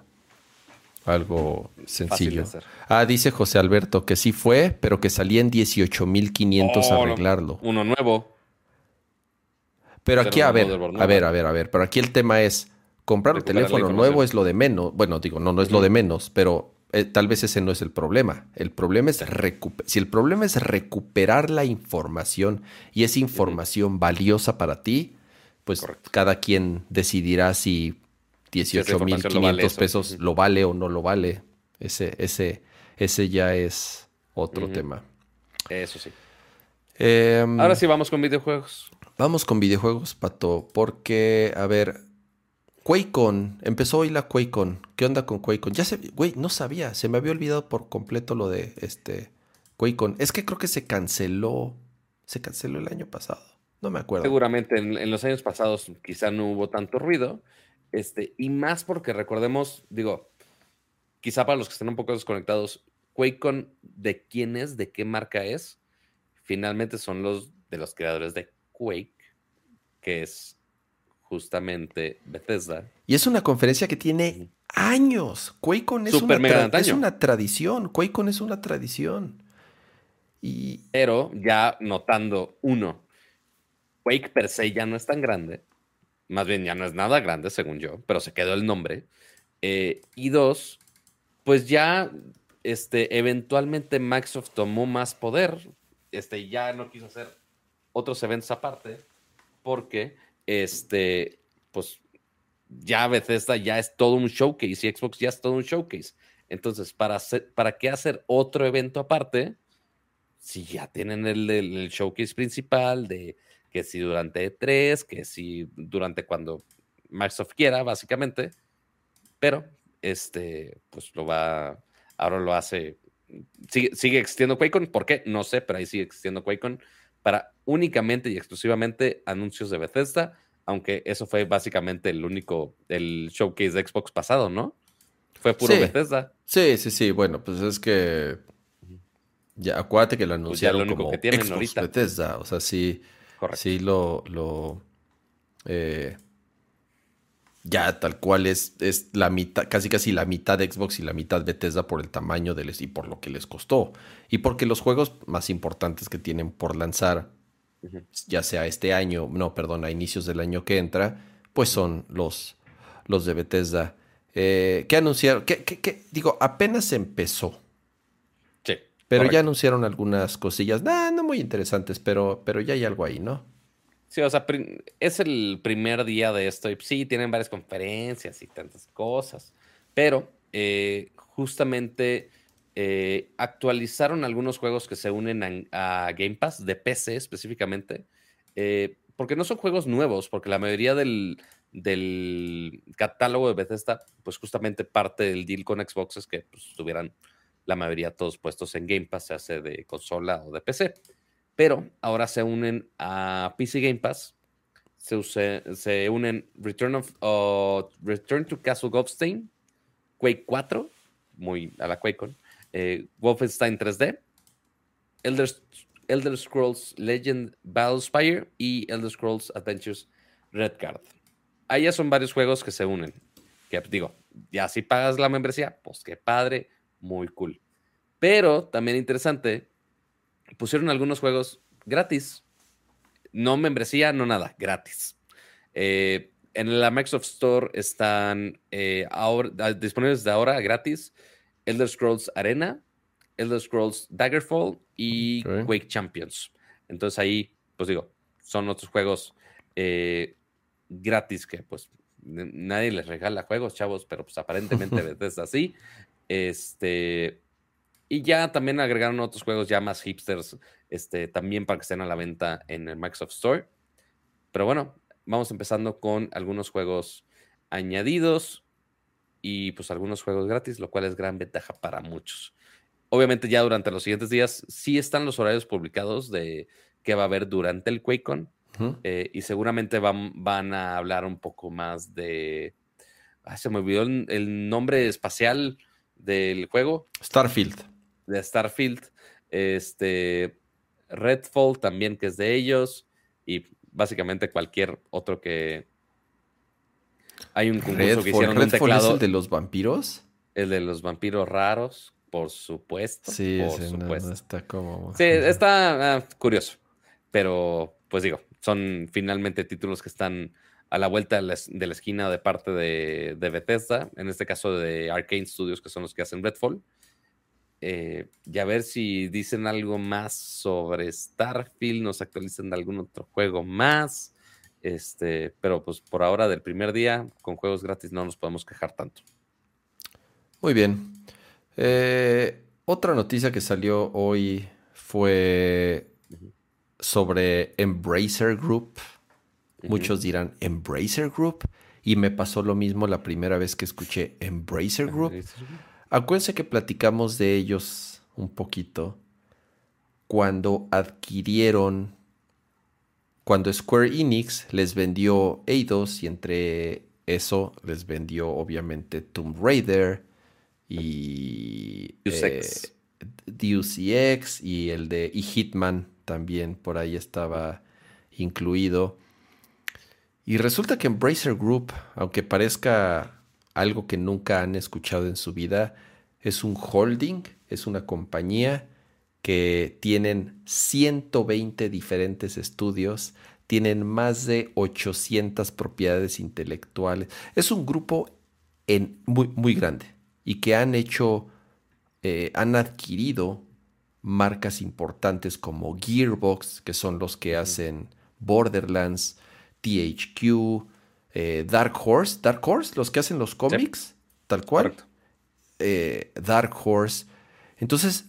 algo sencillo. Ah, dice José Alberto que sí fue, pero que salía en 18.500 oh, arreglarlo. Uno nuevo. Pero aquí, a ver, a ver, a ver, a ver, pero aquí el tema es, comprar un teléfono nuevo es lo de menos, bueno, digo, no, no es lo de menos, pero eh, tal vez ese no es el problema. El problema es si el problema es recuperar la información y esa información valiosa para ti, pues cada quien decidirá si 18.500 pesos lo vale o no lo vale. Ese, ese, ese ya es otro tema. Eso sí. Em, Ahora sí vamos con videojuegos. Vamos con videojuegos, Pato, porque, a ver, QuakeCon, empezó hoy la QuakeCon. ¿Qué onda con QuakeCon? Ya se, güey, no sabía, se me había olvidado por completo lo de este QuakeCon. Es que creo que se canceló, se canceló el año pasado. No me acuerdo. Seguramente en, los años pasados quizá no hubo tanto ruido. Este, y más porque recordemos, digo, quizá para los que estén un poco desconectados, QuakeCon, ¿de quién es? ¿De qué marca es? Finalmente son los de los creadores de Quake, que es justamente Bethesda. Y es una conferencia que tiene años. QuakeCon es, una, es una tradición. QuakeCon es una tradición. Y... Pero ya notando, uno, Quake per se ya no es tan grande. Más bien ya no es nada grande, según yo, pero se quedó el nombre. Eh, y dos, pues ya este, eventualmente Microsoft tomó más poder. Este, ya no quiso hacer otros eventos aparte porque este, pues ya Bethesda ya es todo un showcase y Xbox ya es todo un showcase. Entonces, ¿para, ¿para qué hacer otro evento aparte? Si ya tienen el, showcase principal de que si durante E3, que si durante cuando Microsoft quiera, básicamente. Pero, este, pues lo va, ahora lo hace, sigue, sigue existiendo QuakeCon. ¿Por qué? No sé, pero ahí sigue existiendo QuakeCon para únicamente y exclusivamente anuncios de Bethesda, aunque eso fue básicamente el único, el showcase de Xbox pasado, ¿no? Fue puro Bethesda. Sí, sí, sí, bueno, pues es que ya acuérdate que lo pues anunciaron como que Xbox Bethesda, o sea, sí, Correcto. Sí, lo. lo eh, ya tal cual es, es la mitad, casi casi la mitad de Xbox y la mitad Bethesda por el tamaño del y por lo que les costó. Y porque los juegos más importantes que tienen por lanzar, ya sea este año, no, perdón, a inicios del año que entra, pues son los, los de Bethesda. Eh, ¿Qué anunciaron? ¿Qué, digo, apenas empezó. Pero ya anunciaron algunas cosillas, no muy interesantes, pero, pero ya hay algo ahí, ¿no? Sí, o sea, es el primer día de esto y sí, tienen varias conferencias y tantas cosas, pero eh, justamente eh, actualizaron algunos juegos que se unen a, Game Pass, de PC específicamente, eh, porque no son juegos nuevos, porque la mayoría del, catálogo de Bethesda, pues justamente parte del deal con Xbox es que pues, tuvieran la mayoría todos puestos en Game Pass, se hace de consola o de PC pero ahora se unen a PC Game Pass, se, unen Return, of, Return to Castle Goldstein, Quake 4, muy a la QuakeCon, eh, Wolfenstein 3D, Elder, Elder Scrolls Legend Battlespire y Elder Scrolls Adventures Redguard. Ahí ya son varios juegos que se unen. Que digo, ya si pagas la membresía, pues qué padre, muy cool. Pero también interesante pusieron algunos juegos gratis. No membresía, no nada, gratis. Eh, en la Microsoft Store están eh, ahora, disponibles de ahora gratis Elder Scrolls Arena, Elder Scrolls Daggerfall y Quake Champions. Entonces ahí, pues digo, son otros juegos eh, gratis que pues nadie les regala juegos, chavos, pero pues aparentemente es así. Este, y ya también agregaron otros juegos ya más hipsters, este, también para que estén a la venta en el Microsoft Store. Pero bueno, vamos empezando con algunos juegos añadidos y pues algunos juegos gratis, lo cual es gran ventaja para muchos. Obviamente ya durante los siguientes días sí están los horarios publicados de qué va a haber durante el QuakeCon eh, y seguramente van, van a hablar un poco más de... se me olvidó el nombre espacial del juego. Starfield de Starfield, este, Redfall también que es de ellos y básicamente cualquier otro que hay un concurso que hicieron un teclado. ¿Es el de los vampiros? El de los vampiros raros, por supuesto. Sí, por supuesto. está como. Sí, está ah, curioso. Pero, pues digo, son finalmente títulos que están a la vuelta de la, esquina de parte de, de, Bethesda, en este caso de Arcane Studios, que son los que hacen Redfall. Eh, y a ver si dicen algo más sobre Starfield, nos actualizan de algún otro juego más. Este, pero pues por ahora del primer día con juegos gratis no nos podemos quejar tanto. Muy bien. Eh, otra noticia que salió hoy fue sobre Embracer Group. Muchos dirán Embracer Group. Y me pasó lo mismo la primera vez que escuché Embracer Group. Acuérdense que platicamos de ellos un poquito cuando adquirieron, cuando Square Enix les vendió Eidos y entre eso les vendió obviamente Tomb Raider y Deus Ex, eh, y el de y Hitman también por ahí estaba incluido. Y resulta que Embracer Group, aunque parezca algo que nunca han escuchado en su vida. Es un holding, es una compañía que tienen 120 diferentes estudios, tienen más de 800 propiedades intelectuales. Es un grupo en, muy, muy grande y que han hecho, eh, han adquirido marcas importantes como Gearbox, que son los que hacen Borderlands, THQ, eh, Dark Horse, Dark Horse, los que hacen los cómics, tal cual. Eh, Dark Horse. Entonces,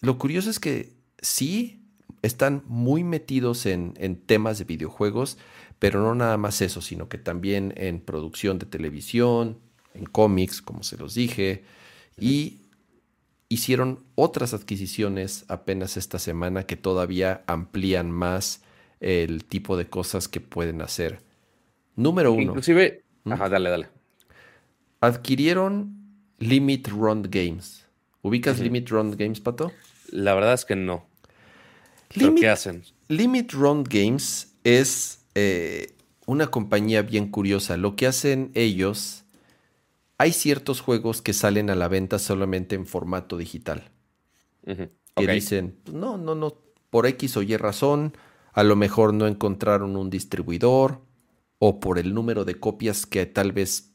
lo curioso es que sí están muy metidos en, temas de videojuegos, pero no nada más eso, sino que también en producción de televisión, en cómics, como se los dije, y hicieron otras adquisiciones apenas esta semana que todavía amplían más el tipo de cosas que pueden hacer. Número uno. Inclusive, ¿Mm? ajá, dale, dale. Adquirieron Limit Run Games. ¿Ubicas Limit Run Games, Pato? La verdad es que no. ¿Qué hacen? Limit Run Games es eh, una compañía bien curiosa. Lo que hacen ellos, hay ciertos juegos que salen a la venta solamente en formato digital. Que dicen, no, no, no, por X o Y razón, a lo mejor no encontraron un distribuidor o por el número de copias que tal vez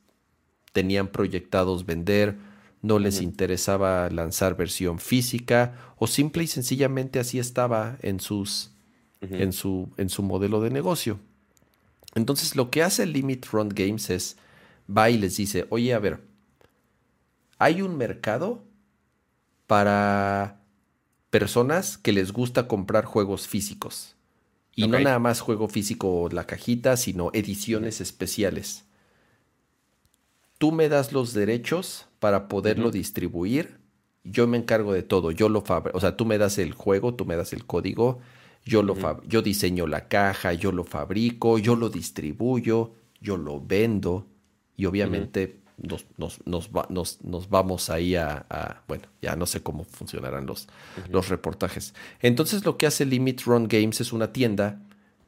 tenían proyectados vender, no les interesaba lanzar versión física o simple y sencillamente así estaba en, sus, en, su, en su modelo de negocio. Entonces lo que hace Limit Run Games es, va y les dice, oye, a ver, hay un mercado para personas que les gusta comprar juegos físicos. Y no nada más juego físico la cajita, sino ediciones especiales. Tú me das los derechos para poderlo distribuir, yo me encargo de todo, yo lo fabrico, o sea, tú me das el juego, tú me das el código, yo lo yo diseño la caja, yo lo fabrico, yo lo distribuyo, yo lo vendo. Y obviamente nos, nos, nos, vamos ahí a, bueno, ya no sé cómo funcionarán los, los reportajes. Entonces lo que hace Limit Run Games es una tienda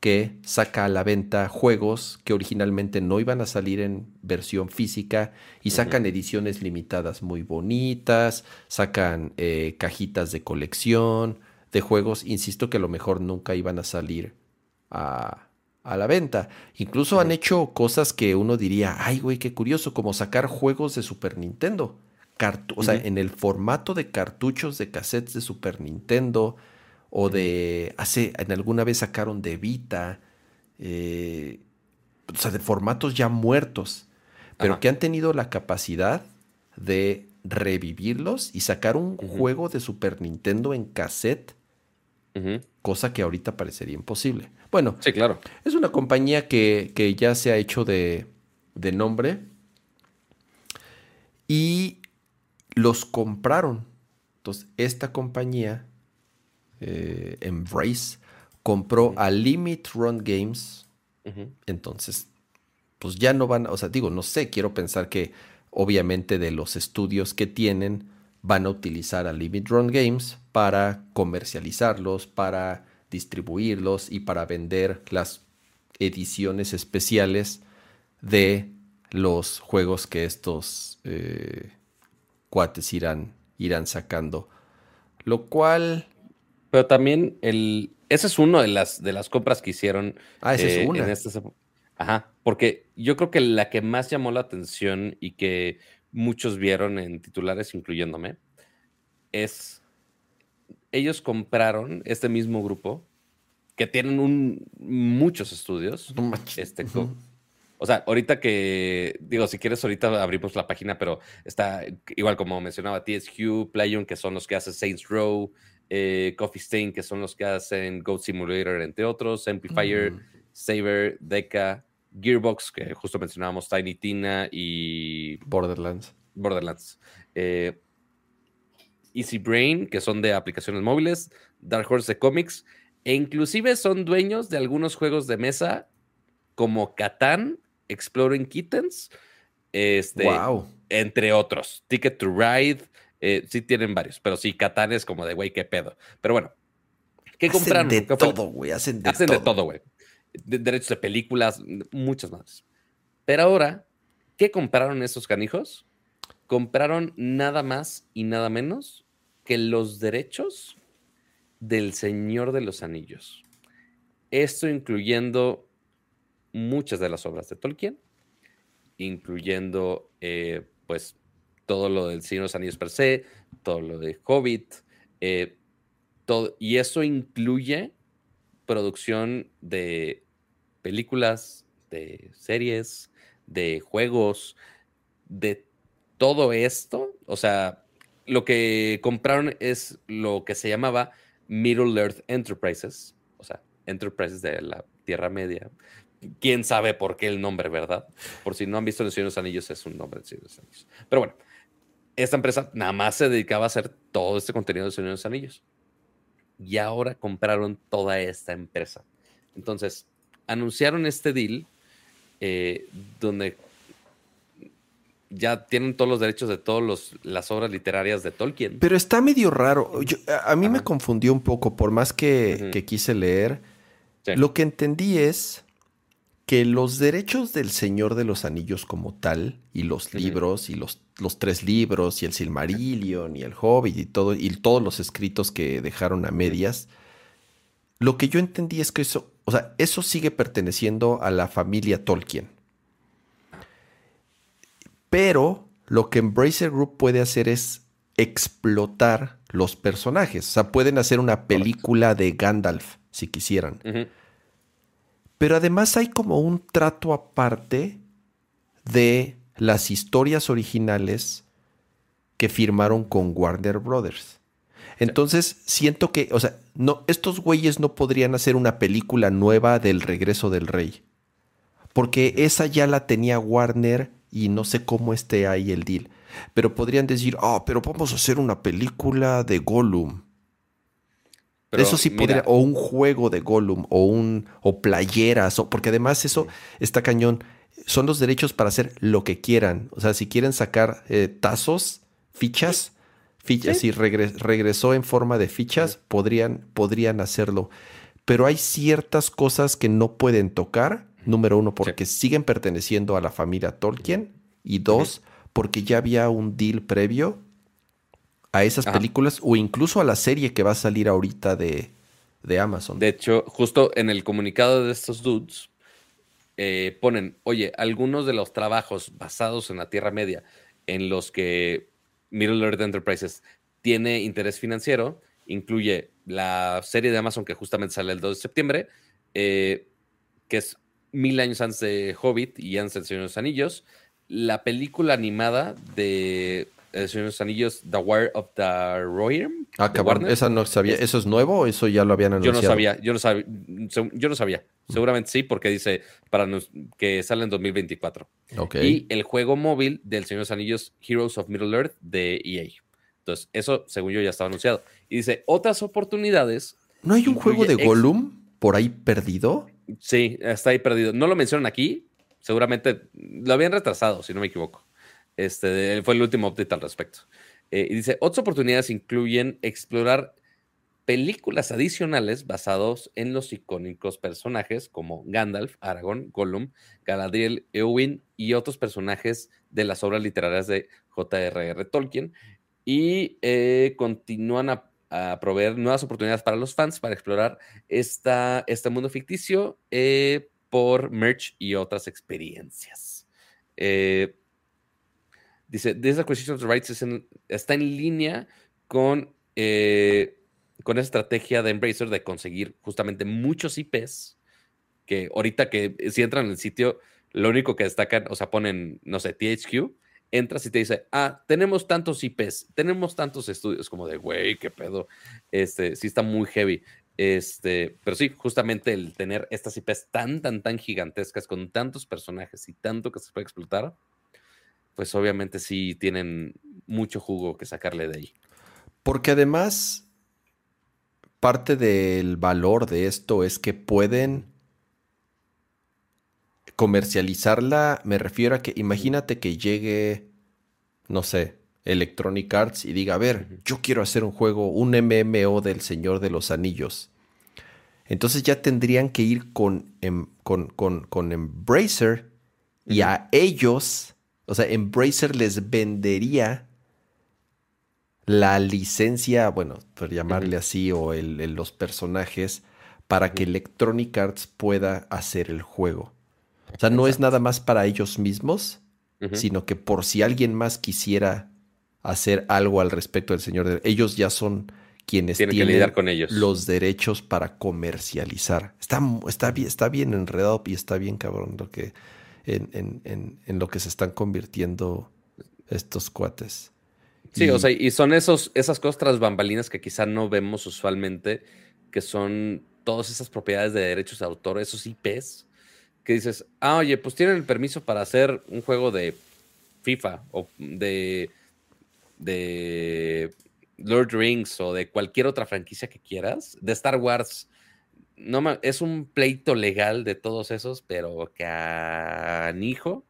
que saca a la venta juegos que originalmente no iban a salir en versión física y sacan ediciones limitadas muy bonitas, sacan eh, cajitas de colección de juegos, insisto que a lo mejor nunca iban a salir a, la venta. Incluso han hecho cosas que uno diría, ay güey, qué curioso, como sacar juegos de Super Nintendo. o sea, en el formato de cartuchos de cassettes de Super Nintendo, o de hace en alguna vez sacaron de Vita, eh, o sea, de formatos ya muertos, pero que han tenido la capacidad de revivirlos y sacar un juego de Super Nintendo en cassette, cosa que ahorita parecería imposible. Bueno, sí, claro. Es una compañía que, que ya se ha hecho de, de nombre y los compraron. Entonces, esta compañía eh, Embrace, compró a Limit Run Games. Entonces, pues ya no van, o sea, digo, no sé, quiero pensar que obviamente de los estudios que tienen van a utilizar a Limit Run Games para comercializarlos, para distribuirlos y para vender las ediciones especiales de los juegos que estos eh, cuates irán, irán sacando. Lo cual pero también el. Ese es uno de las, de las compras que hicieron. Ah, esa es eh, una. Ajá. Porque yo creo que la que más llamó la atención y que muchos vieron en titulares, incluyéndome, es. Ellos compraron este mismo grupo que tienen un, muchos estudios. este, O sea, ahorita que, digo, si quieres, ahorita abrimos la página, pero está igual como mencionaba TSQ, Playon, que son los que hacen Saints Row, eh, Coffee Stain, que son los que hacen Goat Simulator, entre otros, Amplifier, mm. Saber, Deca, Gearbox, que justo mencionábamos, Tiny Tina y Borderlands. Borderlands. Eh, Easy Brain, que son de aplicaciones móviles, Dark Horse de cómics, e inclusive son dueños de algunos juegos de mesa como Catan, Exploring Kittens, este, entre otros, Ticket to Ride, eh, sí tienen varios, pero sí, Catán es como de, güey, qué pedo. Pero bueno, ¿qué hacen compraron? De todo, güey. Hacen de hacen todo. de todo, güey. derechos de películas, muchas más. Pero ahora, ¿qué compraron esos canijos? Compraron nada más y nada menos que los derechos del Señor de los Anillos. Esto incluyendo muchas de las obras de Tolkien, incluyendo, eh, pues, todo lo del Señor de los Anillos per se, todo lo de Hobbit, eh, todo, y eso incluye producción de películas, de series, de juegos, de todo esto. O sea, lo que compraron es lo que se llamaba Middle Earth Enterprises, o sea, Enterprises de la Tierra Media. Quién sabe por qué el nombre, ¿verdad? Por si no han visto El Señor de los Anillos, es un nombre del Señor de los Anillos. Pero bueno, esta empresa nada más se dedicaba a hacer todo este contenido de Señor de los Anillos. Y ahora compraron toda esta empresa. Entonces, anunciaron este deal eh, donde ya tienen todos los derechos de todas las obras literarias de Tolkien. Pero está medio raro. a mí me confundió un poco, por más que, quise leer. Lo que entendí es que los derechos del Señor de los Anillos como tal, y los libros, y los, los, tres libros, y el Silmarillion, y el Hobbit, y, todo, y todos los escritos que dejaron a medias, lo que yo entendí es que eso, o sea, eso sigue perteneciendo a la familia Tolkien. Pero lo que Embracer Group puede hacer es explotar los personajes. O sea, pueden hacer una película de Gandalf si quisieran. Pero además hay como un trato aparte de las historias originales que firmaron con Warner Brothers. Entonces, siento que, o sea, no, estos güeyes no podrían hacer una película nueva del regreso del rey. Porque esa ya la tenía Warner y no sé cómo esté ahí el deal. Pero podrían decir, ah, pero vamos a hacer una película de Gollum. eso sí podría, o un juego de Gollum, o un, o playeras, o, porque además eso está cañón. Son los derechos para hacer lo que quieran. O sea, si quieren sacar eh, tazos, fichas, fichas, si regresó en forma de fichas, podrían, podrían hacerlo. Pero hay ciertas cosas que no pueden tocar Número uno, porque siguen perteneciendo a la familia Tolkien. Y dos, porque ya había un deal previo a esas películas o incluso a la serie que va a salir ahorita de, Amazon. De hecho, justo en el comunicado de estos dudes eh, ponen, oye, algunos de los trabajos basados en la Tierra Media en los que Middle Earth Enterprises tiene interés financiero, incluye la serie de Amazon que justamente sale el 2 de septiembre, eh, que es mil años antes de Hobbit y antes del Señor de los Anillos. La película animada de El Señor de los Anillos, The Wire of the Rohirrim. Ah, cabrón, esa no sabía. ¿Eso es nuevo o eso ya lo habían anunciado? Yo no sabía, yo no sabía. Yo no sabía. Seguramente sí, porque dice para que sale en 2024. Y el juego móvil del Señor de los Anillos, Heroes of Middle Earth, de EA. Entonces, eso, según yo, ya estaba anunciado. Y dice, otras oportunidades. ¿No hay un juego de Gollum por ahí perdido? Sí, está ahí perdido. No lo mencionan aquí. Seguramente lo habían retrasado, si no me equivoco. Este fue el último update al respecto. Eh, y dice: otras oportunidades incluyen explorar películas adicionales basados en los icónicos personajes como Gandalf, Aragorn, Gollum, Galadriel, Eowyn y otros personajes de las obras literarias de J.R.R. Tolkien. Y eh, continúan a a proveer nuevas oportunidades para los fans para explorar esta, este mundo ficticio eh, por merch y otras experiencias. Eh, dice, This acquisition of rights está en línea con, eh, con esa estrategia de Embracer de conseguir justamente muchos IPs que ahorita que si entran en el sitio, lo único que destacan, o sea, ponen, no sé, THQ, entras y te dice, ah, tenemos tantos IPs, tenemos tantos estudios, como de, güey, qué pedo, este, sí está muy heavy. Este, pero sí, justamente el tener estas IPs tan, tan, tan gigantescas con tantos personajes y tanto que se puede explotar, pues obviamente sí tienen mucho jugo que sacarle de ahí. Porque además, parte del valor de esto es que pueden comercializarla, me refiero a que imagínate que llegue, no sé, Electronic Arts y diga, a ver, yo quiero hacer un juego, un MMO del Señor de los Anillos. Entonces ya tendrían que ir con, em, con, con, Embracer y a ellos, o sea, Embracer les vendería la licencia, bueno, por llamarle así, o el, los personajes, para que Electronic Arts pueda hacer el juego. O sea, no es nada más para ellos mismos, sino que por si alguien más quisiera hacer algo al respecto del Señor, de... ellos ya son quienes tienen, con ellos. los derechos para comercializar. Está, está, bien, está bien enredado y está bien cabrón lo que, en, en, lo que se están convirtiendo estos cuates. Sí, o sea, y son esos, esas cosas tras bambalinas que quizá no vemos usualmente, que son todas esas propiedades de derechos de autor, esos IPs, que dices, ah, oye, pues tienen el permiso para hacer un juego de FIFA o de, de Lord Rings o de cualquier otra franquicia que quieras, de Star Wars. No, es un pleito legal de todos esos, pero canijo,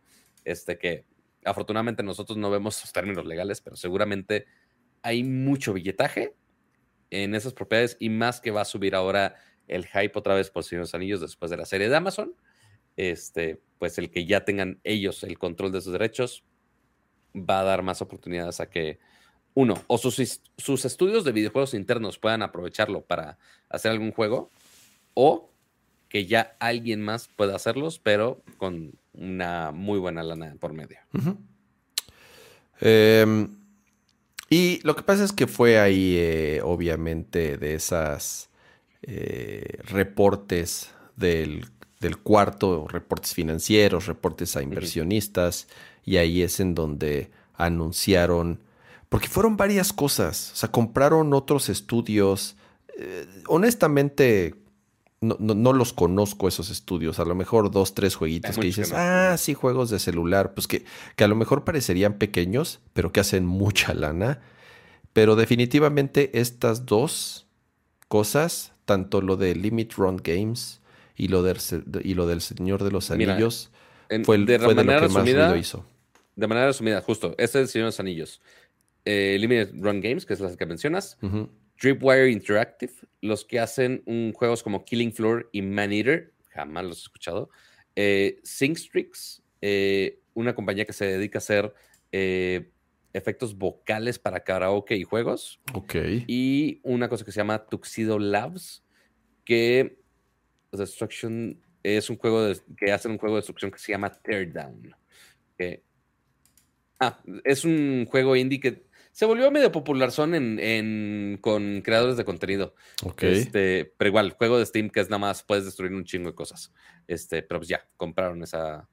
este que afortunadamente nosotros no vemos términos legales, pero seguramente hay mucho billetaje en esas propiedades y más que va a subir ahora el hype otra vez por Señor de los Anillos después de la serie de Amazon, este, pues el que ya tengan ellos el control de sus derechos va a dar más oportunidades a que uno, o sus, sus estudios de videojuegos internos puedan aprovecharlo para hacer algún juego, o que ya alguien más pueda hacerlos, pero con una muy buena lana por medio. Em, y lo que pasa es que fue ahí, eh, obviamente, de esas eh, reportes del, cuarto, reportes financieros, reportes a inversionistas, y ahí es en donde anunciaron, porque fueron varias cosas, o sea, compraron otros estudios. Eh, honestamente, no, los conozco esos estudios. A lo mejor dos, tres jueguitos que dices, ah, sí, juegos de celular. Pues que, que a lo mejor parecerían pequeños, pero que hacen mucha lana. Pero definitivamente estas dos cosas, tanto lo de Limit Run Games y lo, del, y lo del Señor de los Anillos, fue, de, lo que más ruido hizo. De manera resumida, justo, este es el Señor de los Anillos. Eh, Limit Run Games, que es la que mencionas. Tripwire Interactive, los que hacen un, juegos como Killing Floor y Man Eater, jamás los he escuchado. Eh, Singstrix, eh, una compañía que se dedica a hacer eh, efectos vocales para karaoke y juegos. Ok. Y una cosa que se llama Tuxedo Labs, que Destruction es un juego que hacen un juego de destrucción que se llama Teardown. ah, es un juego indie que se volvió medio popular son en, con creadores de contenido. Ok. Este, pero igual, juego de Steam que es nada más puedes destruir un chingo de cosas. Este, pero pues ya, compraron esa,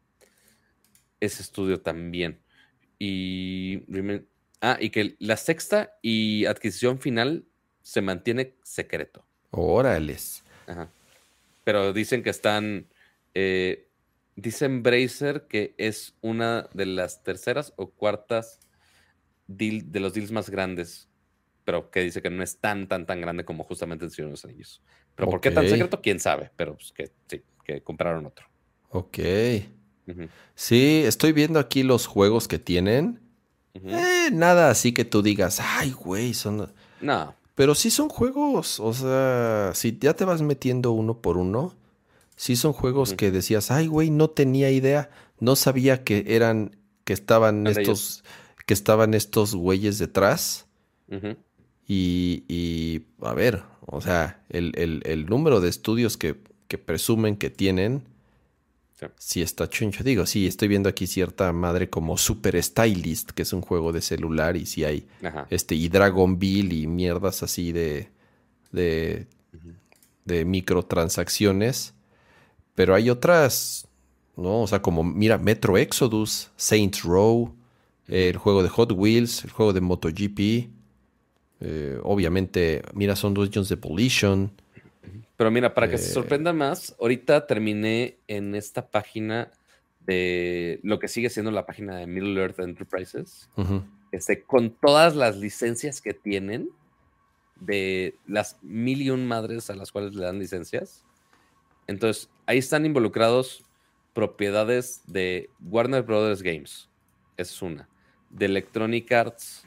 ese estudio también. Y. Ah, y que la sexta y adquisición final se mantiene secreto. Órales. Ajá. Pero dicen que están. Eh, dicen Bracer que es una de las terceras o cuartas de los deals más grandes, pero que dice que no es tan, tan, tan grande como justamente el Señor de los Anillos. Pero ¿por qué tan secreto? ¿Quién sabe? Pero pues que sí, que compraron otro. Ok. Sí, estoy viendo aquí los juegos que tienen. Eh, nada así que tú digas, ay, güey, son... No. Pero sí son juegos, o sea, si ya te vas metiendo uno por uno, sí son juegos que decías, ay, güey, no tenía idea, no sabía que eran, que estaban estos que estaban estos güeyes detrás. y, a ver, o sea, el, número de estudios que, presumen que tienen, sí. está chuncho. Digo, sí, estoy viendo aquí cierta madre como Super Stylist, que es un juego de celular, y sí hay este, y Dragon Bill y mierdas así de, de, de microtransacciones. Pero hay otras, ¿no? O sea, como, mira, Metro Exodus, Saints Row, el juego de Hot Wheels, el juego de MotoGP. Eh, obviamente, mira, son dueños de Polition. Pero mira, para que se eh, sorprenda más, ahorita terminé en esta página de lo que sigue siendo la página de Middle Earth Enterprises, este, con todas las licencias que tienen, de las mil y un madres a las cuales le dan licencias. Entonces, ahí están involucrados propiedades de Warner Brothers Games. es una de Electronic Arts,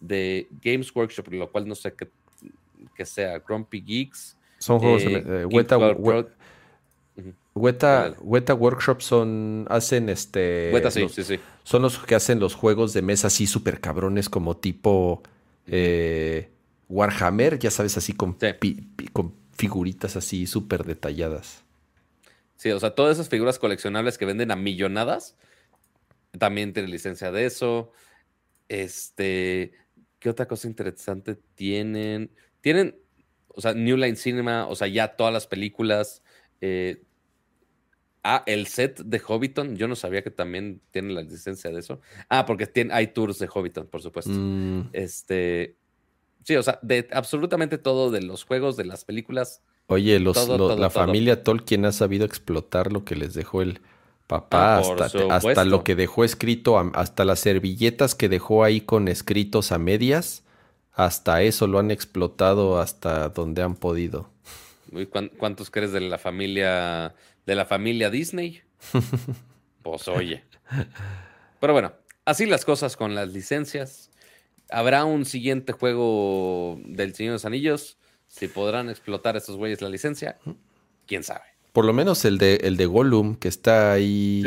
de Games Workshop, lo cual no sé qué, sea, Grumpy Geeks. Son juegos de eh, Weta, Weta, Workshop son hacen este Weta, sí, sí, sí. son los que hacen los juegos de mesa así súper cabrones como tipo eh, Warhammer, ya sabes, así con, con figuritas así súper detalladas. Sí, o sea, todas esas figuras coleccionables que venden a millonadas también tiene licencia de eso. Este, ¿qué otra cosa interesante tienen? Tienen, o sea, New Line Cinema, o sea, ya todas las películas. Eh, ah, el set de Hobbiton, yo no sabía que también tienen la licencia de eso. Ah, porque tiene, hay tours de Hobbiton, por supuesto. Mm. Este, sí, o sea, de absolutamente todo, de los juegos, de las películas. Oye, los, la familia Tolkien ha sabido explotar lo que les dejó el, Papá, ah, hasta, hasta, lo que dejó escrito, hasta las servilletas que dejó ahí con escritos a medias, hasta eso lo han explotado hasta donde han podido. ¿Cuántos crees de la familia de la familia Disney? pues oye. Pero bueno, así las cosas con las licencias. Habrá un siguiente juego del Señor de los Anillos. Si podrán explotar estos güeyes la licencia, quién sabe. Por lo menos el de, el de Gollum, que está ahí.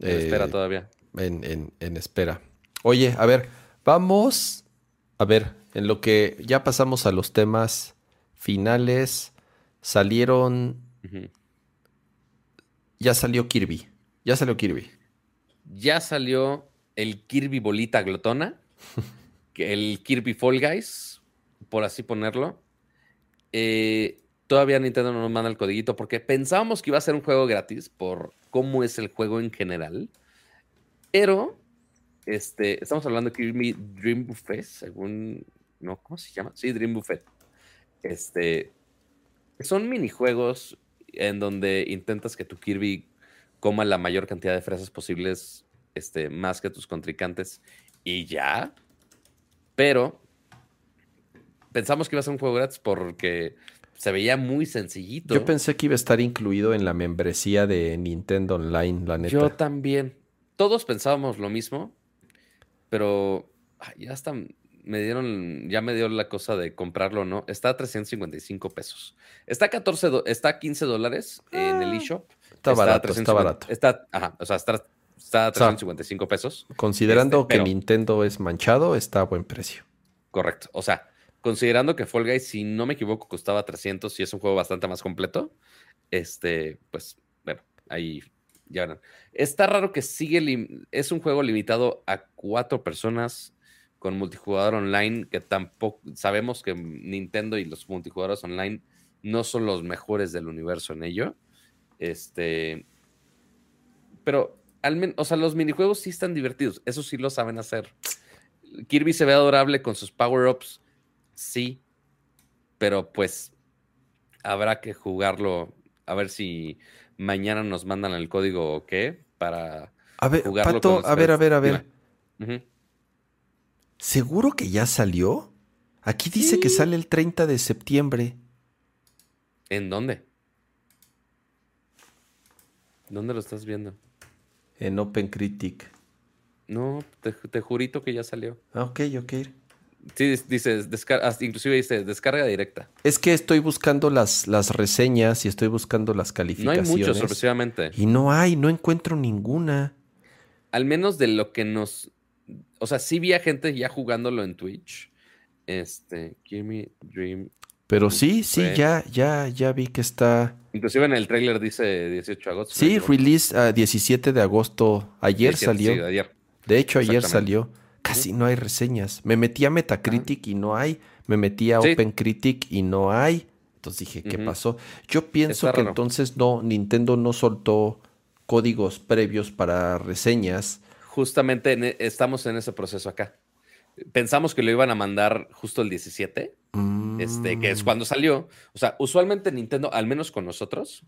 En espera todavía. En, en, espera. Oye, a ver, vamos. A ver, en lo que ya pasamos a los temas finales, salieron. Ya salió Kirby. Ya salió Kirby. Ya salió el Kirby Bolita Glotona. el Kirby Fall Guys, por así ponerlo. Eh, todavía Nintendo no nos manda el codiguito porque pensábamos que iba a ser un juego gratis por cómo es el juego en general. Pero este, estamos hablando de Kirby Dream Buffet, según. No, ¿cómo se llama? Sí, Dream Buffet. Este. Son minijuegos en donde intentas que tu Kirby coma la mayor cantidad de fresas posibles, este, más que tus contrincantes, y ya. Pero pensamos que iba a ser un juego gratis porque se veía muy sencillito. Yo pensé que iba a estar incluido en la membresía de Nintendo Online, la neta. Yo también. Todos pensábamos lo mismo, pero ya hasta me dieron, ya me dio la cosa de comprarlo, ¿no? Está a 355 pesos. Está a 14, está 15 dólares en el ah. eShop. Está, barato, está barato. Está, ajá, o sea, está, está a 355 pesos. Considerando este, que Nintendo es manchado, está a buen precio. Correcto. O sea, considerando que Fall Guys, si no me equivoco, costaba 300 y es un juego bastante más completo, este, pues, bueno, ahí ya verán. Está raro que sigue, es un juego limitado a cuatro personas con multijugador online, que tampoco, sabemos que Nintendo y los multijugadores online no son los mejores del universo en ello. Este, pero al menos, o sea, los minijuegos sí están divertidos, eso sí lo saben hacer. Kirby se ve adorable con sus power-ups sí, pero pues habrá que jugarlo, a ver si mañana nos mandan el código o qué para a ver, jugarlo. a ver, a ver, a ver. ¿Seguro que ya salió? Aquí dice que sale el 30 de septiembre. ¿En dónde? ¿Dónde lo estás viendo? En Open Critic. No, te, te jurito que ya salió. Ah, ok, ok. Sí, dice, inclusive dice descarga directa. Es que estoy buscando las, las reseñas y estoy buscando las calificaciones. No hay muchos, sorpresivamente. Y no hay, no encuentro ninguna. Al menos de lo que nos. O sea, sí vi a gente ya jugándolo en Twitch. Este, Give Dream. Pero sí, sí, ya, ya, ya vi que está. Inclusive en el trailer dice 18 de agosto. Sí, release a 17 de agosto. Ayer salió. Sí, ayer. De hecho, ayer salió casi no hay reseñas. Me metí a Metacritic y no hay. Me metí a OpenCritic y no hay. Entonces dije, ¿qué pasó? Yo pienso que entonces no, Nintendo no soltó códigos previos para reseñas. Justamente e, estamos en ese proceso acá. Pensamos que lo iban a mandar justo el 17, este, que es mm. cuando salió. O sea, usualmente Nintendo, al menos con nosotros,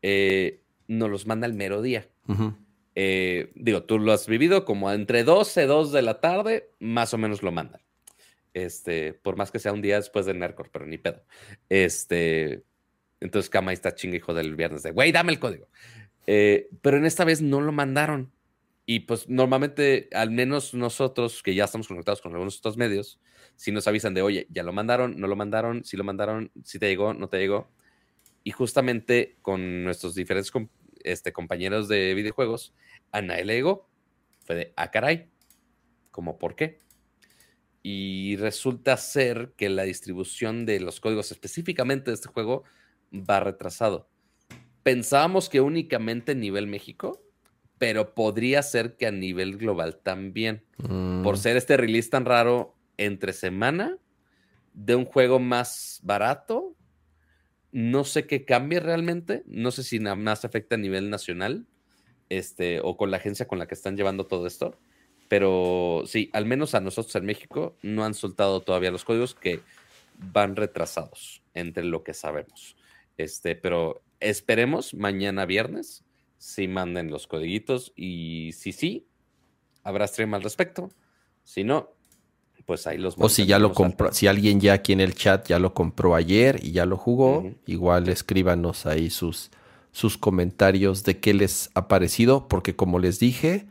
eh, nos los manda el mero día. Eh, digo, tú lo has vivido como entre 12, 2 de la tarde, más o menos lo mandan. Este, por más que sea un día después de Nercor, pero ni pedo. Este, entonces Kama está chingue hijo del viernes de, güey, dame el código. Eh, pero en esta vez no lo mandaron. Y pues normalmente, al menos nosotros que ya estamos conectados con algunos otros medios, si nos avisan de, oye, ya lo mandaron, no lo mandaron, si lo mandaron, si te llegó, no te llegó. Y justamente con nuestros diferentes este, compañeros de videojuegos, a nadie le llegó. Fue de, ah, caray, ¿cómo por qué? Y resulta ser que la distribución de los códigos específicamente de este juego va retrasado. Pensábamos que únicamente a nivel México, pero podría ser que a nivel global también. Por mm. ser este release tan raro entre semana de un juego más barato. No sé qué cambie realmente. No sé si nada más afecta a nivel nacional este, o con la agencia con la que están llevando todo esto. Pero sí, al menos a nosotros en México no han soltado todavía los códigos que van retrasados entre lo que sabemos. Este, pero esperemos mañana viernes si manden los codiguitos y si sí, habrá stream al respecto. Si no, pues ahí los O si ya lo compró, si alguien ya aquí en el chat ya lo compró ayer y ya lo jugó, igual escríbanos ahí sus sus comentarios de qué les ha parecido, porque como les dije,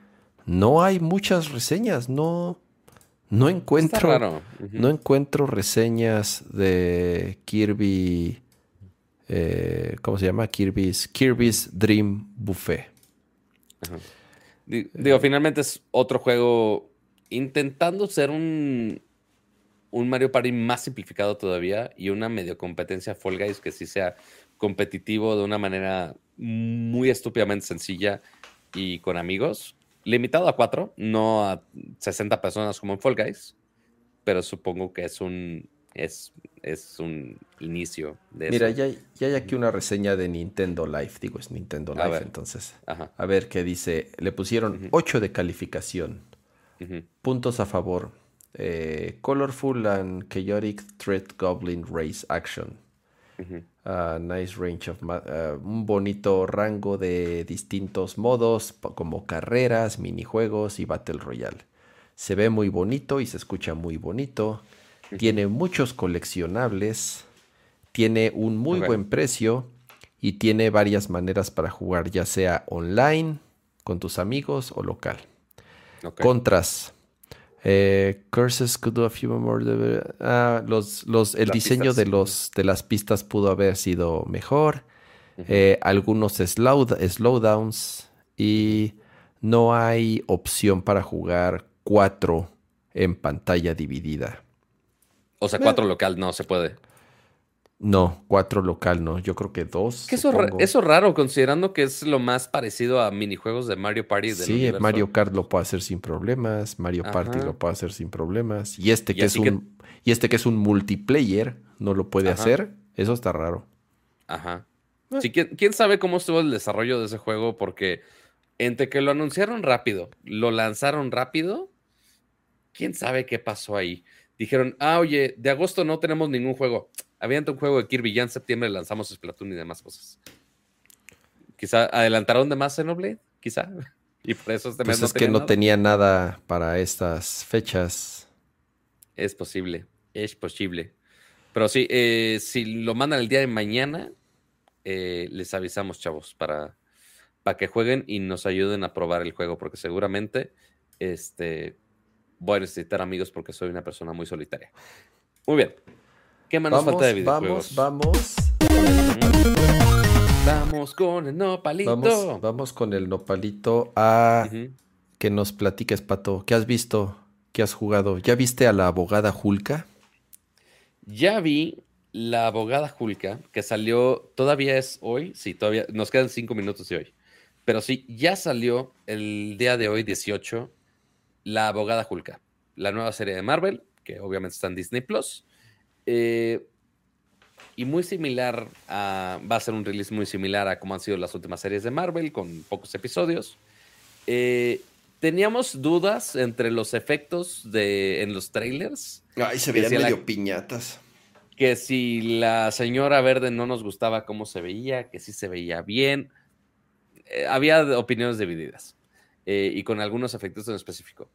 no hay muchas reseñas, no, No encuentro, no encuentro reseñas de Kirby. Eh, ¿Cómo se llama? Kirby's, Kirby's Dream Buffet. Digo, finalmente es otro juego intentando ser un, un Mario Party más simplificado todavía y una medio competencia Fall Guys que sí sea competitivo de una manera muy estúpidamente sencilla y con amigos. Limitado a cuatro, no a 60 personas como en Fall Guys, pero supongo que es un, es, es un inicio de Mira, Ya, ya, hay aquí una reseña de Nintendo Live, digo, es Nintendo Live, entonces. A ver qué dice. Le pusieron 8 de calificación. Puntos a favor. Eh, colorful and chaotic threat goblin race action. Uh, nice range of uh, un bonito rango de distintos modos como carreras, minijuegos y Battle Royale. Se ve muy bonito y se escucha muy bonito. Tiene muchos coleccionables. Tiene un muy buen precio y tiene varias maneras para jugar, ya sea online, con tus amigos o local. Contras. Eh, curses could do a few more. Ah, los, los, el diseño de, los, de las pistas pudo haber sido mejor. Eh, algunos slow, slowdowns. Y no hay opción para jugar cuatro en pantalla dividida. O sea, cuatro local no se puede. No, cuatro local no. Yo creo que dos. eso, eso raro, considerando que es lo más parecido a minijuegos de Mario Party. Del sí, Mario Kart lo puede hacer sin problemas. Mario Party lo puede hacer sin problemas. Y este que es un. Y este que es un multiplayer no lo puede hacer. Eso está raro. Ajá. Eh. Sí, ¿quién, sabe cómo estuvo el desarrollo de ese juego? Porque entre que lo anunciaron rápido, lo lanzaron rápido, quién sabe qué pasó ahí. Dijeron, ah, oye, de agosto no tenemos ningún juego Avienta un juego de Kirby, ya en septiembre lanzamos Splatoon y demás cosas. Quizá adelantaron de más Xenoblade, quizá. Y por eso este pues es que no tenía nada para estas fechas. Es posible, es posible. Pero sí, eh, si lo mandan el día de mañana, eh, les avisamos, chavos, para, para que jueguen y nos ayuden a probar el juego, porque seguramente este, voy a necesitar amigos porque soy una persona muy solitaria. Muy bien. ¿Qué más vamos, nos falta de videojuegos? Vamos, vamos. Vamos con el nopalito. Vamos, con el nopalito a que nos platiques, Pato. ¿Qué has visto? ¿Qué has jugado? ¿Ya viste a la abogada Julka? Ya vi la abogada Julka, que salió, todavía es hoy, sí, todavía, nos quedan cinco minutos de hoy. Pero sí, ya salió el día de hoy, 18, la abogada Julka, la nueva serie de Marvel, que obviamente está en Disney Plus. Eh, y muy similar a. Va a ser un release muy similar a como han sido las últimas series de Marvel, con pocos episodios. Eh, teníamos dudas entre los efectos de, en los trailers. Ay, se veían medio piñatas. Que si la señora verde no nos gustaba cómo se veía, que sí se veía bien. Eh, había opiniones divididas. Y con algunos efectos en específico.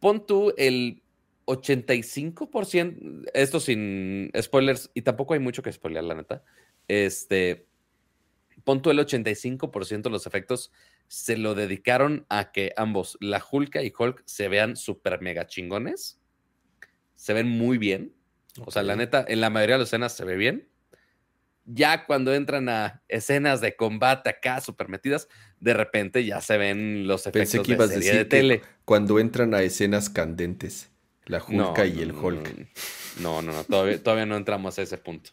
Pon tú el 85%, esto sin spoilers, y tampoco hay mucho que spoilear, la neta. Este, pon el 85% de los efectos se lo dedicaron a que ambos, la Hulk y Hulk, se vean súper mega chingones. Se ven muy bien. O sea, la neta, en la mayoría de las escenas se ve bien. Ya cuando entran a escenas de combate acá súper metidas, de repente ya se ven los efectos que de, serie de tele. Cuando entran a escenas candentes. La Hulk y el Hulk. No, no, no, todavía, no entramos a ese punto.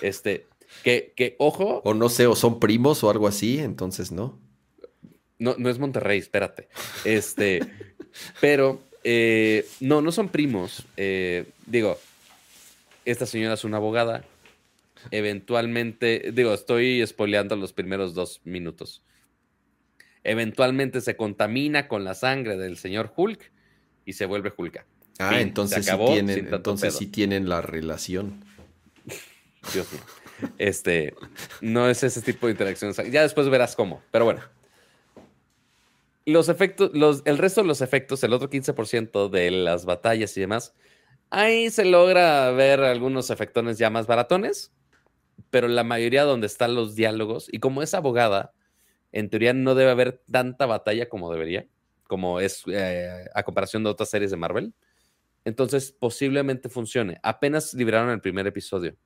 Este, que, que, ojo. O no sé, o son primos o algo así, entonces no. No, no es Monterrey, espérate. Este, pero eh, no, no son primos. Eh, digo, esta señora es una abogada. Eventualmente, digo, estoy espoleando los primeros dos minutos. Eventualmente se contamina con la sangre del señor Hulk y se vuelve Hulka. Ah, entonces, sí tienen, entonces sí tienen la relación. Dios mío. Este, no es ese tipo de interacciones. Ya después verás cómo, pero bueno. Los efectos, los, el resto de los efectos, el otro 15% de las batallas y demás, ahí se logra ver algunos efectones ya más baratones, pero la mayoría donde están los diálogos, y como es abogada, en teoría no debe haber tanta batalla como debería, como es eh, a comparación de otras series de Marvel Entonces, posiblemente funcione. Apenas liberaron el primer episodio.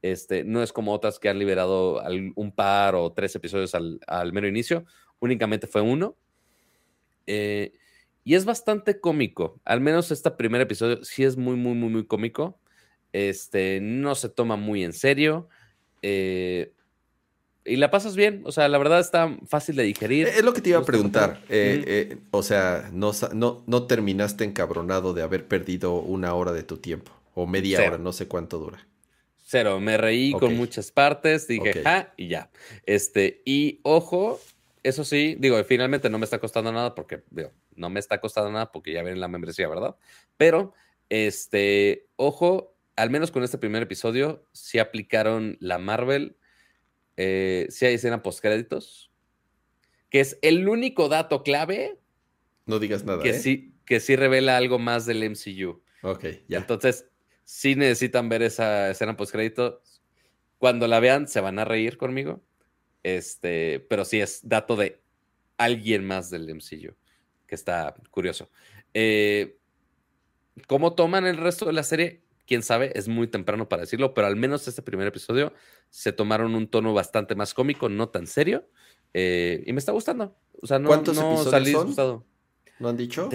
Este, no es como otras que han liberado un par o tres episodios al, mero inicio. Únicamente fue uno. Eh, y es bastante cómico. Al menos este primer episodio sí es muy, muy, muy, muy cómico. Este, no se toma muy en serio. Eh, y la pasas bien. O sea, la verdad está fácil de digerir. Es lo que te iba a preguntar. Eh, eh, o sea, no, no, terminaste encabronado de haber perdido una hora de tu tiempo. O media hora, no sé cuánto dura. Cero, me reí con muchas partes, dije, ja, y ya. Este, y ojo, eso sí, digo, finalmente no me está costando nada porque, digo, no me está costando nada porque ya ven la membresía, ¿verdad? Pero, este, ojo, al menos con este primer episodio, sí aplicaron la Marvel eh, si hay escena postcréditos, que es el único dato clave. No digas nada. Que, ¿eh? sí, que sí revela algo más del MCU. Ok, ya. Entonces, si necesitan ver esa escena postcréditos. Cuando la vean, se van a reír conmigo. Este, pero sí es dato de alguien más del MCU, que está curioso. Eh, ¿Cómo toman el resto de la serie? Quién sabe, es muy temprano para decirlo, pero al menos este primer episodio se tomaron un tono bastante más cómico, no tan serio, eh, y me está gustando. O sea, no, ¿Cuántos episodios son? ¿No han dicho?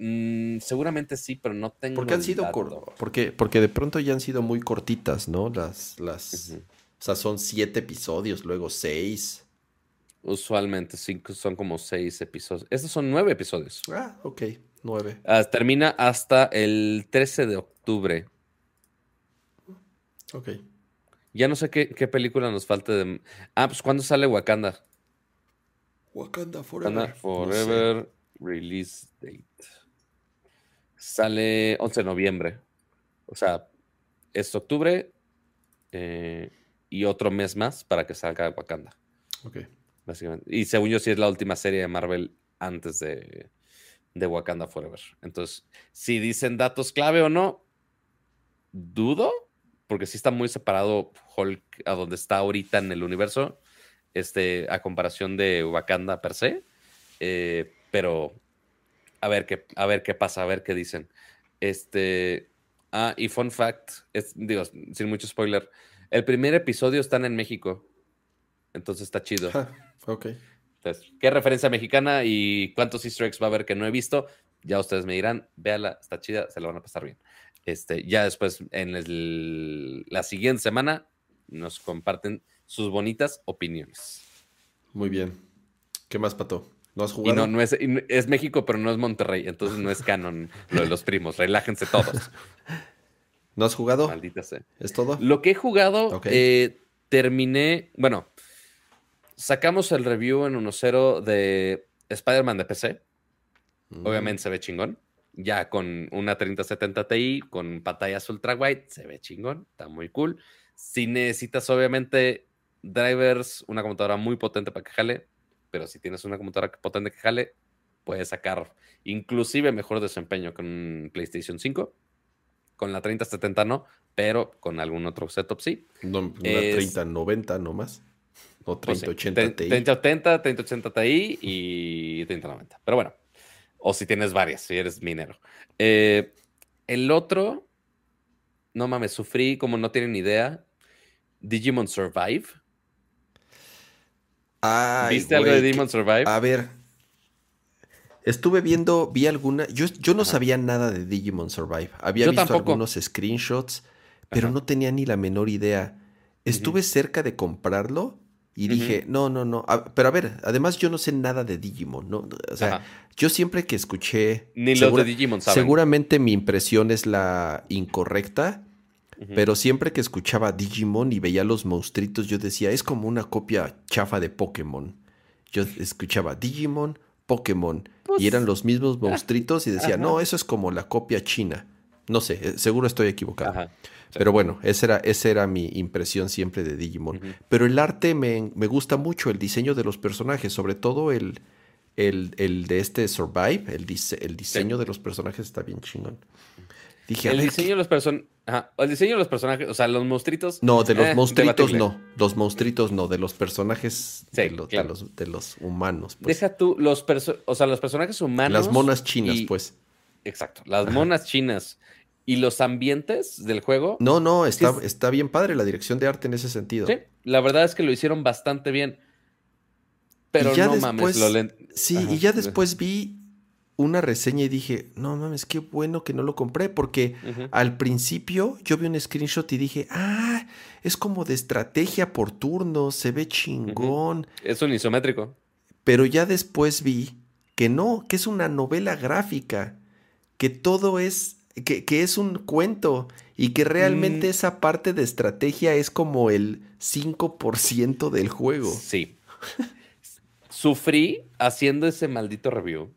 Mm, seguramente sí, pero no tengo. Porque han sido cortos. Porque, porque de pronto ya han sido muy cortitas, ¿no? Las, las. O sea, son siete episodios, luego seis. Usualmente cinco, son como seis episodios. Estos son nueve episodios. Ah, ok, nueve. Ah, termina hasta el 13 de octubre. Ok. Ya no sé qué, película nos falta de. Ah, pues ¿cuándo sale Wakanda? Wakanda Forever. Forever Release Date. Sale 11 de noviembre. O sea, es octubre eh, y otro mes más para que salga Wakanda. Ok. Básicamente. Y según yo, sí es la última serie de Marvel antes de, de Wakanda Forever. Entonces, si dicen datos clave o no, dudo porque sí está muy separado Hulk a donde está ahorita en el universo, este, a comparación de Wakanda per se. Eh, pero a ver qué, a ver qué pasa, a ver qué dicen. Este, ah, y fun fact, es, digo, sin mucho spoiler, el primer episodio está en México. Entonces está chido. ok. Entonces, ¿qué referencia mexicana y cuántos easter eggs va a haber que no he visto? Ya ustedes me dirán, véala, está chida, se la van a pasar bien. Este, ya después, en la siguiente semana, nos comparten sus bonitas opiniones. Muy bien. ¿Qué más, Pato? ¿No has jugado? Y no, no es, es México, pero no es Monterrey, entonces no es canon lo de los primos. Relájense todos. ¿No has jugado? Maldita sea. ¿Es todo? Lo que he jugado, eh, terminé. Bueno, sacamos el review en 1.0 de Spider-Man de PC. Mm. Obviamente se ve chingón ya con una 3070 Ti, con pantallas ultra wide, se ve chingón, está muy cool. Si necesitas, obviamente, drivers, una computadora muy potente para que jale, pero si tienes una computadora potente que jale, puedes sacar inclusive mejor desempeño con PlayStation 5. Con la 3070 no, pero con algún otro setup sí. No, una 3090 nomás. O 3080 pues Ti. 3080, 3080 Ti y 3090. Pero bueno, o si tienes varias, si eres minero. Eh, el otro, no mames, sufrí como no tienen idea. Digimon Survive. ¿Viste algo de Digimon Survive? A ver. Estuve viendo, vi alguna. Yo, yo no sabía nada de Digimon Survive. Había visto algunos screenshots, pero no tenía ni la menor idea. Estuve cerca de comprarlo y dije, no, no, no. pero a ver, además yo no sé nada de Digimon, ¿no? O sea, yo siempre que escuché. Ni los de Digimon saben. Seguramente mi impresión es la incorrecta. Pero siempre que escuchaba Digimon y veía los monstruitos, yo decía, es como una copia chafa de Pokémon. Yo escuchaba Digimon, Pokémon, y pues, eran los mismos monstruitos y decía, no, eso es como la copia china. No sé, eh, seguro estoy equivocado. Ajá. Pero bueno, esa era, esa era mi impresión siempre de Digimon. Pero el arte me, me, gusta mucho, el diseño de los personajes, sobre todo el, el, el de este Survive, el, el diseño de los personajes está bien chingón. Dije, el diseño de los. El diseño de los personajes, o sea, los monstruitos. No, de los eh, monstruitos no. Los monstruitos no, de los personajes de, los, de, los, humanos. Pues. Deja tú, los o sea, los personajes humanos. Las monas chinas, pues. Exacto. Las monas chinas y los ambientes del juego. No, no, está, está bien padre la dirección de arte en ese sentido. Sí, la verdad es que lo hicieron bastante bien. Pero no mames, lo Sí, y ya después vi una reseña y dije, no mames, qué bueno que no lo compré, porque al principio yo vi un screenshot y dije, ah, es como de estrategia por turno, se ve chingón. Es un isométrico. Pero ya después vi que no, que es una novela gráfica, que todo es que, es un cuento y que realmente mm. esa parte de estrategia es como el 5% del juego. Sí. Sufrí haciendo ese maldito review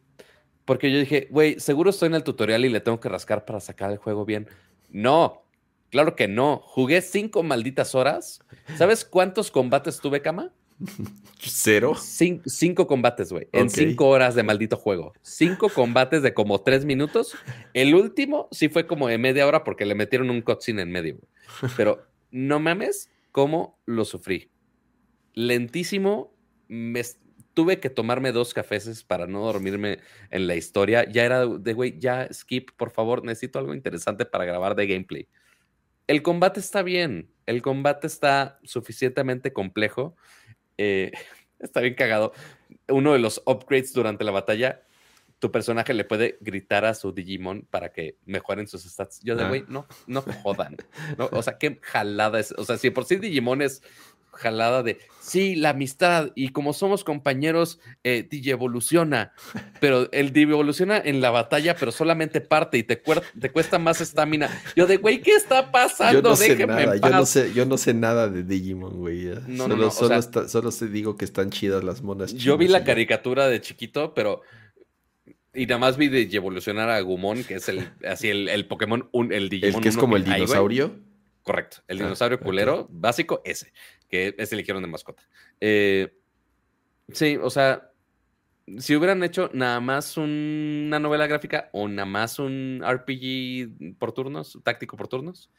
porque yo dije, güey, seguro estoy en el tutorial y le tengo que rascar para sacar el juego bien. No, claro que no. Jugué cinco malditas horas. ¿Sabes cuántos combates tuve, Cama? ¿Cero? cinco combates, güey. En cinco horas de maldito juego. Cinco combates de como tres minutos. El último sí fue como de media hora porque le metieron un cutscene en medio. Pero no mames cómo lo sufrí. Lentísimo. Me, tuve que tomarme dos cafés para no dormirme en la historia. Ya era de, güey, ya skip, por favor. Necesito algo interesante para grabar de gameplay. El combate está bien. El combate está suficientemente complejo eh, está bien cagado. Uno de los upgrades durante la batalla, tu personaje le puede gritar a su Digimon para que mejoren sus stats. Yo de, ah. güey, no, no jodan. o sea, qué jalada es. O sea, si por sí Digimon es jalada de, sí, la amistad y como somos compañeros, eh, evoluciona, pero el evoluciona en la batalla, pero solamente parte y te, te cuesta más estamina. Yo de, güey, ¿qué está pasando? Yo no sé nada, Yo, no sé, yo no sé nada de Digimon, güey. No, solo, no, solo, solo se digo que están chidas las monas. Yo vi la caricatura de chiquito, pero... Y nada más vi de evolucionar a Gumon, que es el, así el, el Pokémon, un, el Digimon. El que es como el dinosaurio. Correcto. El ah, dinosaurio culero básico, ese, que es eligieron de mascota. Eh, sí, o sea, si hubieran hecho nada más una novela gráfica o nada más un RPG por turnos, táctico por turnos,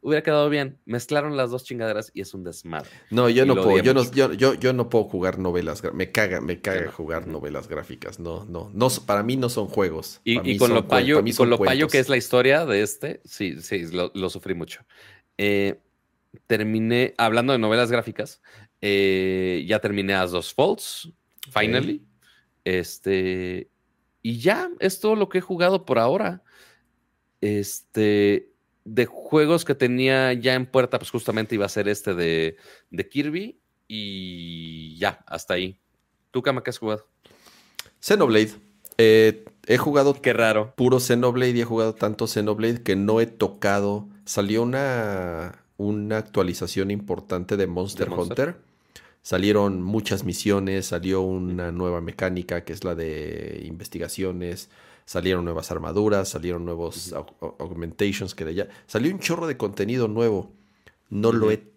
hubiera quedado bien. Mezclaron las dos chingaderas y es un desmadre. No, yo no puedo, yo no, yo, yo, no puedo jugar novelas, me caga, me caga jugar novelas gráficas. No, no, no, para mí no son juegos. Y, con lo payo, con lo payo que es la historia de este, sí, sí, lo sufrí mucho. Eh, terminé, hablando de novelas gráficas, eh, ya terminé As Dos Faults, finally. Este, y ya, es todo lo que he jugado por ahora. Este, de juegos que tenía ya en puerta, pues justamente iba a ser este de, Kirby. Y ya, hasta ahí. ¿Tú, Kama, qué has jugado? Xenoblade. Eh, he jugado. Qué raro. Puro Xenoblade y he jugado tanto Xenoblade que no he tocado salió una, una actualización importante de Monster, Hunter. Salieron muchas misiones, salió una nueva mecánica que es la de investigaciones, salieron nuevas armaduras, salieron nuevos augmentations que de ya salió un chorro de contenido nuevo. No lo he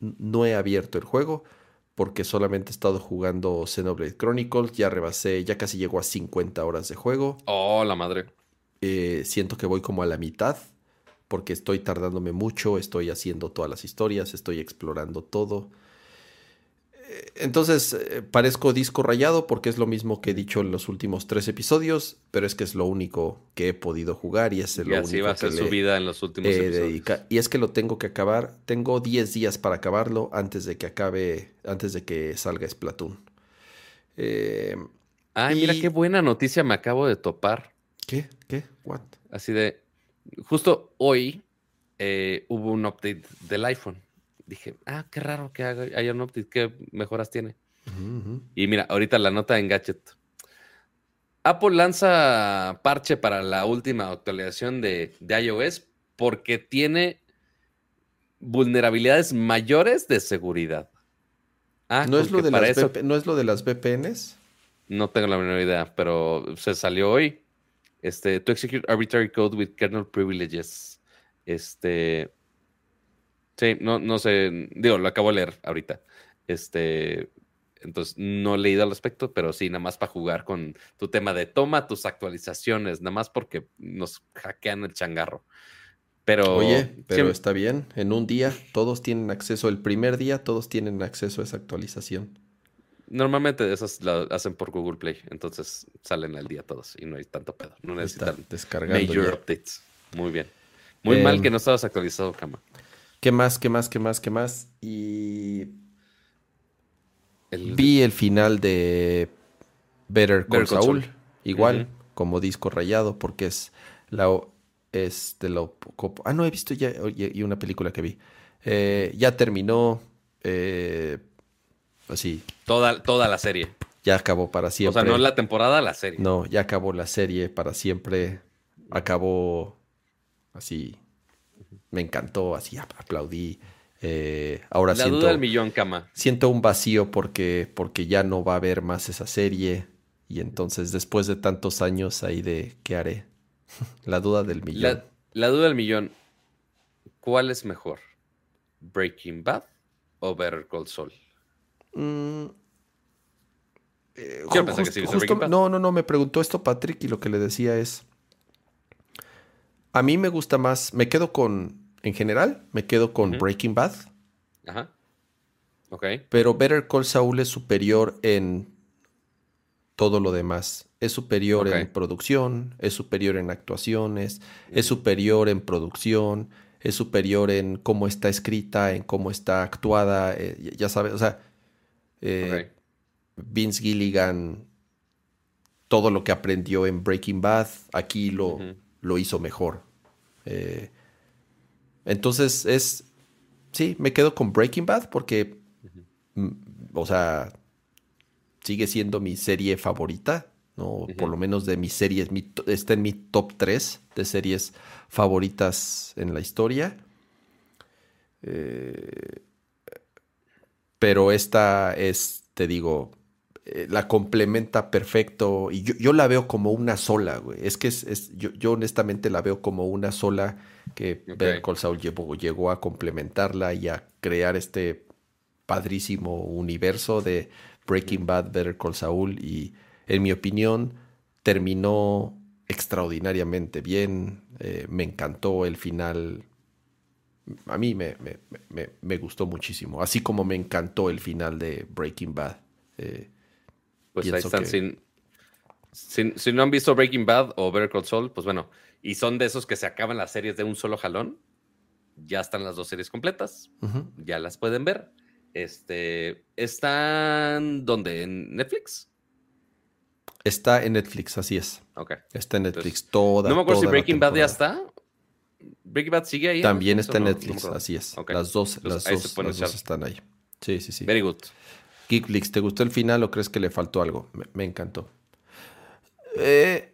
no he abierto el juego porque solamente he estado jugando Xenoblade Chronicles, ya rebasé, ya casi llego a 50 horas de juego. Oh, la madre. Eh, siento que voy como a la mitad porque estoy tardándome mucho, estoy haciendo todas las historias, estoy explorando todo. Eh, entonces, eh, parezco disco rayado porque es lo mismo que he dicho en los últimos tres episodios, pero es que es lo único que he podido jugar y es lo único va a ser su vida en los últimos episodios. Y es que lo tengo que acabar. Tengo 10 días para acabarlo antes de que acabe, antes de que salga Splatoon. Eh, Ay, mira qué buena noticia me acabo de topar. ¿Qué? ¿Qué? ¿What? Así de, justo hoy eh, hubo un update del iPhone. Dije, ah, qué raro que haya un update, qué mejoras tiene. Y mira, ahorita la nota en Gadget. Apple lanza parche para la última actualización de, iOS porque tiene vulnerabilidades mayores de seguridad. Ah, ¿No, es lo de las ¿No es lo de las VPNs? No tengo la menor idea, pero se salió hoy. Este, to execute arbitrary code with kernel privileges. Este. Sí, no, no sé. Digo, lo acabo de leer ahorita. Este. Entonces, no he leído al respecto, pero sí, nada más para jugar con tu tema de toma tus actualizaciones, nada más porque nos hackean el changarro. Pero. Oye, pero está bien. En un día todos tienen acceso, el primer día todos tienen acceso a esa actualización. Normalmente esas las hacen por Google Play, entonces salen al día todos y no hay tanto pedo. No necesitan major updates. Muy bien. Muy mal em, que no estabas actualizado, Cama. ¿Qué más, qué más, qué más, qué más? Y vi el final de Better Call Saul, igual, como disco rayado, porque es la es de lo ah no he visto ya y una película que vi eh, ya terminó eh, así. Toda toda la serie. Ya acabó para siempre. O sea no la temporada la serie. No ya acabó la serie para siempre. Acabó así. Me encantó así aplaudí. Eh, ahora la siento duda del millón cama siento un vacío porque porque ya no va a haber más esa serie. Y entonces después de tantos años ahí de qué haré la duda del millón. La, duda del millón. ¿Cuál es mejor? ¿Breaking Bad o Better Call Saul? Mm, eh, pensar que sí No, no, no. Me preguntó esto Patrick y lo que le decía es. A mí me gusta más. Me quedo con. En general, me quedo con Breaking Bad. Ajá. Ok. Pero Better Call Saul es superior en todo lo demás. Es superior en producción, es superior en actuaciones, es superior en producción, es superior en cómo está escrita, en cómo está actuada. Eh, ya sabes, o sea, eh, Vince Gilligan, todo lo que aprendió en Breaking Bad, aquí lo, lo hizo mejor. Eh, entonces es, sí, me quedo con Breaking Bad porque, o sea, sigue siendo mi serie favorita, ¿no? Por lo menos de mis series, está en mi top 3 de series favoritas en la historia. Eh, pero esta es, te digo, eh, la complementa perfecto y yo, la veo como una sola, güey. Es que es, yo, honestamente la veo como una sola que okay. Call Saul llegó a complementarla y a crear este padrísimo universo de Breaking Bad, Better Call Saul y en mi opinión terminó extraordinariamente bien. Eh, me encantó el final. A mí me, me, gustó muchísimo, así como me encantó el final de Breaking Bad. Eh, pues ahí están, si no han visto Breaking Bad o Better Call Saul, pues bueno, y son de esos que se acaban las series de un solo jalón, ya están las dos series completas, ya las pueden ver. Este, ¿están dónde? ¿En Netflix? Está en Netflix, así es. Ok. Está en Netflix toda. No me acuerdo si Breaking Bad ya está. Breaking Bad sigue ahí. También está en Netflix, así es. Las dos, las, dos, están ahí. Sí, sí, sí. Very good. Geekflix, ¿te gustó el final o crees que le faltó algo? Me, encantó. Eh,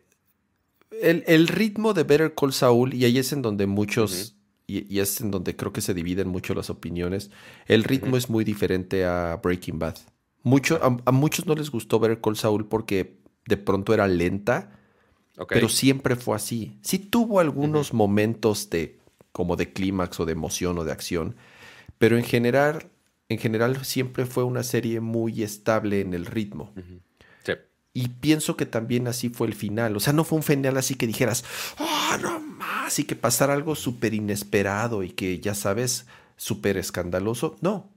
el, ritmo de Better Call Saul, y ahí es en donde muchos y, es en donde creo que se dividen mucho las opiniones. El ritmo es muy diferente a Breaking Bad. Mucho, a, muchos no les gustó ver Call Saul porque de pronto era lenta, pero siempre fue así. Sí tuvo algunos momentos de como de clímax o de emoción o de acción, pero en general, en general siempre fue una serie muy estable en el ritmo. Y pienso que también así fue el final. O sea, no fue un final así que dijeras, oh, no más, y que pasara algo súper inesperado y que, ya sabes, súper escandaloso. No.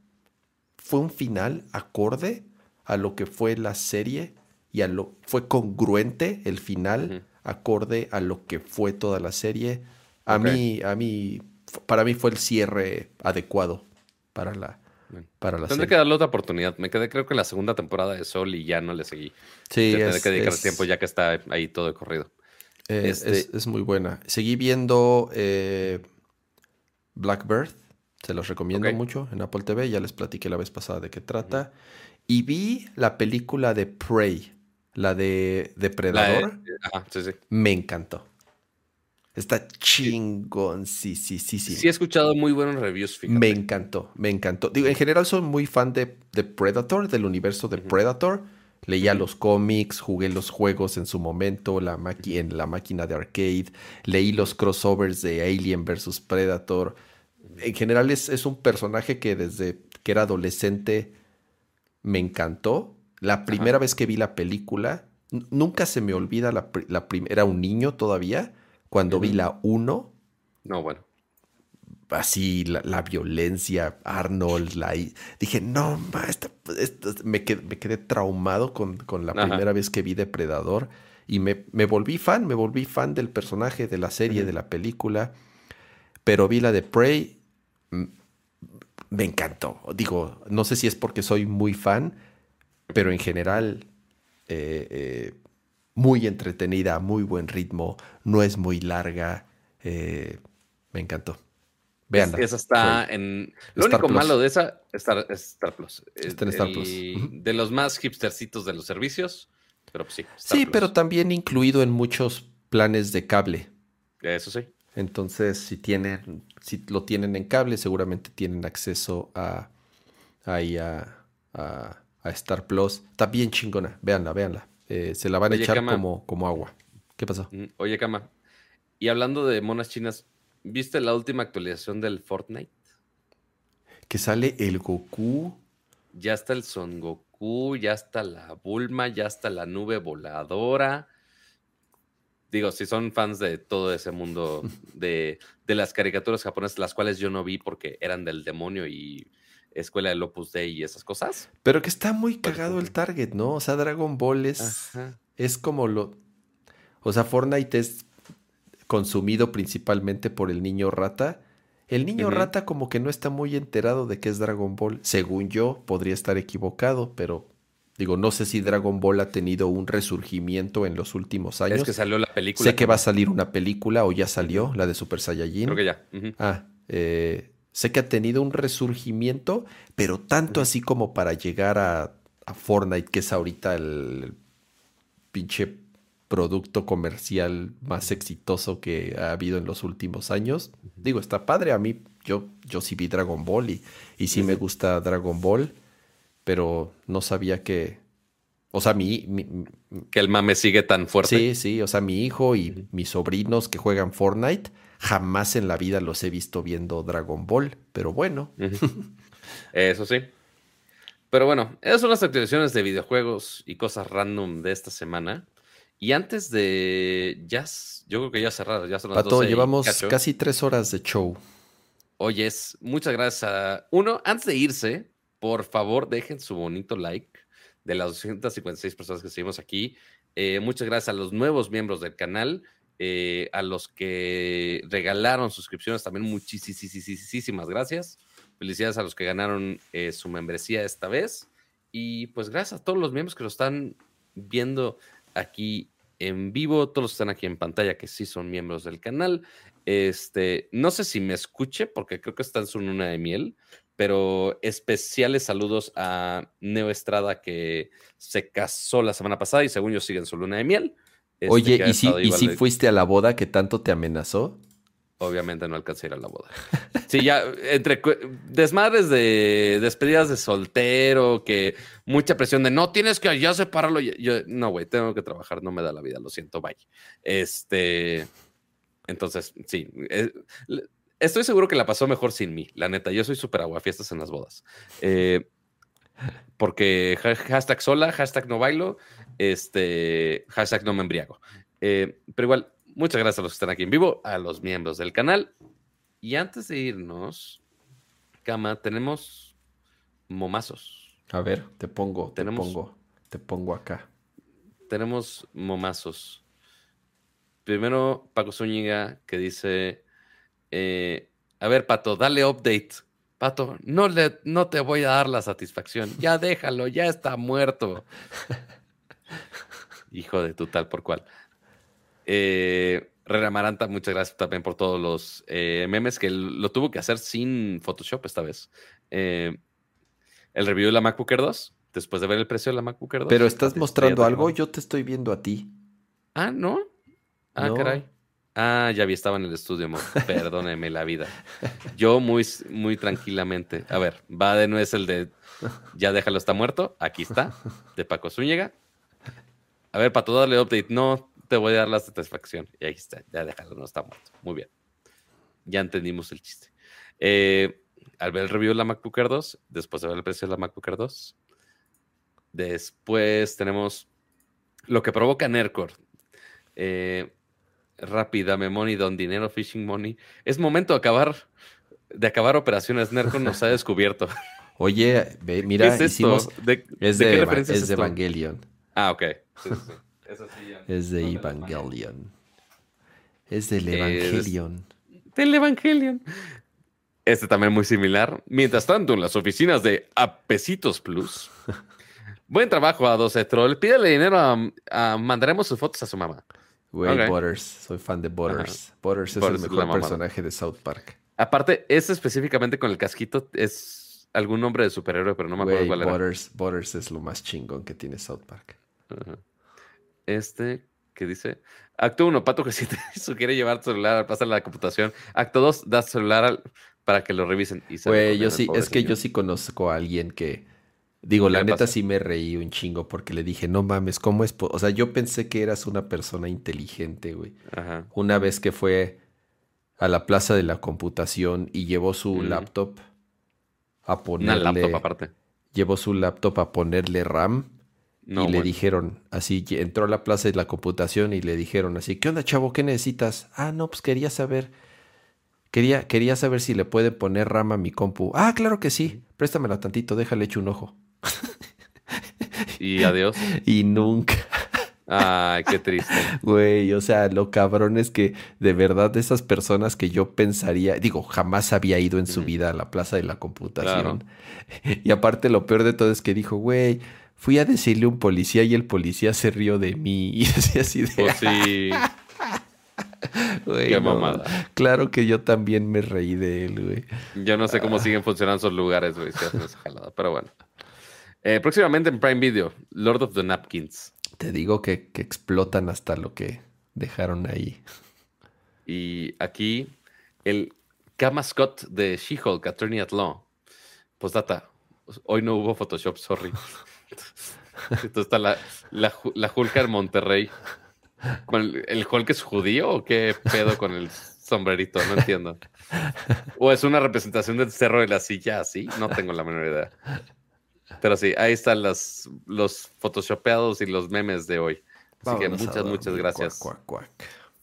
Fue un final acorde a lo que fue la serie y a lo fue congruente el final acorde a lo que fue toda la serie. A mí, a mí, para mí fue el cierre adecuado para la, Tendré que darle otra oportunidad. Me quedé creo que en la segunda temporada de Sol y ya no le seguí. Sí, Tendré que dedicar tiempo ya que está ahí todo de corrido. Este es, muy buena. Seguí viendo eh, Blackbird. Se los recomiendo mucho en Apple TV. Ya les platiqué la vez pasada de qué trata. Y vi la película de Prey, la de Depredador. Me encantó. Está chingón, sí, sí, sí, sí. Sí he escuchado muy buenos reviews, Me encantó, me encantó. Digo, en general soy muy fan de, de Predator, del universo de Predator. Leía los cómics, jugué los juegos en su momento, la en la máquina de arcade. Leí los crossovers de Alien vs. Predator. En general es, es un personaje que desde que era adolescente me encantó. La primera vez que vi la película, nunca se me olvida la, la Era un niño todavía cuando vi la 1. No, bueno. así la, violencia, Arnold, la... Dije, no, me, quedé, me, quedé, traumado con, la primera vez que vi Depredador y me, me, volví fan, me volví fan del personaje, de la serie, de la película, pero vi la de Prey, me encantó. Digo, no sé si es porque soy muy fan, pero en general... Eh, eh, muy entretenida, muy buen ritmo, no es muy larga. Eh, me encantó. Veanla. esa está en. Lo único malo de esa es Star, Star Plus. Está en Star Plus. De los más hipstercitos de los servicios. Pero pues sí. sí, pero también incluido en muchos planes de cable. Eso sí. Entonces, si tienen, si lo tienen en cable, seguramente tienen acceso a ahí a, a, Star Plus. Está bien chingona. Véanla, véanla. Eh, se la van a echar como, como agua. ¿Qué pasó? Oye, Cama. Y hablando de monas chinas, ¿Viste la última actualización del Fortnite? Que sale el Goku. Ya está el Son Goku, ya está la Bulma, ya está la nube voladora. Digo, si son fans de todo ese mundo de, las caricaturas japonesas, las cuales yo no vi porque eran del demonio y escuela del Opus Dei y esas cosas. Pero que está muy cagado el target, ¿no? O sea, Dragon Ball es, es como lo... O sea, Fortnite es consumido principalmente por el niño rata. El niño rata como que no está muy enterado de qué es Dragon Ball. Según yo, podría estar equivocado, pero digo, no sé si Dragon Ball ha tenido un resurgimiento en los últimos años. Es que salió la película. Sé que va a salir una película o ya salió, la de Super Saiyajin. Creo que ya. Ah, eh, sé que ha tenido un resurgimiento, pero tanto así como para llegar a, a Fortnite, que es ahorita el pinche producto comercial más exitoso que ha habido en los últimos años. Digo, está padre. A mí, yo, yo sí vi Dragon Ball y, y sí me gusta Dragon Ball, pero no sabía que. O sea, mi, Que el mame sigue tan fuerte. Sí, sí. O sea, mi hijo y mis sobrinos que juegan Fortnite, jamás en la vida los he visto viendo Dragon Ball. Pero bueno. Eso sí. Pero bueno, esas son las actualizaciones de videojuegos y cosas random de esta semana. Y antes de ya, yo creo que ya cerrar, ya son las Pato, llevamos casi tres horas de show. Oyes, muchas gracias a uno. Antes de irse, por favor, dejen su bonito like de las 256 personas que seguimos aquí. Eh, muchas gracias a los nuevos miembros del canal, eh, a los que regalaron suscripciones también, muchísimas gracias. Felicidades a los que ganaron eh, su membresía esta vez. Y pues gracias a todos los miembros que lo están viendo aquí en vivo, todos los que están aquí en pantalla que sí son miembros del canal. Este, no sé si me escuche porque creo que está en su luna de miel, pero especiales saludos a Neo Estrada que se casó la semana pasada y según yo sigue en su luna de miel. Este, Oye, ¿y si, ¿y si fuiste a la boda que tanto te amenazó? Obviamente no alcancé a ir a la boda. Sí, ya entre desmadres de despedidas de soltero, que mucha presión de no tienes que ya separarlo. Yo, no, güey, tengo que trabajar, no me da la vida, lo siento, bye. Este, entonces, sí, eh, estoy seguro que la pasó mejor sin mí, la neta. Yo soy súper aguafiestas en las bodas. Eh, porque hashtag sola, hashtag no bailo, este, hashtag no me embriago. Eh, pero igual, Muchas gracias a los que están aquí en vivo, a los miembros del canal. Y antes de irnos, Cama, tenemos momazos. A ver, te pongo, te pongo, te pongo acá. Tenemos momazos. Primero, Paco Zúñiga, que dice: eh, A ver, Pato, dale update. Pato, no, le, no te voy a dar la satisfacción. Ya déjalo, ya está muerto. Hijo de tu tal por cual. Eh, Rera Maranta, muchas gracias también por todos los eh, memes que lo tuvo que hacer sin Photoshop esta vez. Eh, el review de la MacBook Air 2, después de ver el precio de la MacBook Air 2. Pero estás mostrando algo, yo te estoy viendo a ti. Ah, ¿no? Ah, caray. Ah, ya vi, estaba en el estudio, amor. Perdóneme la vida. Yo muy, muy tranquilamente. A ver, va de nuez el de Ya déjalo, está muerto. Aquí está, de Paco Zúñiga. A ver, para todo darle update. No, te voy a dar la satisfacción. Y ahí está, ya déjalo, no está muerto. Muy bien. Ya entendimos el chiste. Eh, al ver el review de la MacBook Air 2, después de ver el precio de la MacBook Air 2, después tenemos lo que provoca Nercor. Eh, rápida, money, don dinero, fishing money. Es momento de acabar de acabar operaciones, Nerco nos ha descubierto. Oye, mira, es hicimos. ¿De, es de, qué referencia es, de Evangelion. Ah, ok. Es de Evangelion. Es del Evangelion. del Evangelion. Este también muy similar. Mientras tanto, en las oficinas de Apesitos Plus. Buen trabajo a 12 Troll. Pídele dinero a, Mandaremos sus fotos a su mamá. Güey, Butters. Soy fan de Butters. Butters es el mejor personaje de South Park. Aparte, ese específicamente con el casquito es algún nombre de superhéroe, pero no me acuerdo cuál era. Butters, Butters es lo más chingón que tiene South Park. Este, ¿qué dice? Acto 1, Pato que si te sugiere llevar tu celular, pasar la computación. Acto 2, das celular para que lo revisen. Güey, yo sí, es que yo sí conozco a alguien que, digo, la neta sí me reí un chingo porque le dije, no mames, ¿cómo es? O sea, yo pensé que eras una persona inteligente, güey. Una vez que fue a la plaza de la computación y llevó su laptop a ponerle... Una laptop aparte. Llevó su laptop a ponerle RAM y le dijeron, así, entró a la plaza de la computación y le dijeron así, ¿qué onda, chavo? ¿Qué necesitas? Ah, no, pues quería saber, quería, quería saber si le puede poner RAM a mi compu. Ah, claro que sí, préstamela tantito, déjale hecho un ojo. y adiós. y nunca. Ay, qué triste. Güey, o sea, lo cabrón es que de verdad esas personas que yo pensaría, digo, jamás había ido en su vida a la plaza de la computación. Y aparte lo peor de todo es que dijo, güey, fui a decirle a un policía y el policía se rió de mí y decía así de... Pues sí. Qué mamada. Claro que yo también me reí de él, güey. Yo no sé cómo siguen funcionando esos lugares, güey, pero bueno. Eh, próximamente en Prime Video, Lord of the Napkins. Te digo que, explotan hasta lo que dejaron ahí. Y aquí, el K-Mascot de She-Hulk, Attorney at Law. Postdata, hoy no hubo Photoshop, sorry. Esto está la, la, la Hulk en Monterrey. ¿El Hulk es judío o qué pedo con el sombrerito? No entiendo. ¿O es una representación del cerro de la silla así? No tengo la menor idea. Pero sí, ahí están los, los photoshopeados y los memes de hoy. Así que muchas, muchas gracias.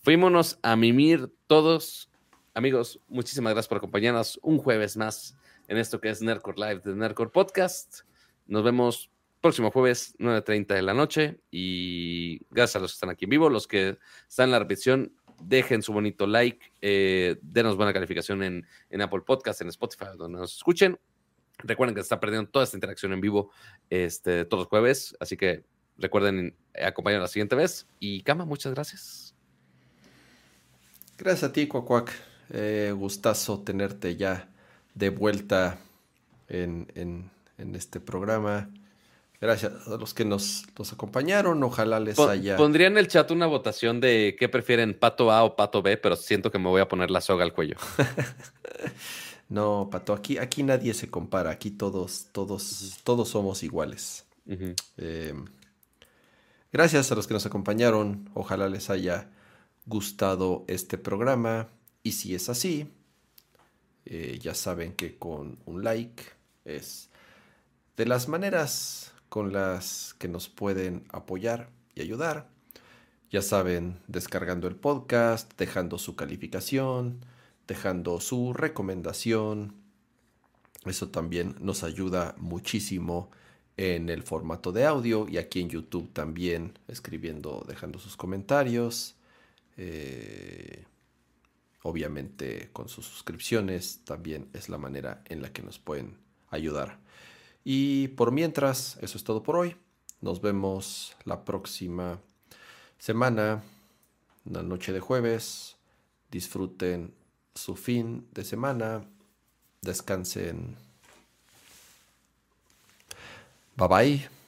Fuímonos a mimir todos. Amigos, muchísimas gracias por acompañarnos un jueves más en esto que es Nerdcore Live de Nerdcore Podcast. Nos vemos próximo jueves, 9.30 de la noche. Y gracias a los que están aquí en vivo, los que están en la repetición, dejen su bonito like, eh, denos buena calificación en, Apple Podcast, en Spotify, donde nos escuchen. Recuerden que se está perdiendo toda esta interacción en vivo este, todos los jueves, así que recuerden acompañarnos la siguiente vez. Y Cama, muchas gracias. Gracias a ti, Cuacuac. Eh, gustazo tenerte ya de vuelta en este programa. Gracias a los que nos, acompañaron. Ojalá les haya. Pondría en el chat una votación de qué prefieren, pato A o pato B, pero siento que me voy a poner la soga al cuello. no, pato, aquí, aquí nadie se compara. Aquí todos, todos, todos somos iguales. Eh, gracias a los que nos acompañaron. Ojalá les haya gustado este programa. Y si es así, eh, ya saben que con un like es de las maneras con las que nos pueden apoyar y ayudar. Ya saben, descargando el podcast, dejando su calificación, dejando su recomendación. Eso también nos ayuda muchísimo en el formato de audio y aquí en YouTube también escribiendo, dejando sus comentarios. Eh, obviamente con sus suscripciones también es la manera en la que nos pueden ayudar. Y por mientras, eso es todo por hoy. Nos vemos la próxima semana, la noche de jueves. Disfruten su fin de semana. Descansen. Bye bye.